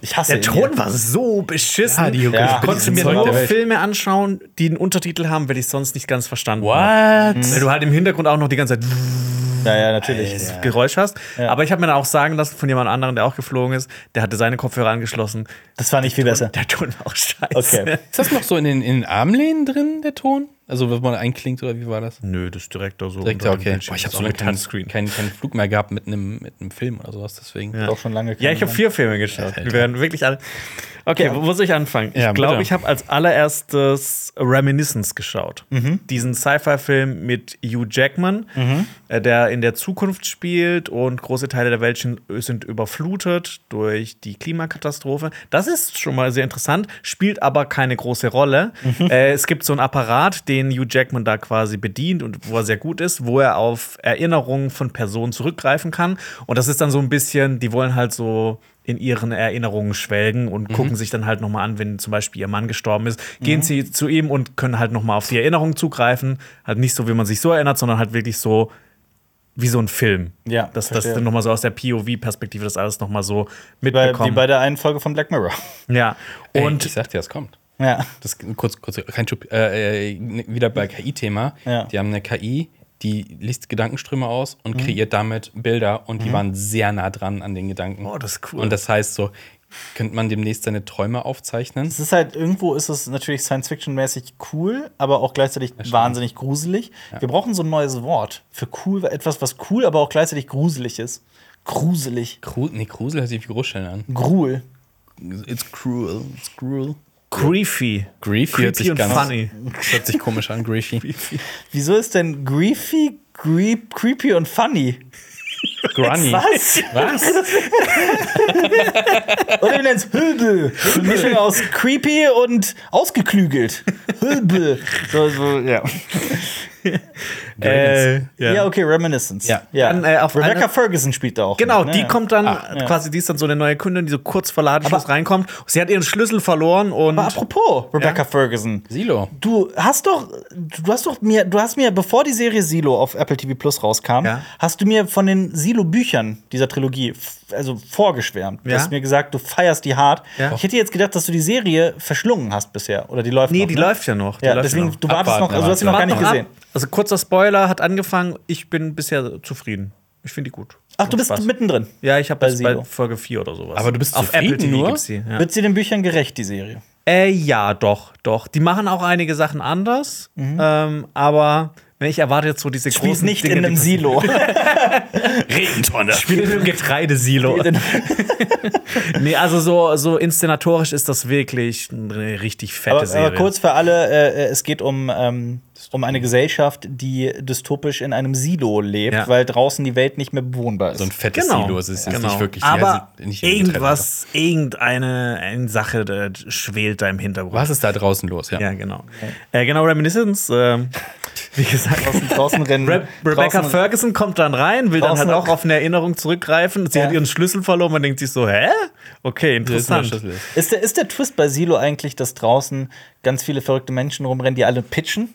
ich hasse Der Ton war so beschissen. Ja, die Ja. ich konnte mir nur. Filme anschauen, die einen Untertitel haben, weil ich sonst nicht ganz verstanden What? habe. Weil du halt im Hintergrund auch noch die ganze Zeit Ja, ja, natürlich. das Geräusch hast. Ja. Aber ich habe mir dann auch sagen lassen von jemand anderem, der auch geflogen ist, der hatte seine Kopfhörer angeschlossen. Das war nicht viel besser. Der Ton war auch scheiße. Okay. Ist das noch so in den, in den Armlehnen drin, der Ton? Also, wenn man einklingt oder wie war das? Nö, das ist direkt da so. Direkt, dem okay. Boah, ich habe so lange eine keinen keinen keinen Flug mehr gehabt mit einem mit einem Film oder sowas, deswegen. Ja. Auch schon lange Ja, ich habe vier Filme geschaut. Wir werden wirklich alle. Okay, wo muss ich anfangen? Ja, ich glaube, ich habe als allererstes Reminiscence geschaut. Diesen Sci-Fi-Film mit Hugh Jackman, äh, der in der Zukunft spielt und große Teile der Welt sind- überflutet durch die Klimakatastrophe. Das ist schon mal sehr interessant, spielt aber keine große Rolle. Äh, es gibt so einen Apparat, den Hugh Jackman da quasi bedient und wo er sehr gut ist, wo er auf Erinnerungen von Personen zurückgreifen kann. Und das ist dann so ein bisschen, die wollen halt so in ihren Erinnerungen schwelgen und gucken sich dann halt nochmal an, wenn zum Beispiel ihr Mann gestorben ist, gehen sie zu ihm und können halt nochmal auf die Erinnerung zugreifen. Halt nicht so, wie man sich so erinnert, sondern halt wirklich so wie so ein Film. Ja, dass das dann nochmal so aus der POV-Perspektive das alles nochmal so mitbekommen. wie bei der einen Folge von Black Mirror. ja. Ey, Und ich sag dir, das kommt. Ja. Das kurz, kurz, kein Schub, äh, äh, wieder bei KI-Thema. Ja. Die haben eine KI, die liest Gedankenströme aus und Mhm. kreiert damit Bilder und die waren sehr nah dran an den Gedanken. Oh, das ist cool. Und das heißt so, könnte man demnächst seine Träume aufzeichnen? Es ist halt, irgendwo ist es natürlich Science-Fiction-mäßig cool, aber auch gleichzeitig wahnsinnig gruselig. Wir brauchen so ein neues Wort für cool, etwas, was cool, aber auch gleichzeitig gruselig ist. Gruselig. Gru nee, Grusel hört sich wie Großstellen an. Gruel. It's cruel. It's cruel. Creepy. Griefy hört sich und ganz funny. Das hört sich komisch an, Griefy. Wieso ist denn Griefy, Creep, Creepy und Funny? Grunny. Was? Was? Oder wir nennen es Hülbel. Eine Mischung aus creepy und ausgeklügelt. Hülbel. So, so, ja. Äh, ja. okay, Reminiscence. Ja. Dann, äh, auf Rebecca eine- Ferguson spielt da auch. Genau, mit, ne? die Ja. kommt dann ja. quasi, die ist dann so eine neue Kundin, die so kurz vor Ladenschluss reinkommt. Sie hat ihren Schlüssel verloren und Aber apropos Rebecca Ferguson. Silo. Du hast doch, du hast doch mir, du hast mir, bevor die Serie Silo auf Apple TV Plus rauskam, Ja. hast du mir von den Silo-Büchern dieser Trilogie also vorgeschwärmt. Du Ja. hast mir gesagt, du feierst die hart. Ja. Ich hätte jetzt gedacht, dass du die Serie verschlungen hast bisher. Oder die läuft Nee, noch, die ne? läuft ja noch. Die Ja, deswegen, noch. du wartest Abwarten, noch, also du hast sie noch gar nicht ab. Also kurzer Spoiler hat angefangen. Ich bin bisher zufrieden. Ich finde die gut. Ach, du bist Spaß. mittendrin. Ja, ich habe bei bei. Folge 4 oder sowas. Aber du bist auf zufrieden Apple TV nur? die. Ja. Wird sie den Büchern gerecht, die Serie? Äh, ja, doch, doch. Die machen auch einige Sachen anders. Ähm, aber ich erwarte jetzt so diese Spielst großen nicht Dinge, in einem Silo. Regentonne. Ich spiele in einem Getreidesilo. nee, also so, so inszenatorisch ist das wirklich eine richtig fette aber, Serie. aber kurz für alle, äh, es geht um, ähm, um eine Gesellschaft, die dystopisch in einem Silo lebt, Ja. weil draußen die Welt nicht mehr bewohnbar ist. So ein fettes Genau. Silo. Es ist jetzt Genau. nicht wirklich. Aber ja, nicht irgendwas, irgendeine eine Sache äh, schwelt da im Hintergrund. Was ist da draußen los? Ja. Ja, genau. Äh, genau, Reminiscence. ähm, wie gesagt, draußen, draußen rennen. Re Rebecca draußen, Ferguson kommt dann rein, will dann halt auch auf eine Erinnerung zurückgreifen. Sie Ja. hat ihren Schlüssel verloren. Man denkt sich so, hä? Okay, interessant. Ist, der, ist der Twist bei Silo eigentlich, dass draußen ganz viele verrückte Menschen rumrennen, die alle pitchen?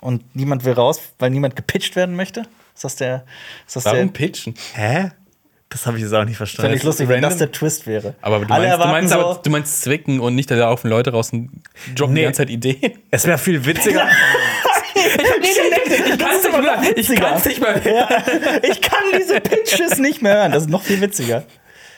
Und niemand will raus, weil niemand gepitcht werden möchte? Ist das der. Ist das Warum der. pitchen? Hä? Das habe ich jetzt auch nicht verstanden. Fände ich lustig, wenn das der Twist wäre. Aber du meinst, du, meinst so, aber, du meinst zwicken und nicht, da laufen Leute raus und joggen Nee. die ganze Zeit Ideen. Es wäre viel witziger. Ich kann es nicht mehr. Ich nicht mehr. ich kann diese Pitches nicht mehr hören. Das ist noch viel witziger.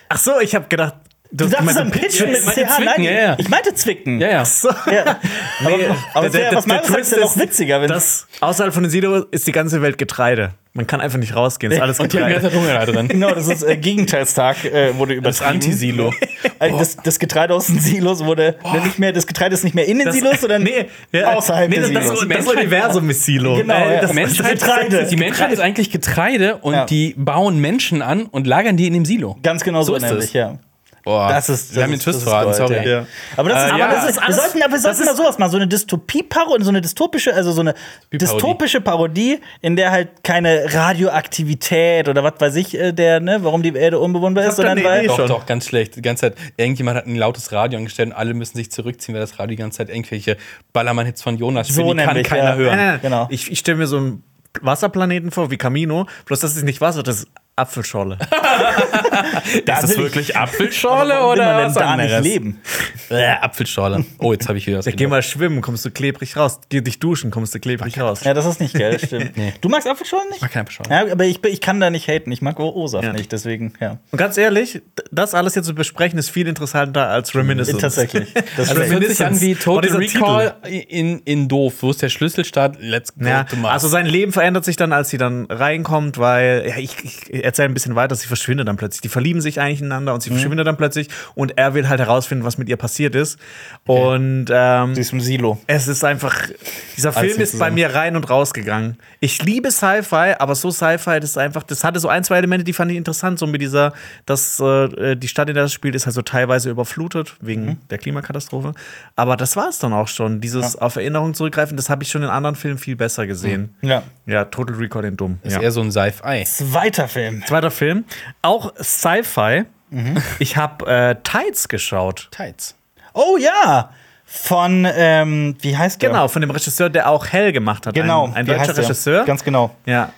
Ach so, ich habe gedacht, Du dachtest am Pitchen mit CH, zwicken, nein, ja, ja. ich meinte zwicken. Ja, ja. So. Ja. Aber, aber Der- der, der- was meinst du, ist ja noch Twist ist, witziger, wenn Das außerhalb von den Silo ist die ganze Welt Getreide. Man kann einfach nicht rausgehen. Ist alles Und die Getreide. ganze Hunger da drin. Genau, das ist äh, Gegenteilstag, äh, wurde Das übertrieben. Anti-Silo. Äh, Das, das Getreide aus den Silos wurde ne, nicht mehr, das Getreide ist nicht mehr in den Das- Silos, sondern nee, ja, außerhalb nee, der das, Silos. das, das Universum ist Silo. Genau, Äh, das, Die Menschheit, Getreide. Die Menschheit ist eigentlich Getreide und Ja. die bauen Menschen an und lagern die in dem Silo. Ganz genau so, So ist nämlich, es. ja. Boah, Das ist, wir haben den das Twist ist verraten, sorry. Ja. Ja. Aber das ist, Äh, aber ja. das ist, Das ist wir alles- sollten, aber wir sollten mal sowas machen, so eine Dystopie-Parodie, so eine dystopische, also so eine dystopische Parodie, in der halt keine Radioaktivität oder was weiß ich, äh, der, ne, warum die Erde unbewohnbar ist, sondern weil. Doch, schon. doch, ganz schlecht. Die ganze Zeit, irgendjemand hat ein lautes Radio angestellt und alle müssen sich zurückziehen, weil das Radio die ganze Zeit irgendwelche Ballermann-Hits von Jonas spielt, So die kann nämlich, keiner ja. hören. Nein. Genau. Ich, ich stelle mir so einen Wasserplaneten vor wie Camino, bloß das ist nicht Wasser, das ist Apfelschorle. Da Ist das ich- wirklich Apfelschorle will oder man denn was da nicht anderes? leben? Äh, Apfelschorle. Oh, jetzt habe ich wieder was. Ja, geh mal schwimmen, kommst du klebrig raus. Geh dich duschen, kommst du klebrig raus. Ja, das ist nicht geil, das stimmt. Du magst Apfelschorle nicht? Ich mag keine Apfelschorle. Ja, aber ich, ich kann da nicht haten. Ich mag O-Saft Ja. nicht, deswegen, ja. Und ganz ehrlich, das alles jetzt zu besprechen, ist viel interessanter als Reminiscence. Tatsächlich. Das Also, es hört sich an wie Total dieser Recall in, in doof, wo ist der Schlüsselstart? Let's go Ja, to Mars. also sein Leben verändert sich dann, als sie dann reinkommt, weil, ja, ich, ich erzähle ein bisschen weiter, sie verschwindet dann plötzlich. Die verlieben sich eigentlich ineinander und sie verschwindet dann plötzlich und er will halt herausfinden, was mit ihr passiert ist. Und ähm, Sie ist im Silo. es ist einfach, dieser Film ist bei mir rein und raus gegangen. Ich liebe Sci-Fi, aber so Sci-Fi, das ist einfach, das hatte so ein, zwei Elemente, die fand ich interessant, so mit dieser, dass äh, die Stadt, in der das spielt, ist halt so teilweise überflutet, wegen der Klimakatastrophe. Aber das war es dann auch schon. Dieses auf Erinnerung zurückgreifen, das habe ich schon in anderen Filmen viel besser gesehen. Ja. Ja, Total Recall in dumm. ist Ja. eher so ein Sci-Fi. Zweiter Film. Zweiter Film, auch Sci-Fi. Ich habe äh, Tides geschaut. Tights. Oh ja! Von, ähm, wie heißt der? Genau, von dem Regisseur, der auch Hell gemacht hat. Genau. Ein, ein deutscher? Regisseur. Ganz genau. ja.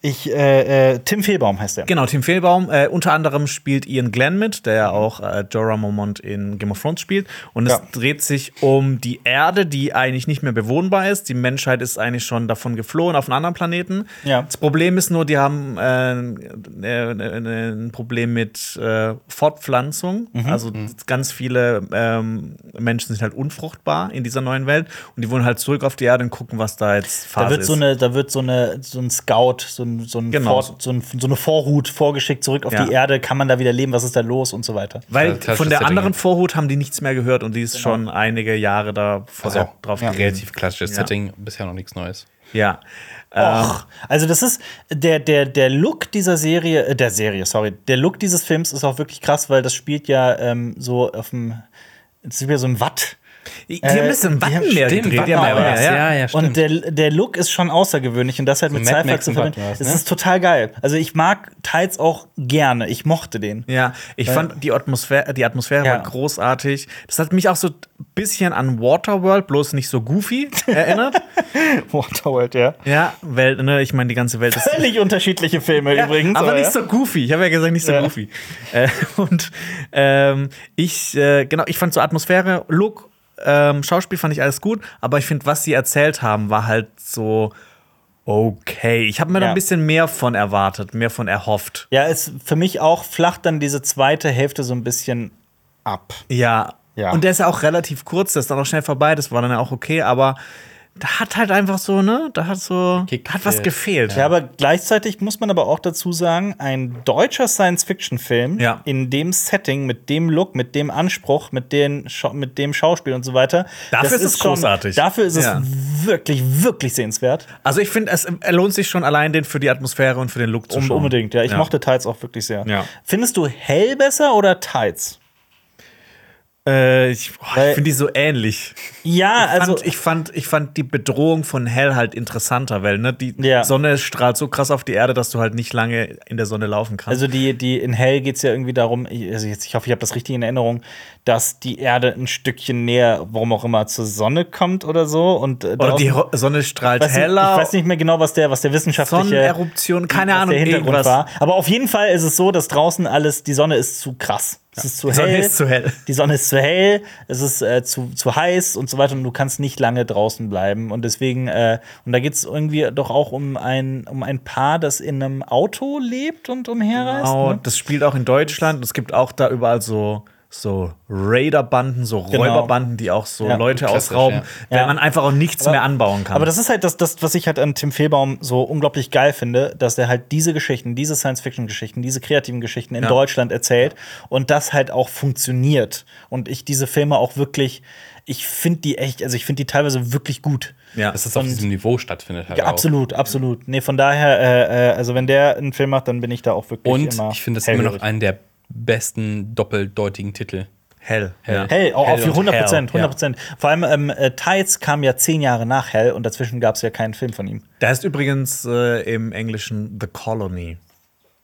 Ich, äh, äh, Tim Fehlbaum heißt der. Genau, Tim Fehlbaum. Äh, unter anderem spielt Ian Glenn mit, der ja auch äh, Jorah Mormont in Game of Thrones spielt. Und es Ja. dreht sich um die Erde, die eigentlich nicht mehr bewohnbar ist. Die Menschheit ist eigentlich schon davon geflohen auf einen anderen Planeten. Ja. Das Problem ist nur, die haben äh, äh, ein Problem mit Fortpflanzung. Mhm. Also ganz viele ähm, Menschen sind halt unfruchtbar in dieser neuen Welt. Und die wollen halt zurück auf die Erde und gucken, was da jetzt Phase Da wird ist. so eine, da wird so eine, so ein Scout, so ähm, so, ein Genau. Vor, so, ein, so eine Vorhut vorgeschickt zurück auf Ja. die Erde. Kann man da wieder leben? Was ist da los und so weiter? Weil klassisches von der anderen Vorhut haben die nichts mehr gehört und die ist schon einige Jahre da Also, drauf ja. Relativ klassisches Ja. Setting, bisher noch nichts Neues. Ja. Ähm, Och, also das ist der, der, der Look dieser Serie, äh, der Serie, sorry, der Look dieses Films ist auch wirklich krass, weil das spielt ja ähm, so auf dem, es ist wieder so ein Watt. Die haben ein bisschen die haben- Wattenmeer stimmt, gedreht. Die haben mehr, ja. ja, ja, stimmt. Und der, der Look ist schon außergewöhnlich und das halt mit Mad Sci-Fi zu verbinden. Das ne? ist total geil. Also ich mag Tides auch gerne. Ich mochte den. Ja, ich fand die Atmosphäre, die Atmosphäre Ja. war großartig. Das hat mich auch so ein bisschen an Waterworld, bloß nicht so goofy erinnert. Waterworld, ja. ja, weil, ne, ich meine, die ganze Welt ist. Völlig unterschiedliche Filme Ja, übrigens. aber nicht ja. so goofy. Ich habe ja gesagt, nicht so goofy. Äh, und ähm, ich, äh, genau, ich fand so Atmosphäre, Look, ähm, Schauspiel fand ich alles gut, aber ich finde, was sie erzählt haben, war halt so okay. Ich habe mir da Ja. ein bisschen mehr von erwartet, mehr von erhofft. Ja, ist für mich auch flacht dann diese zweite Hälfte so ein bisschen ab. Ja. Ja. Und der ist ja auch relativ kurz, der ist dann auch schnell vorbei, das war dann ja auch okay, aber da hat halt einfach so, ne, da hat so, Kick hat was fehlt. gefehlt. Ja, aber gleichzeitig muss man aber auch dazu sagen, ein deutscher Science-Fiction-Film Ja. in dem Setting, mit dem Look, mit dem Anspruch, mit, den mit dem Schauspiel und so weiter. Dafür ist es schon- großartig. Dafür ist es Ja. wirklich, wirklich sehenswert. Also ich finde, es lohnt sich schon allein den für die Atmosphäre und für den Look zu Um, schauen. unbedingt, ja. Ich Ja. mochte Tides auch wirklich sehr. Ja. Findest du Hell besser oder Tides? Äh, ich oh, ich finde die so ähnlich. Ja, also. fand, ich, fand, ich fand die Bedrohung von Hell halt interessanter, weil ne, die Ja. Sonne strahlt so krass auf die Erde, dass du halt nicht lange in der Sonne laufen kannst. Also die, die in Hell geht es ja irgendwie darum, also jetzt, ich hoffe, ich habe das richtig in Erinnerung, dass die Erde ein Stückchen näher, warum auch immer, zur Sonne kommt oder so. Und, äh, Oder die Sonne strahlt nicht, heller. Ich weiß nicht mehr genau, was der, was der wissenschaftliche Sonneneruption, keine was Ahnung, der Hintergrund irgendwas. war. Aber auf jeden Fall ist es so, dass draußen alles, die Sonne ist zu krass. Es ist zu Die hell. Sonne ist zu hell. Die Sonne ist zu hell, es ist äh, zu, zu heiß und so weiter und du kannst nicht lange draußen bleiben. Und deswegen, äh, und da geht es irgendwie doch auch um ein, um ein Paar, das in einem Auto lebt und umherreist. Genau, ne? das spielt auch in Deutschland. Es gibt auch da überall so, so Raiderbanden, so Genau. Räuberbanden, die auch so Ja. Leute ausrauben, ja. weil Ja. man einfach auch nichts Aber- mehr anbauen kann. Aber das ist halt das, das, was ich halt an Tim Fehlbaum so unglaublich geil finde, dass er halt diese Geschichten, diese Science-Fiction-Geschichten, diese kreativen Geschichten in Ja. Deutschland erzählt und das halt auch funktioniert. Und ich diese Filme auch wirklich, ich finde die echt, also ich finde die teilweise wirklich gut. ja. Dass es auf Und- diesem Niveau stattfindet halt Ja, auch. absolut, absolut. Nee, von daher, äh, äh, also wenn der einen Film macht, dann bin ich da auch wirklich Und immer ich finde das immer noch einen der besten doppeldeutigen Titel. hell. Hell. Ja. Hell, auch Hell auf für und 100 Prozent, Hell, 100 Prozent. Vor allem ähm, äh, Tides kam ja zehn Jahre nach Hell und dazwischen gab es ja keinen Film von ihm. Der heißt übrigens äh, im Englischen The Colony.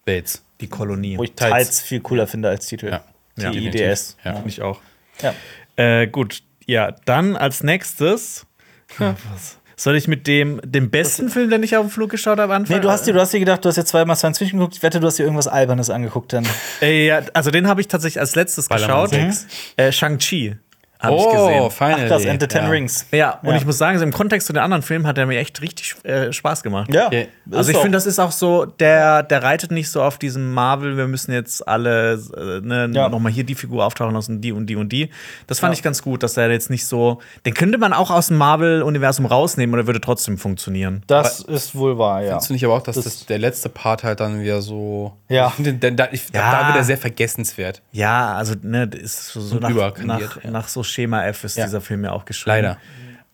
Bates. Die Kolonie. Wo ich Tides. Tides viel cooler finde als Titel. Ja. Ja, Die. IDS. Ja. ich auch. Ja. Äh, gut, ja, dann als nächstes. Was? Soll ich mit dem, dem besten Film, den ich auf dem Flug geschaut habe, anfangen? Nee, du hast, dir, du hast dir gedacht, du hast jetzt zweimal Science Fiction geguckt. Ich wette, du hast dir irgendwas Albernes angeguckt dann. Äh, ja, also den habe ich tatsächlich als letztes Ballermann geschaut. sechs. Äh, Shang-Chi habe ich Oh, gesehen. finally. Ach, das Enter Ten ja. Rings. Ja, und Ja. ich muss sagen, so im Kontext zu den anderen Filmen hat er mir echt richtig äh, Spaß gemacht. Ja. Okay. Also ich finde, das ist auch so, der, der reitet nicht so auf diesem Marvel, wir müssen jetzt alle äh, ne, Ja. nochmal hier die Figur auftauchen lassen, die und die und die. Das fand Ja. ich ganz gut, dass er jetzt nicht so. Den könnte man auch aus dem Marvel-Universum rausnehmen oder würde trotzdem funktionieren. Das ist wohl wahr, ja. Findest du nicht aber auch, dass Das- das der letzte Part halt dann wieder so. Ja. Ich denn da, ich, Ja. da wird er sehr vergessenswert. Ja, also ne, ist so, so nach, nach, ja. nach so Schema F ist Ja. dieser Film ja auch geschrieben. Leider.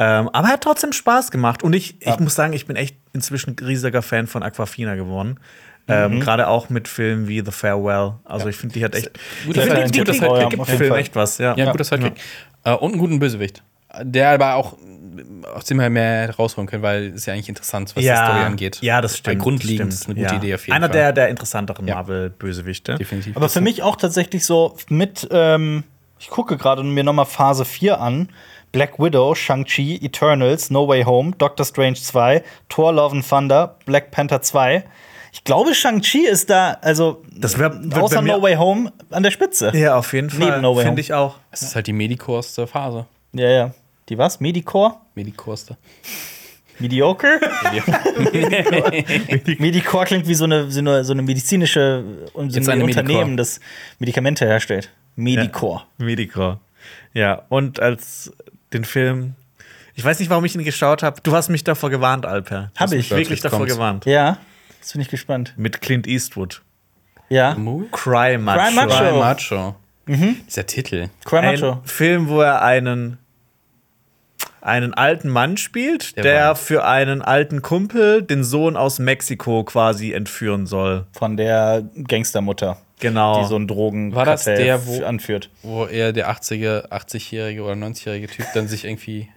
Ähm, aber er hat trotzdem Spaß gemacht. Und ich, ich muss sagen, ich bin echt inzwischen riesiger Fan von Aquafina geworden. Ähm, Gerade auch mit Filmen wie The Farewell. Also ich finde, die hat echt. Guter ich finde, die, Ja, gibt Film echt was, ja. Ja, ein guter Sidekick. Äh, und einen guten Bösewicht. Der aber auch aus dem wir mehr rausholen können, weil es ja eigentlich interessant, was die Story angeht. Ja, das stimmt. Weil grundlegend das ist eine stimmt. gute ja. Idee auf jeden Einer Fall. der, der interessanteren Ja. Marvel-Bösewichte. Definitiv. Aber für mich auch tatsächlich so mit, ähm, ich gucke gerade mir nochmal Phase 4 an. Black Widow, Shang-Chi, Eternals, No Way Home, Doctor Strange 2, Thor Love and Thunder, Black Panther 2. Ich glaube, Shang-Chi ist da, also Das wär- wird außer No Way Home an der Spitze. Ja, auf jeden Fall. Neben No Way Home. Finde ich auch. Es ist halt die medikorste Phase. Ja, ja. Die was? Medicore? Medikorste. Mediocre? Medicore klingt wie so eine, so eine, so eine medizinische so ein eine Unternehmen, Medicore. das Medikamente herstellt. Medicore. Medicore. Ja, und als den Film. Ich weiß nicht, warum ich ihn geschaut habe. Du hast mich davor gewarnt, Alper. Du Hab hast ich. wirklich davor kommt's. gewarnt. Ja. Jetzt bin ich gespannt. Mit Clint Eastwood. Ja. Cry Macho. Cry Macho. Cry Macho. Dieser Titel. Cry Ein Macho. Film, wo er einen, einen alten Mann spielt, Der der, für einen alten Kumpel den Sohn aus Mexiko quasi entführen soll. Von der Gangstermutter. Genau. Die so ein Drogen War das der, wo- anführt. Wo er der 80er, 80-jährige oder 90-jährige Typ dann sich irgendwie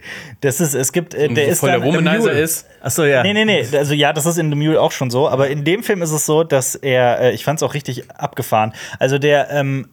Das ist, es gibt, äh, der ist voll der dann Womanizer Mule. ist. Achso, ja. Nee, nee, nee. Also ja, das ist in The Mule auch schon so. Aber in dem Film ist es so, dass er, äh, ich fand es auch richtig abgefahren. Also der, ähm,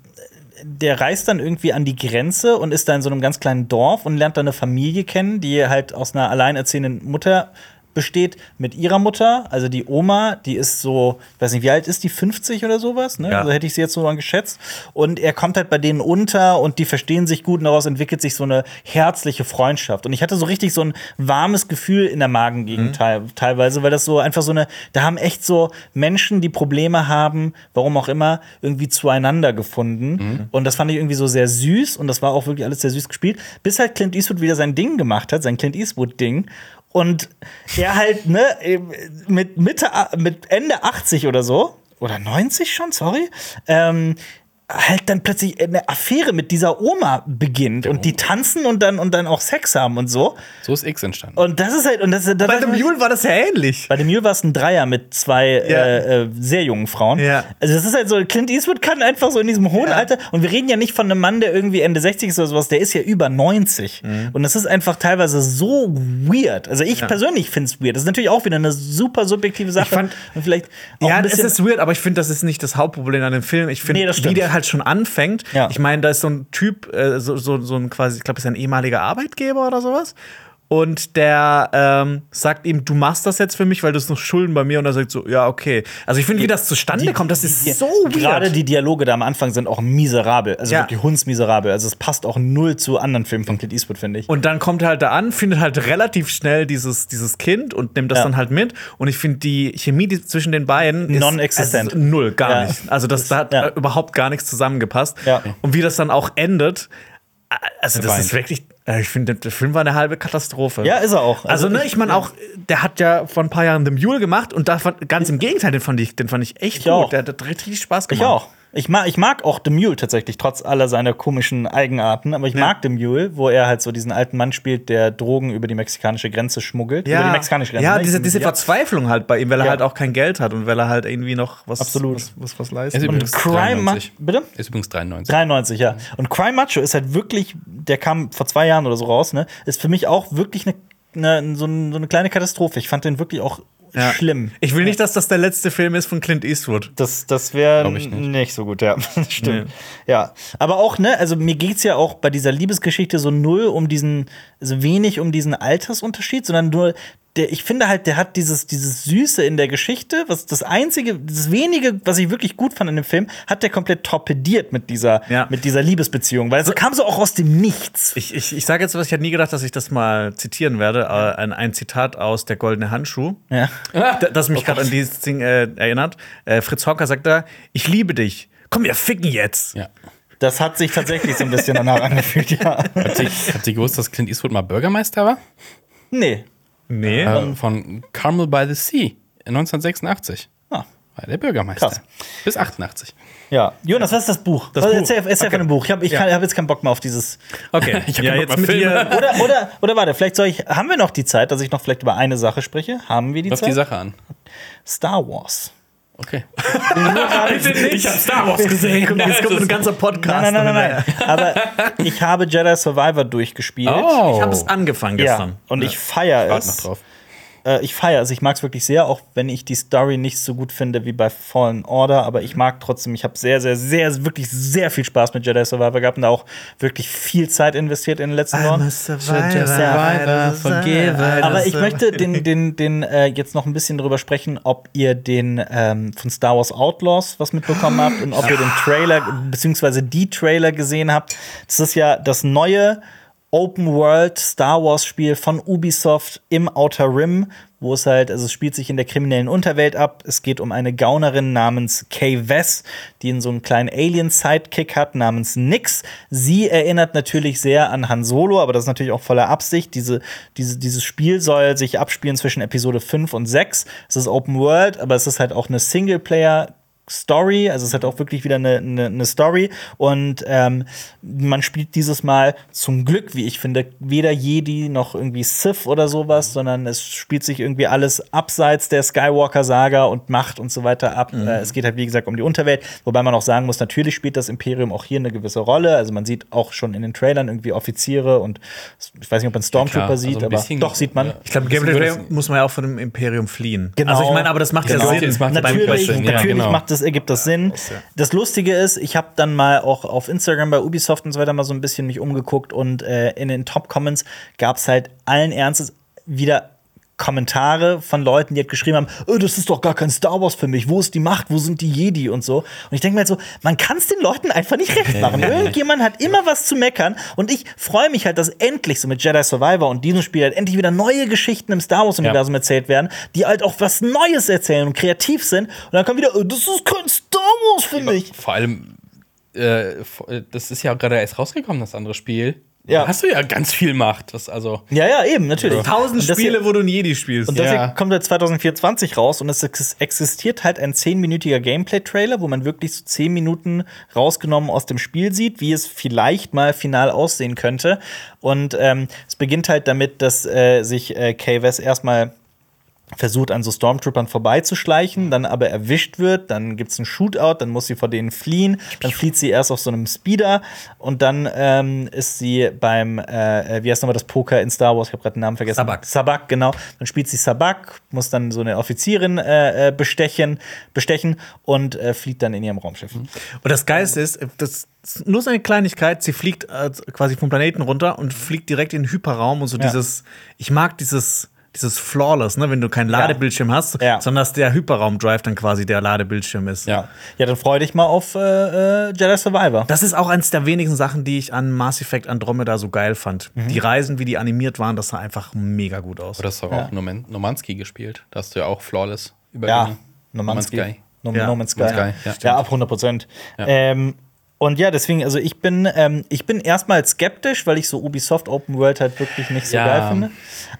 der reist dann irgendwie an die Grenze und ist da in so einem ganz kleinen Dorf und lernt da eine Familie kennen, die halt aus einer alleinerziehenden Mutter besteht mit ihrer Mutter, also die Oma, die ist so, ich weiß nicht, wie alt ist die, 50 oder sowas, ne? Ja. Also hätte ich sie jetzt so geschätzt. Und er kommt halt bei denen unter und die verstehen sich gut und daraus entwickelt sich so eine herzliche Freundschaft. Und ich hatte so richtig so ein warmes Gefühl in der Magengegend teil teilweise, weil das so einfach so eine, da haben echt so Menschen, die Probleme haben, warum auch immer, irgendwie zueinander gefunden. Und das fand ich irgendwie so sehr süß und das war auch wirklich alles sehr süß gespielt, bis halt Clint Eastwood wieder sein Ding gemacht hat, sein Clint Eastwood-Ding. Und er halt, ne, mit Mitte, mit Ende 80 oder so, oder 90 schon, sorry, ähm, halt dann plötzlich eine Affäre mit dieser Oma beginnt und die tanzen und dann und dann auch Sex haben und so. So ist X entstanden. Und das ist halt und das, das Bei The Mule war das ja ähnlich. bei dem Mule war es ein Dreier mit zwei äh, äh, sehr jungen Frauen. Ja. Also das ist halt so, Clint Eastwood kann einfach so in diesem hohen Alter, und wir reden ja nicht von einem Mann, der irgendwie Ende 60 ist oder sowas, der ist ja über 90. Mhm. Und das ist einfach teilweise so weird. Also ich persönlich finde es weird. Das ist natürlich auch wieder eine super subjektive Sache. fand- und vielleicht auch Ja, ein es ist weird, aber ich finde, das ist nicht das Hauptproblem an dem Film. Ich Nee, finde, das wie stimmt. der halt schon anfängt. Ja. Ich meine, da ist so ein Typ, äh, so, so, so ein quasi, ich glaube, ist ein ehemaliger Arbeitgeber oder sowas. Und der ähm, sagt ihm, du machst das jetzt für mich, weil du hast noch Schulden bei mir. Und er sagt so, ja, okay. Also ich finde, wie das zustande kommt, das ist Die- so weird. Gerade die Dialoge da am Anfang sind auch miserabel. Also Ja. wirklich hundsmiserabel. Also es passt auch null zu anderen Filmen von Clint Eastwood, finde ich. Und dann kommt er halt da an, findet halt relativ schnell dieses, dieses Kind und nimmt das Ja. dann halt mit. Und ich finde, die Chemie die zwischen den beiden ist- Non-existent. also null, gar Ja. nicht. Also das, da hat überhaupt gar nichts zusammengepasst. Und wie das dann auch endet, also das ist wirklich, ich finde, der Film war eine halbe Katastrophe. Ja, ist er auch. Also, ne, ich meine auch, der hat ja vor ein paar Jahren The Mule gemacht und da fand, ganz im Gegenteil, den fand ich, den fand ich echt Ich gut. auch. Der hat richtig Spaß gemacht. Ich auch. Ich mag, ich mag auch The Mule tatsächlich, trotz aller seiner komischen Eigenarten. Aber ich mag The Mule, wo er halt so diesen alten Mann spielt, der Drogen über die mexikanische Grenze schmuggelt. Über die mexikanische Grenze. ja, ne? diese, diese Ja. Verzweiflung halt bei ihm, weil er Ja. halt auch kein Geld hat und weil er halt irgendwie noch was, Absolut. was, was, was leistet. ist übrigens Crime Ma 93. Bitte? Ist übrigens 93. 93, ja. Und Crime Macho ist halt wirklich, der kam vor zwei Jahren oder so raus, ne? Ist für mich auch wirklich eine, eine, so, ein- so eine kleine Katastrophe. Ich fand den wirklich auch Ja. schlimm. Ich will nicht, dass das der letzte Film ist von Clint Eastwood. Das, das wäre nicht. nicht. so gut, ja. Stimmt. Ja. Aber auch, ne, also mir geht's ja auch bei dieser Liebesgeschichte so null um diesen, also wenig um diesen Altersunterschied, sondern nur, der, ich finde halt, der hat dieses, dieses Süße in der Geschichte, was das einzige, das wenige, was ich wirklich gut fand in dem Film, hat der komplett torpediert mit dieser, Ja. mit dieser Liebesbeziehung, weil es kam so auch aus dem Nichts. Ich, ich, ich sage jetzt was, ich hätte nie gedacht, dass ich das mal zitieren werde. Äh, ein, ein Zitat aus Der Goldene Handschuh. Ja. Das mich gerade an dieses Ding äh, erinnert. Äh, Fritz Honka sagt da: Ich liebe dich. Komm, wir ficken jetzt. Ja. Das hat sich tatsächlich so ein bisschen danach angefühlt, ja. Habt ihr, habt ihr gewusst, dass Clint Eastwood mal Bürgermeister war? Nee. Nee. Äh, von Carmel by the Sea 1986. Ah. War der Bürgermeister. Krass. Bis 88. Ja, Jonas, was ist das Buch? Das Was- Buch. Erzähl, erzähl Okay. von dem Buch. Ich habe ich Ja. hab jetzt keinen Bock mehr auf dieses. Okay, Ich hab ja, jetzt mit dir. Oder, oder, oder warte, vielleicht soll ich. Haben wir noch die Zeit, dass ich noch vielleicht über eine Sache spreche? Haben wir die Läuft Zeit? die Sache an. Star Wars. Okay. Ich habe Star Wars gesehen. Jetzt kommt ein ganzer Podcast. Nein, nein, nein, nein, nein. Aber ich habe Jedi Survivor durchgespielt. Oh. Ich habe es angefangen Ja, gestern. und ich feiere Warte noch es. drauf. Äh, ich feiere es. Ich mag es wirklich sehr, auch wenn ich die Story nicht so gut finde wie bei Fallen Order. Aber ich mag trotzdem, ich habe sehr, sehr, sehr, wirklich sehr viel Spaß mit Jedi Survivor gehabt und da auch wirklich viel Zeit investiert in den letzten Jahren. Aber ich möchte den, den, den äh, jetzt noch ein bisschen darüber sprechen, ob ihr den ähm, von Star Wars Outlaws was mitbekommen habt und ob ihr den Trailer beziehungsweise die Trailer gesehen habt. Das ist ja das neue Open World Star Wars Spiel von Ubisoft im Outer Rim, wo es halt, also es spielt sich in der kriminellen Unterwelt ab. Es geht um eine Gaunerin namens Kay Vess, die in so einen kleinen Alien-Sidekick hat namens Nix. Sie erinnert natürlich sehr an Han Solo, aber das ist natürlich auch voller Absicht. Diese, diese, dieses Spiel soll sich abspielen zwischen Episode 5 und 6. Es ist Open World, aber es ist halt auch eine Singleplayer- Story, also es hat auch wirklich wieder eine, eine, eine Story und ähm, man spielt dieses Mal zum Glück, wie ich finde, weder Jedi noch irgendwie Sith oder sowas, sondern es spielt sich irgendwie alles abseits der Skywalker-Saga und Macht und so weiter ab. Äh, es geht halt, wie gesagt, um die Unterwelt, wobei man auch sagen muss, natürlich spielt das Imperium auch hier eine gewisse Rolle. Also man sieht auch schon in den Trailern irgendwie Offiziere und ich weiß nicht, ob man Stormtrooper klar, also sieht, aber doch sieht man. ja. Ich glaube, das- muss man ja auch von dem Imperium fliehen. Genau. Also ich meine, aber das macht Genau. ja Sinn. Das macht natürlich, Questioning. Ja, natürlich genau. macht das, ergibt das Sinn. Das Lustige ist, ich habe dann mal auch auf Instagram bei Ubisoft und so weiter mal so ein bisschen mich umgeguckt und äh, in den Top-Comments gab es halt allen Ernstes wieder Kommentare von Leuten, die halt geschrieben haben, oh, das ist doch gar kein Star Wars für mich, wo ist die Macht, wo sind die Jedi und so. Und ich denke mir halt so, man kann es den Leuten einfach nicht recht machen. Irgendjemand hat immer was zu meckern und ich freue mich halt, dass endlich so mit Jedi Survivor und diesem Spiel halt endlich wieder neue Geschichten im Star Wars-Universum erzählt werden, die halt auch was Neues erzählen und kreativ sind. Und dann kommt wieder, oh, das ist kein Star Wars für mich. Vor allem, äh, das ist ja gerade erst rausgekommen, das andere Spiel. Ja. Da hast du ja ganz viel Macht. Was, also, Ja, ja, eben, natürlich. Tausend das Spiele, hier- wo du ein Jedi spielst. Und das Ja. hier kommt halt 2024 raus und es ex- existiert halt ein 10-minütiger Gameplay-Trailer, wo man wirklich so 10 Minuten rausgenommen aus dem Spiel sieht, wie es vielleicht mal final aussehen könnte. Und ähm, es beginnt halt damit, dass äh, sich äh, Kay West erstmal versucht, an so Stormtroopern vorbeizuschleichen, dann aber erwischt wird, dann gibt's einen Shootout, dann muss sie vor denen fliehen, dann flieht sie erst auf so einem Speeder und dann ähm, ist sie beim, äh, wie heißt nochmal das Poker in Star Wars, ich habe gerade den Namen vergessen. Sabak. Sabak, genau. Dann spielt sie Sabak, muss dann so eine Offizierin äh, äh, bestechen, bestechen und äh, fliegt dann in ihrem Raumschiff. Und das Geilste ist, das nur so eine Kleinigkeit, sie fliegt äh, quasi vom Planeten runter und fliegt direkt in den Hyperraum und so Ja. dieses, ich mag dieses, dieses Flawless, ne, wenn du keinen Ladebildschirm hast, Ja. sondern dass der Hyperraum-Drive dann quasi der Ladebildschirm ist. ja. Ja, dann freu dich mal auf äh, äh, Jedi Survivor. Das ist auch eins der wenigen Sachen, die ich an Mass Effect Andromeda so geil fand. Mhm. Die Reisen, wie die animiert waren, das sah einfach mega gut aus. Das hast du auch Noman Nomansky gespielt. Da hast du ja auch Flawless Ja, übergegangen. No Man's Sky. Sky. No, Ja. no Man's Sky. No Man's Sky, ja. Ja, ab 100 Prozent. Ähm, und ja, deswegen, also ich bin, ähm, ich bin erstmal skeptisch, weil ich so Ubisoft Open World halt wirklich nicht so Ja. geil finde.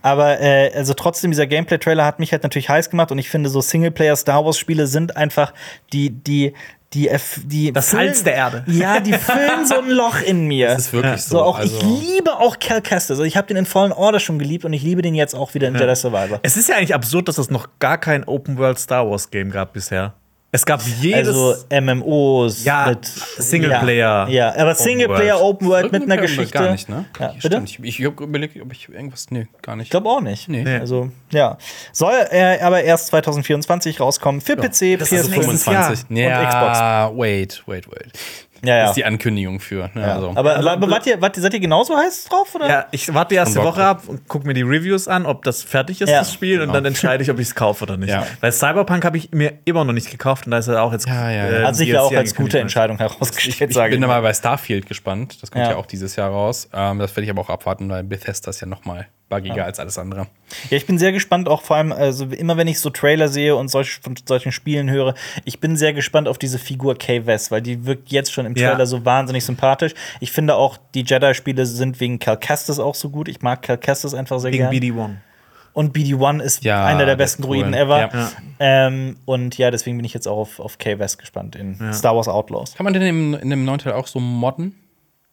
Aber äh, also trotzdem, dieser Gameplay-Trailer hat mich halt natürlich heiß gemacht und ich finde, so Singleplayer-Star Wars-Spiele sind einfach die, die, die, die Das füllen- Salz der Erde. Ja, die füllen so ein Loch in mir. Das ist wirklich so. So, auch also, ich liebe auch Cal Kestis. Also ich habe den in Fallen Order schon geliebt und ich liebe den jetzt auch wieder in Jedi Survivor. Es ist ja eigentlich absurd, dass es noch gar kein Open World Star Wars Game gab bisher. Es gab jedes. Also MMOs Ja, mit Singleplayer. Ja, ja aber Singleplayer World. Open World mit einer Geschichte. Gar nicht, ne? Ja, Ja, bitte? stimmt. Ich, ich habe überlegt, ob ich irgendwas. Nee, gar nicht. Ich glaube auch nicht. Nee. Also, ja. Soll äh, aber erst 2024 rauskommen für PC, das ist PS5 nächstes und Jahr. 25. Ja, wait, wait, wait. Ja, ja. Das ist die Ankündigung für. Ne? ja. Also. Aber, aber wart, ihr, wart ihr, seid ihr genauso heiß drauf? Oder? Ja, ich warte die erste Woche ab und gucke mir die Reviews an, ob das fertig ist, Ja. das Spiel, und dann entscheide ich, ob ich es kaufe oder nicht. Ja. Weil Cyberpunk habe ich mir immer noch nicht gekauft und da ist er auch jetzt. Ja, ja, ja. äh, Hat sich ja auch als gute. Entscheidung herausgestellt, ich sage bin ich da mal bei Starfield gespannt. Das kommt Ja. ja, auch dieses Jahr raus. Ähm, das werde ich aber auch abwarten, weil Bethesda ist ja noch buggiger als alles andere. Ja, ich bin sehr gespannt, auch vor allem, also immer wenn ich so Trailer sehe und solch, von solchen Spielen höre, ich bin sehr gespannt auf diese Figur Kay West, weil die wirkt jetzt schon im Ja. Trailer so wahnsinnig sympathisch. Ich finde auch, die Jedi-Spiele sind wegen Cal Kestis auch so gut. Ich mag Cal Kestis einfach sehr gerne. BD1. Und BD-1 ist Ja, einer der besten cool. Druiden ever. Ja. Ähm, und ja, deswegen bin ich jetzt auch auf, auf Kay West gespannt in Star Wars Outlaws. Kann man denn im, in dem neuen Teil auch so modden?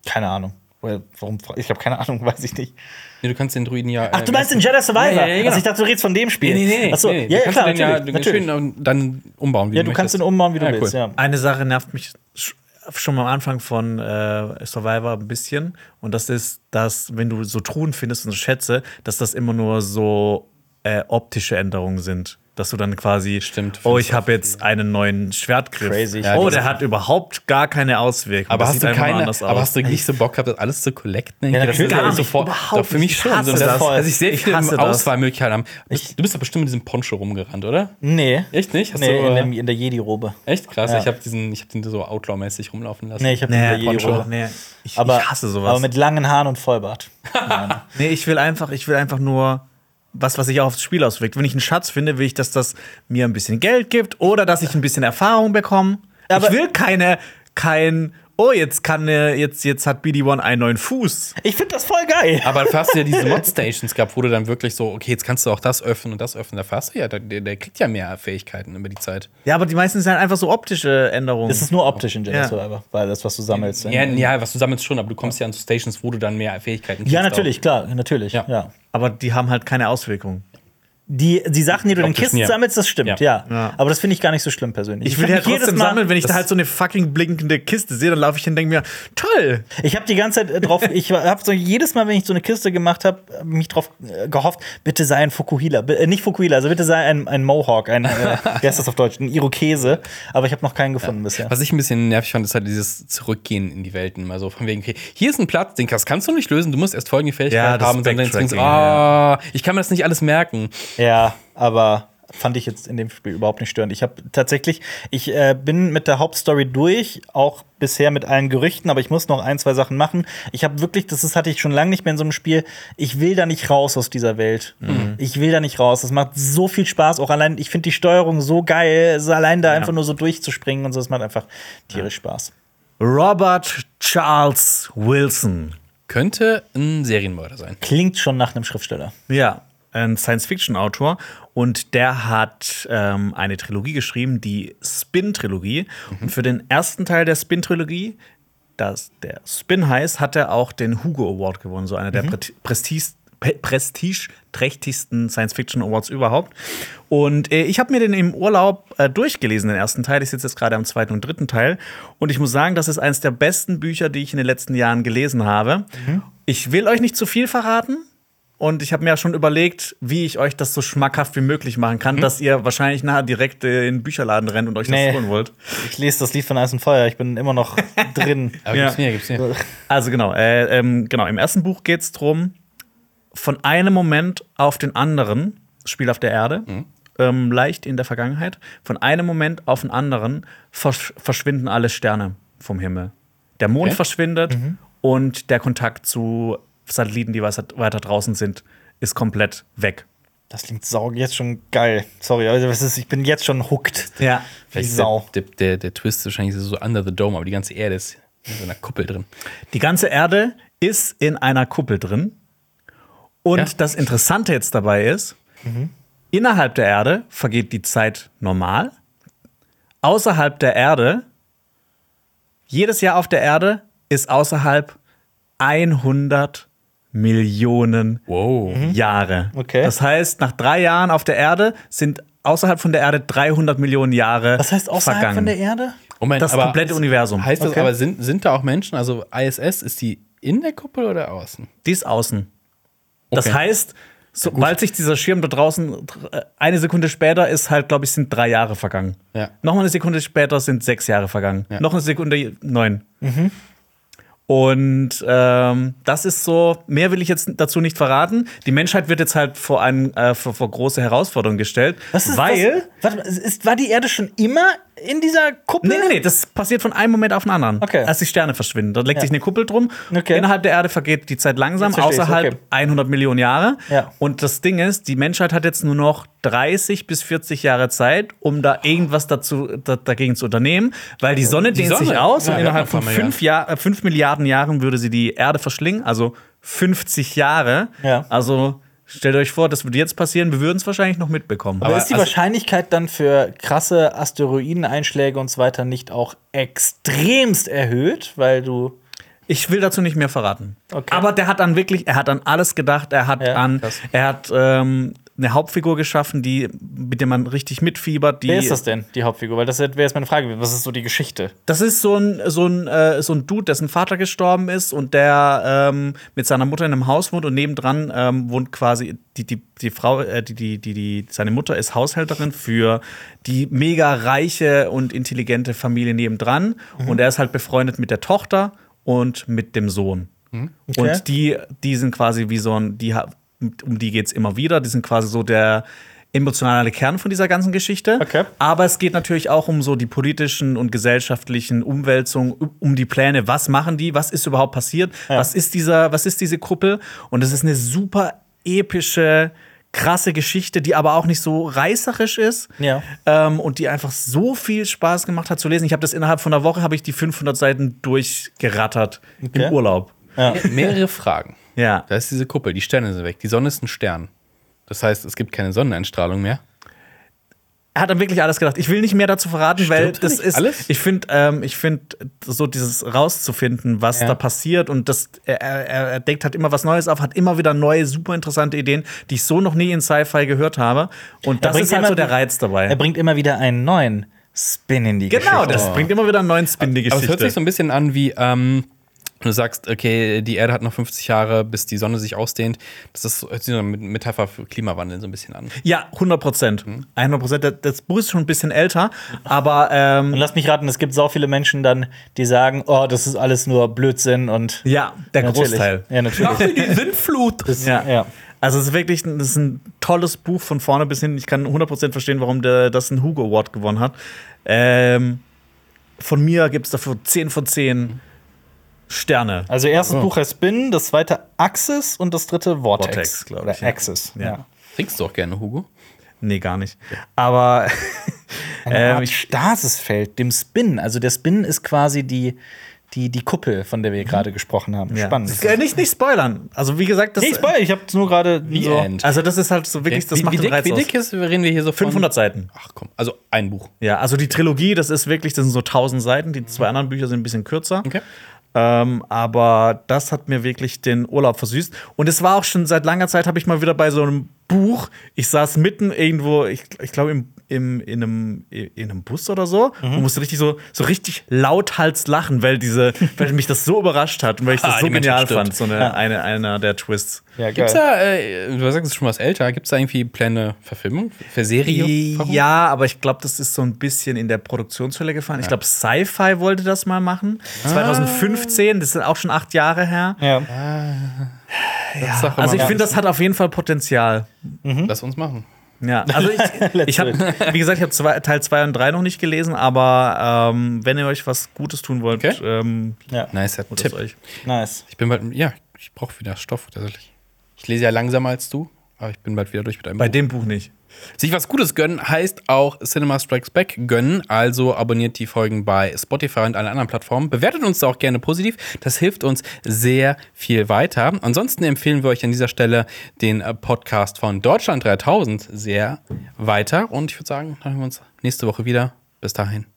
Keine Ahnung. Warum? Ich habe keine Ahnung, weiß ich nicht. Nee, du kannst den Druiden ja. Ach, du äh, meinst den Jedi Survivor? Ja, ja, ja, genau. Also ich dachte, du redest von dem Spiel. Nee, nee, nee. Achso, nee, ja, ja, du klar, kannst den natürlich. ja natürlich. schön ähm, dann umbauen, wie Ja, du du kannst ihn möchtest. umbauen, wie du Ja, willst, cool. ja. Eine Sache nervt mich sch- schon am Anfang von äh, Survivor ein bisschen. Und das ist, dass, wenn du so Truhen findest und so Schätze, dass das immer nur so äh, optische Änderungen sind. Dass du dann quasi, Stimmt, oh, ich habe jetzt einen neuen Schwertgriff. Crazy. Ja, oh, der hat überhaupt gar keine Auswirkung. Aber Das hast, du keine, aber hast du nicht so Bock gehabt, das alles zu collecten? Ja, das ja Gar nicht, sofort, überhaupt doch für mich schon. So, das voll. dass ich sehr Ich viele hasse das. Auswahlmöglichkeiten habe. Du bist doch bestimmt mit diesem Poncho rumgerannt, oder? Nee. Echt nicht? Hast nee, du, in, äh, dem, in der Jedi-Robe. Echt krass. Ja. Ich habe diesen, ich hab den so Outlaw-mäßig rumlaufen lassen. Nee, ich habe nee, in der Jedi-Robe. nee. Ich, Aber, ich hasse sowas. aber mit langen Haaren und Vollbart. nee, ich will einfach, ich will einfach nur was, was sich auch aufs Spiel auswirkt. Wenn ich einen Schatz finde, will ich, dass das mir ein bisschen Geld gibt oder dass ich ein bisschen Erfahrung bekomme. Aber- ich will keine, kein, oh, jetzt kann äh, jetzt, jetzt hat BD1 einen neuen Fuß. Ich finde das voll geil. Aber dafür hast du ja diese Mod-Stations gehabt, wo du dann wirklich so, okay, jetzt kannst du auch das öffnen und das öffnen. Dafür hast du ja, der, der kriegt ja mehr Fähigkeiten über die Zeit. Ja, aber die meisten sind halt einfach so optische Änderungen. Es ist nur optisch in Jedi Ja. Survivor, weil das, was du sammelst. Ja, ja, was du sammelst schon, aber du kommst ja an so Stations, wo du dann mehr Fähigkeiten kriegst. Ja, natürlich, klar, natürlich. Ja. Ja. aber die haben halt keine Auswirkung. Die, die Sachen, die du in den Kisten mir. sammelst, das stimmt, ja. Ja. Ja. Aber das finde ich gar nicht so schlimm persönlich. Ich will hab ja trotzdem Mal- sammeln, wenn ich da halt so eine fucking blinkende Kiste sehe, dann laufe ich hin und denke mir, toll. Ich habe die ganze Zeit äh, drauf, ich habe so jedes Mal, wenn ich so eine Kiste gemacht habe, mich drauf äh, gehofft, bitte sei ein Fukuhila, äh, nicht Fukuhila, also bitte sei ein, ein Mohawk, ein, äh, wie heißt das auf Deutsch, ein Irokese, aber ich habe noch keinen gefunden bisher. Was ich ein bisschen nervig fand, ist halt dieses Zurückgehen in die Welten. Mal so von wegen, okay, hier ist ein Platz, den kannst, kannst du nicht lösen, du musst erst folgende Fähigkeit Ja, das haben und dann denkst du, ah, ich kann mir das nicht alles merken. Ja, aber fand ich jetzt in dem Spiel überhaupt nicht störend. Ich habe tatsächlich, ich äh, bin mit der Hauptstory durch, auch bisher mit allen Gerüchten, aber ich muss noch ein, zwei Sachen machen. Ich habe wirklich, das ist, hatte ich schon lange nicht mehr in so einem Spiel, ich will da nicht raus aus dieser Welt. Ich will da nicht raus. Das macht so viel Spaß. Auch allein, ich finde die Steuerung so geil, allein da einfach nur so durchzuspringen und so, das macht einfach tierisch Spaß. Robert Charles Wilson. Könnte ein Serienmörder sein. Klingt schon nach einem Schriftsteller. Ja, ein Science-Fiction-Autor. Und der hat ähm, eine Trilogie geschrieben, die Spin-Trilogie. Und für den ersten Teil der Spin-Trilogie, das der Spin heißt, hat er auch den Hugo Award gewonnen, so einer der Pre- Prestige Pe- prestigeträchtigsten Science-Fiction-Awards überhaupt. Und äh, ich habe mir den im Urlaub äh, durchgelesen, den ersten Teil. Ich sitze jetzt gerade am zweiten und dritten Teil. Und ich muss sagen, das ist eines der besten Bücher, die ich in den letzten Jahren gelesen habe. Ich will euch nicht zu viel verraten. Und ich habe mir ja schon überlegt, wie ich euch das so schmackhaft wie möglich machen kann, dass ihr wahrscheinlich nachher direkt in den Bücherladen rennt und euch Nee. das holen wollt. Ich lese das Lied von Eis und Feuer, ich bin immer noch drin. Aber Ja. gibt's mir, gibt's mir. Also genau, äh, ähm, genau, im ersten Buch geht es darum, von einem Moment auf den anderen, Spiel auf der Erde, ähm, leicht in der Vergangenheit, von einem Moment auf den anderen versch verschwinden alle Sterne vom Himmel. Der Mond Okay. verschwindet und der Kontakt zu Satelliten, die weiter draußen sind, ist komplett weg. Das klingt sau jetzt schon geil. Sorry, das ist, ich bin jetzt schon hooked. Ja. Wie Vielleicht ist Sau. der, der, der, Twist ist wahrscheinlich so under the dome, aber die ganze Erde ist in so einer Kuppel drin. Die ganze Erde ist in einer Kuppel drin. Und Ja. das Interessante jetzt dabei ist, innerhalb der Erde vergeht die Zeit normal. Außerhalb der Erde, jedes Jahr auf der Erde ist außerhalb 100 Millionen Wow. Jahre. Okay. Das heißt, nach drei Jahren auf der Erde sind außerhalb von der Erde 300 Millionen Jahre Was heißt außerhalb vergangen. von der Erde? Moment, Das komplette Universum. Heißt das Okay. aber, sind, sind da auch Menschen, also ISS, ist die in der Kuppel oder außen? Die ist außen. Das Okay. heißt, sobald sich dieser Schirm da draußen, äh, eine Sekunde später ist halt, glaube ich, sind drei Jahre vergangen. Ja. Nochmal eine Sekunde später sind sechs Jahre vergangen. Ja. Noch eine Sekunde neun. Und ähm, das ist so, mehr will ich jetzt dazu nicht verraten. Die Menschheit wird jetzt halt vor, einen, äh, vor, vor große Herausforderungen gestellt. Was ist weil. Was, warte mal, ist, war die Erde schon immer in dieser Kuppel? Nee, nee, nee, das passiert von einem Moment auf den anderen. Okay. Als die Sterne verschwinden. Da legt Ja. sich eine Kuppel drum. Okay. Innerhalb der Erde vergeht die Zeit langsam, außerhalb okay. 100 Millionen Jahre. Ja. Und das Ding ist, die Menschheit hat jetzt nur noch 30 bis 40 Jahre Zeit, um da irgendwas dazu, da, dagegen zu unternehmen, weil die Sonne dehnt Sonne. sich aus Ja, und innerhalb von das mal, 5 Jahr, äh, 5 Milliarden Jahren würde sie die Erde verschlingen, also 50 Jahre. Ja. Also stellt euch vor, das würde jetzt passieren, wir würden es wahrscheinlich noch mitbekommen. Aber ist die also- Wahrscheinlichkeit dann für krasse Asteroideneinschläge und so weiter nicht auch extremst erhöht, weil du. Ich will dazu nicht mehr verraten. Okay. Aber der hat dann wirklich, er hat an alles gedacht. Er hat Ja, an, krass. er hat ähm, eine Hauptfigur geschaffen, die, mit der man richtig mitfiebert. Die, Wer ist das denn, die Hauptfigur? Weil das wäre jetzt meine Frage. Was ist so die Geschichte? Das ist so ein, so ein, äh, so ein Dude, dessen Vater gestorben ist und der ähm, mit seiner Mutter in einem Haus wohnt und nebendran ähm, wohnt quasi die, die, die Frau, äh, die, die, die, die, seine Mutter ist Haushälterin für die mega reiche und intelligente Familie nebendran. Und er ist halt befreundet mit der Tochter und mit dem Sohn. Und die, die sind quasi wie so ein, die, um die geht's immer wieder. Die sind quasi so der emotionale Kern von dieser ganzen Geschichte. Okay. Aber es geht natürlich auch um so die politischen und gesellschaftlichen Umwälzungen, um die Pläne. Was machen die? Was ist überhaupt passiert? Was ist dieser, was ist diese Kuppel? Und es ist eine super epische, krasse Geschichte, die aber auch nicht so reißerisch ist. Ja. Ähm, und die einfach so viel Spaß gemacht hat zu lesen. Ich habe das innerhalb von einer Woche habe ich die 500 Seiten durchgerattert Okay. im Urlaub. Mehrere Fragen. Ja. Da ist diese Kuppel, die Sterne sind weg. Die Sonne ist ein Stern. Das heißt, es gibt keine Sonneneinstrahlung mehr. Er hat dann wirklich alles gedacht. Ich will nicht mehr dazu verraten, weil Stimmt das nicht ist. alles? Ich finde, ähm, ich finde so dieses rauszufinden, was Ja. da passiert und das, er, er, er deckt halt immer was Neues auf, hat immer wieder neue, super interessante Ideen, die ich so noch nie in Sci-Fi gehört habe. Und das ist halt so der Reiz dabei. Er bringt immer wieder einen neuen Spin in die genau, Geschichte. das bringt immer wieder einen neuen Spin in die Aber es hört sich Geschichte. so ein bisschen an wie, ähm, du sagst, okay, die Erde hat noch 50 Jahre, bis die Sonne sich ausdehnt. Das ist hört sich so eine Metapher für Klimawandel so ein bisschen an. Ja, 100 Prozent. Mhm. 100 Prozent. Das- Das Buch ist schon ein bisschen älter, aber ähm, Und lass mich raten, es gibt so viele Menschen dann, die sagen, oh, das ist alles nur Blödsinn und ja, der natürlich. Großteil. Ja, natürlich. die Sintflut! Ja. ja. Also es ist wirklich ein, das ist ein tolles Buch von vorne bis hin. Ich kann 100% verstehen, warum der, das einen Hugo Award gewonnen hat. Ähm, von mir gibt es dafür 10 von 10 Sterne. Also erstes Buch heißt Spin, das zweite Axis und das dritte Vortex, Vortex, glaub Oder ich, ja. Axis. Ja. Ja. Trinkst du auch gerne, Hugo? Nee, gar nicht. Aber Eine ähm, Art Stasisfeld, dem Spin. Also der Spin ist quasi die, die, die Kuppel, von der wir gerade gesprochen haben. ja. Spannend. Äh, nicht, nicht spoilern. Also wie gesagt, das, Nee, Spoiler, ich habe nur gerade so. Also das ist halt so wirklich, das wie, macht wie den dick, Reiz wie dick ist, reden wir hier so von? 500 Seiten. Ach komm, also ein Buch. Ja, also die Trilogie, das ist wirklich, das sind so 1000 Seiten. Die zwei anderen Bücher sind ein bisschen kürzer. Okay. Ähm, aber das hat mir wirklich den Urlaub versüßt. Und es war auch schon seit langer Zeit, habe ich mal wieder bei so einem Buch, ich saß mitten irgendwo, ich, ich glaube, im, im, in, einem, in einem Bus oder so und musste richtig so, so richtig lauthals lachen, weil, diese, weil mich das so überrascht hat und weil ich das Ah, so genial fand. So eine, eine, einer der Twists. Ja, Gibt's da, äh, du sagst, es ist schon was älter, gibt es da irgendwie Pläne Verfilmung? Für Serie? Ja, aber ich glaube, das ist so ein bisschen in der Produktionshölle gefallen. Ich glaube, Sci-Fi wollte das mal machen. 2015, das ist auch schon acht Jahre her. Ja. Ist doch Also ich finde, das hat auf jeden Fall Potenzial. Lass uns machen. Ja, also ich, ich habe, wie gesagt, ich habe zwei, Teil 2 und 3 noch nicht gelesen, aber ähm, wenn ihr euch was Gutes tun wollt, Okay. ähm, ja. Holt Tipp. euch. Nice. Ich bin bald, ja, ich brauche wieder Stoff tatsächlich. Ich lese ja langsamer als du, aber ich bin bald wieder durch mit einem Bei Buch. dem Buch nicht. Sich was Gutes gönnen heißt auch Cinema Strikes Back gönnen. Also abonniert die Folgen bei Spotify und allen anderen Plattformen. Bewertet uns da auch gerne positiv. Das hilft uns sehr viel weiter. Ansonsten empfehlen wir euch an dieser Stelle den Podcast von Deutschland 3000 sehr weiter. Und ich würde sagen, dann hören wir uns nächste Woche wieder. Bis dahin.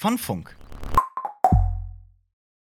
Funfunk.